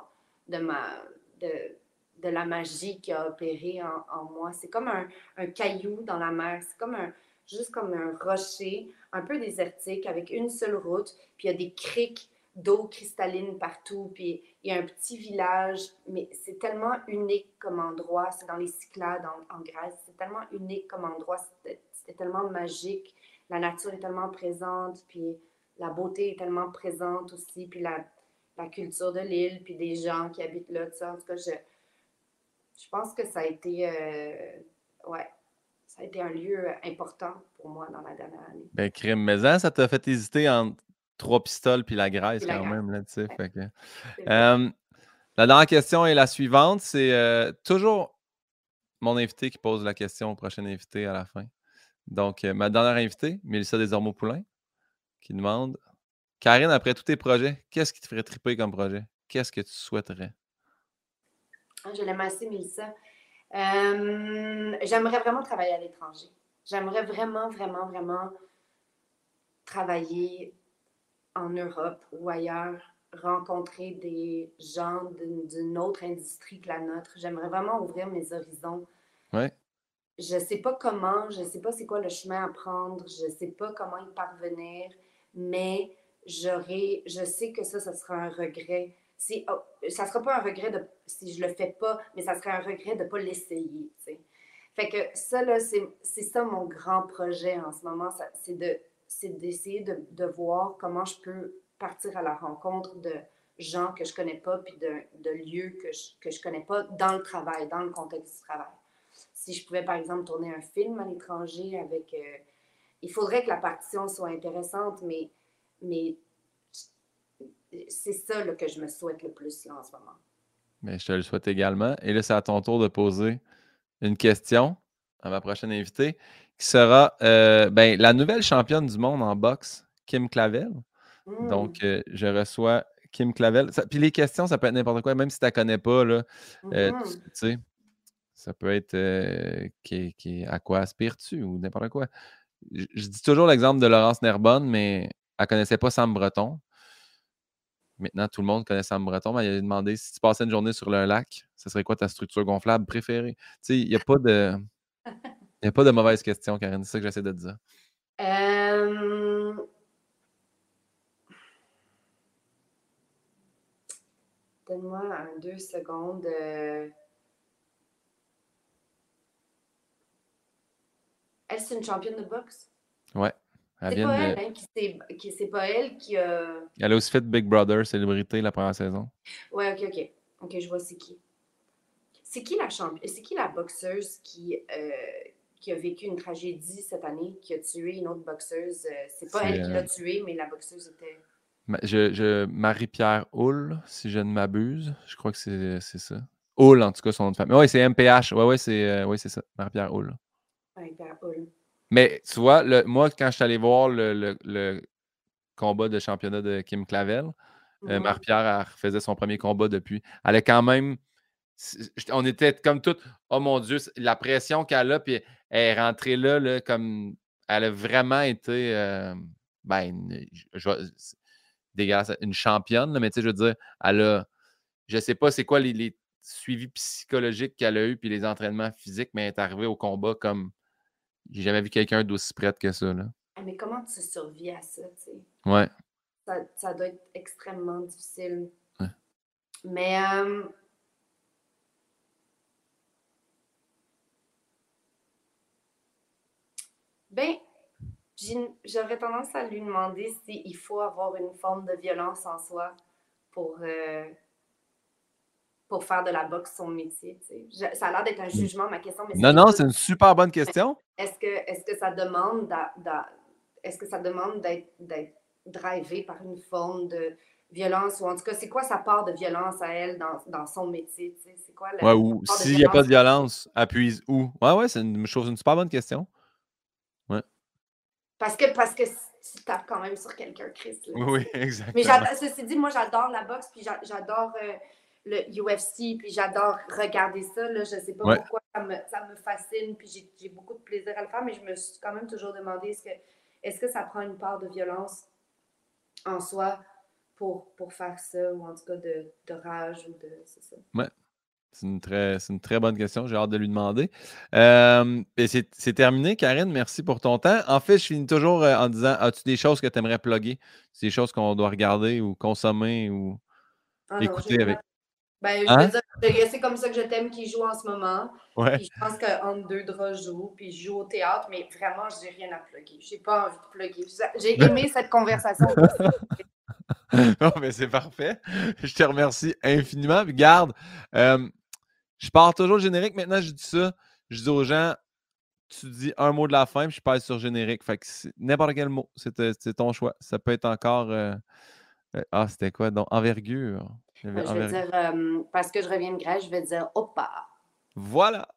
de ma... De, de la magie qui a opéré en, moi. C'est comme un, caillou dans la mer. C'est comme un, juste comme un rocher, un peu désertique, avec une seule route. Puis il y a des criques d'eau cristalline partout. Puis il y a un petit village. Mais c'est tellement unique comme endroit. C'est dans les Cyclades en, Grèce. C'est tellement unique comme endroit. C'était tellement magique. La nature est tellement présente. Puis la beauté est tellement présente aussi. Puis la, la culture de l'île. Puis des gens qui habitent là. En tout cas, je je pense que ça a été, euh, ouais, ça a été un lieu important pour moi dans la dernière année. Ben, crime maison, ça t'a fait hésiter entre trois pistoles puis la Grèce quand même, là, tu sais. la dernière question est la suivante. C'est euh, toujours mon invité qui pose la question au prochain invité à la fin. Donc, euh, ma dernière invitée, Mélissa Desormeaux-Poulain, qui demande Karine, après tous tes projets, qu'est-ce qui te ferait triper comme projet? Qu'est-ce que tu souhaiterais? Je l'aime assez, Mélissa. Euh, j'aimerais vraiment travailler à l'étranger. J'aimerais vraiment, vraiment, vraiment travailler en Europe ou ailleurs, rencontrer des gens d'une autre industrie que la nôtre. J'aimerais vraiment ouvrir mes horizons. Ouais. Je ne sais pas comment, je ne sais pas c'est quoi le chemin à prendre, je ne sais pas comment y parvenir, mais j'aurais, je sais que ça, ce sera un regret oh, ça sera pas un regret si je le fais pas, mais ça serait un regret de pas l'essayer. Fait que ça, là, c'est ça mon grand projet en ce moment, c'est de d'essayer de, de, voir comment je peux partir à la rencontre de gens que je connais pas, puis de, de lieux que je, que je connais pas dans le travail, dans le contexte du travail. Si je pouvais, par exemple, tourner un film à l'étranger avec... Euh, il faudrait que la partition soit intéressante, mais, mais c'est ça que je me souhaite le plus en ce moment. Mais je te le souhaite également. Et là, c'est à ton tour de poser une question à ma prochaine invitée, qui sera euh, ben, la nouvelle championne du monde en boxe, Kim Clavel. Donc, mmh. euh, je reçois Kim Clavel. puis les questions, ça peut être n'importe quoi, même si tu ne la connais pas, là, euh, mmh tu sais, ça peut être qui, qui, à quoi aspires-tu ou n'importe quoi. Je, je, dis toujours l'exemple de Laurence Nerbonne, mais elle ne connaissait pas Sam Breton. Maintenant, tout le monde connaît Sam Breton, mais il a demandé si tu passais une journée sur le lac, ce serait quoi ta structure gonflable préférée? Tu sais, il n'y a pas de. Il a pas de mauvaise question, Karine. C'est ça que j'essaie de te dire. Euh... Donne-moi un deux secondes. Euh. Elle, c'est une championne de boxe? Ouais. C'est pas, elle, hein, qui, c'est pas elle qui a. Elle a aussi fait Big Brother, célébrité, la première saison. Ouais, ok, ok. Ok, je vois c'est qui? C'est qui la championne? C'est qui la boxeuse qui, euh, qui a vécu une tragédie cette année, qui a tué une autre boxeuse? Euh, c'est pas elle qui l'a euh, tuée, mais la boxeuse était. Je, je... Marie-Pierre Hull, si je ne m'abuse. Je crois que c'est ça. Hull, en tout cas, son nom de famille. Oui, c'est MPH. Oui, ouais, c'est ouais, ça. Marie-Pierre Hull. Marie-Pierre Hull. Mais tu vois, le, moi, quand je suis allé voir le, combat de championnat de Kim Clavel, euh, Marie-Pierre faisait son premier combat depuis. Elle est quand même. On était comme tout. Oh mon Dieu, la pression qu'elle a, puis elle est rentrée là, comme. Elle a vraiment été. Euh, ben, je, dégueulasse, une championne, mais tu sais, je veux dire, elle a. Je sais pas c'est quoi les, suivis psychologiques qu'elle a eu, puis les entraînements physiques, mais elle est arrivée au combat comme j'ai jamais vu quelqu'un d'aussi prête que ça. Là. Ah, mais comment tu survis à ça, tu sais? Ouais. Ça, doit être extrêmement difficile. Mais. Euh... Ben, j'aurais tendance à lui demander s'il faut avoir une forme de violence en soi pour. Euh, pour faire de la boxe son métier. ça a l'air d'être un jugement, ma question. Mais non, non, c'est une super bonne question. Est-ce que, est que ça demande est-ce que ça demande d'être drivé par une forme de violence? Ou en tout cas, c'est quoi sa part de violence à elle dans, dans son métier? C'est quoi la, ouais, ou s'il n'y a pas de violence, appuie où? Ouais, ouais, c'est une, chose, une super bonne question. Ouais. Parce que, parce que tu tapes quand même sur quelqu'un, Chris. Oui, exactement. Mais ceci dit, moi, j'adore la boxe, puis j'adore. Euh, le UFC, puis j'adore regarder ça. Là. Je ne sais pas pourquoi ça me, ça me, fascine, puis j'ai beaucoup de plaisir à le faire, mais je me suis quand même toujours demandé est-ce que, est que ça prend une part de violence en soi pour, pour faire ça, ou en tout cas de, de rage ou de. C'est ça? Ouais. C'est une, très, une très bonne question. J'ai hâte de lui demander. Euh, c'est terminé, Karine. Merci pour ton temps. En fait, je finis toujours euh, en disant As-tu des choses que tu aimerais plugger? Des choses qu'on doit regarder ou consommer ou ah écouter avec. Ben, je hein? veux dire, c'est comme ça que je t'aime qui joue en ce moment. Puis je pense qu'entre deux draps joue, puis je joue au théâtre, mais vraiment, je n'ai rien à plugger. Je n'ai pas envie de plugger. J'ai aimé cette conversation. [LAUGHS] non, mais c'est parfait. Je te remercie infiniment. Puis garde, euh, je pars toujours générique. Maintenant, je dis ça. Je dis aux gens, tu dis un mot de la fin, puis je passe sur générique. Fait que n'importe quel mot, c'est ton choix. Ça peut être encore. Euh, euh, ah, c'était quoi? Donc, envergure. Je vais, dire, euh, parce que je reviens de Grèce, je vais dire Opa. Voilà.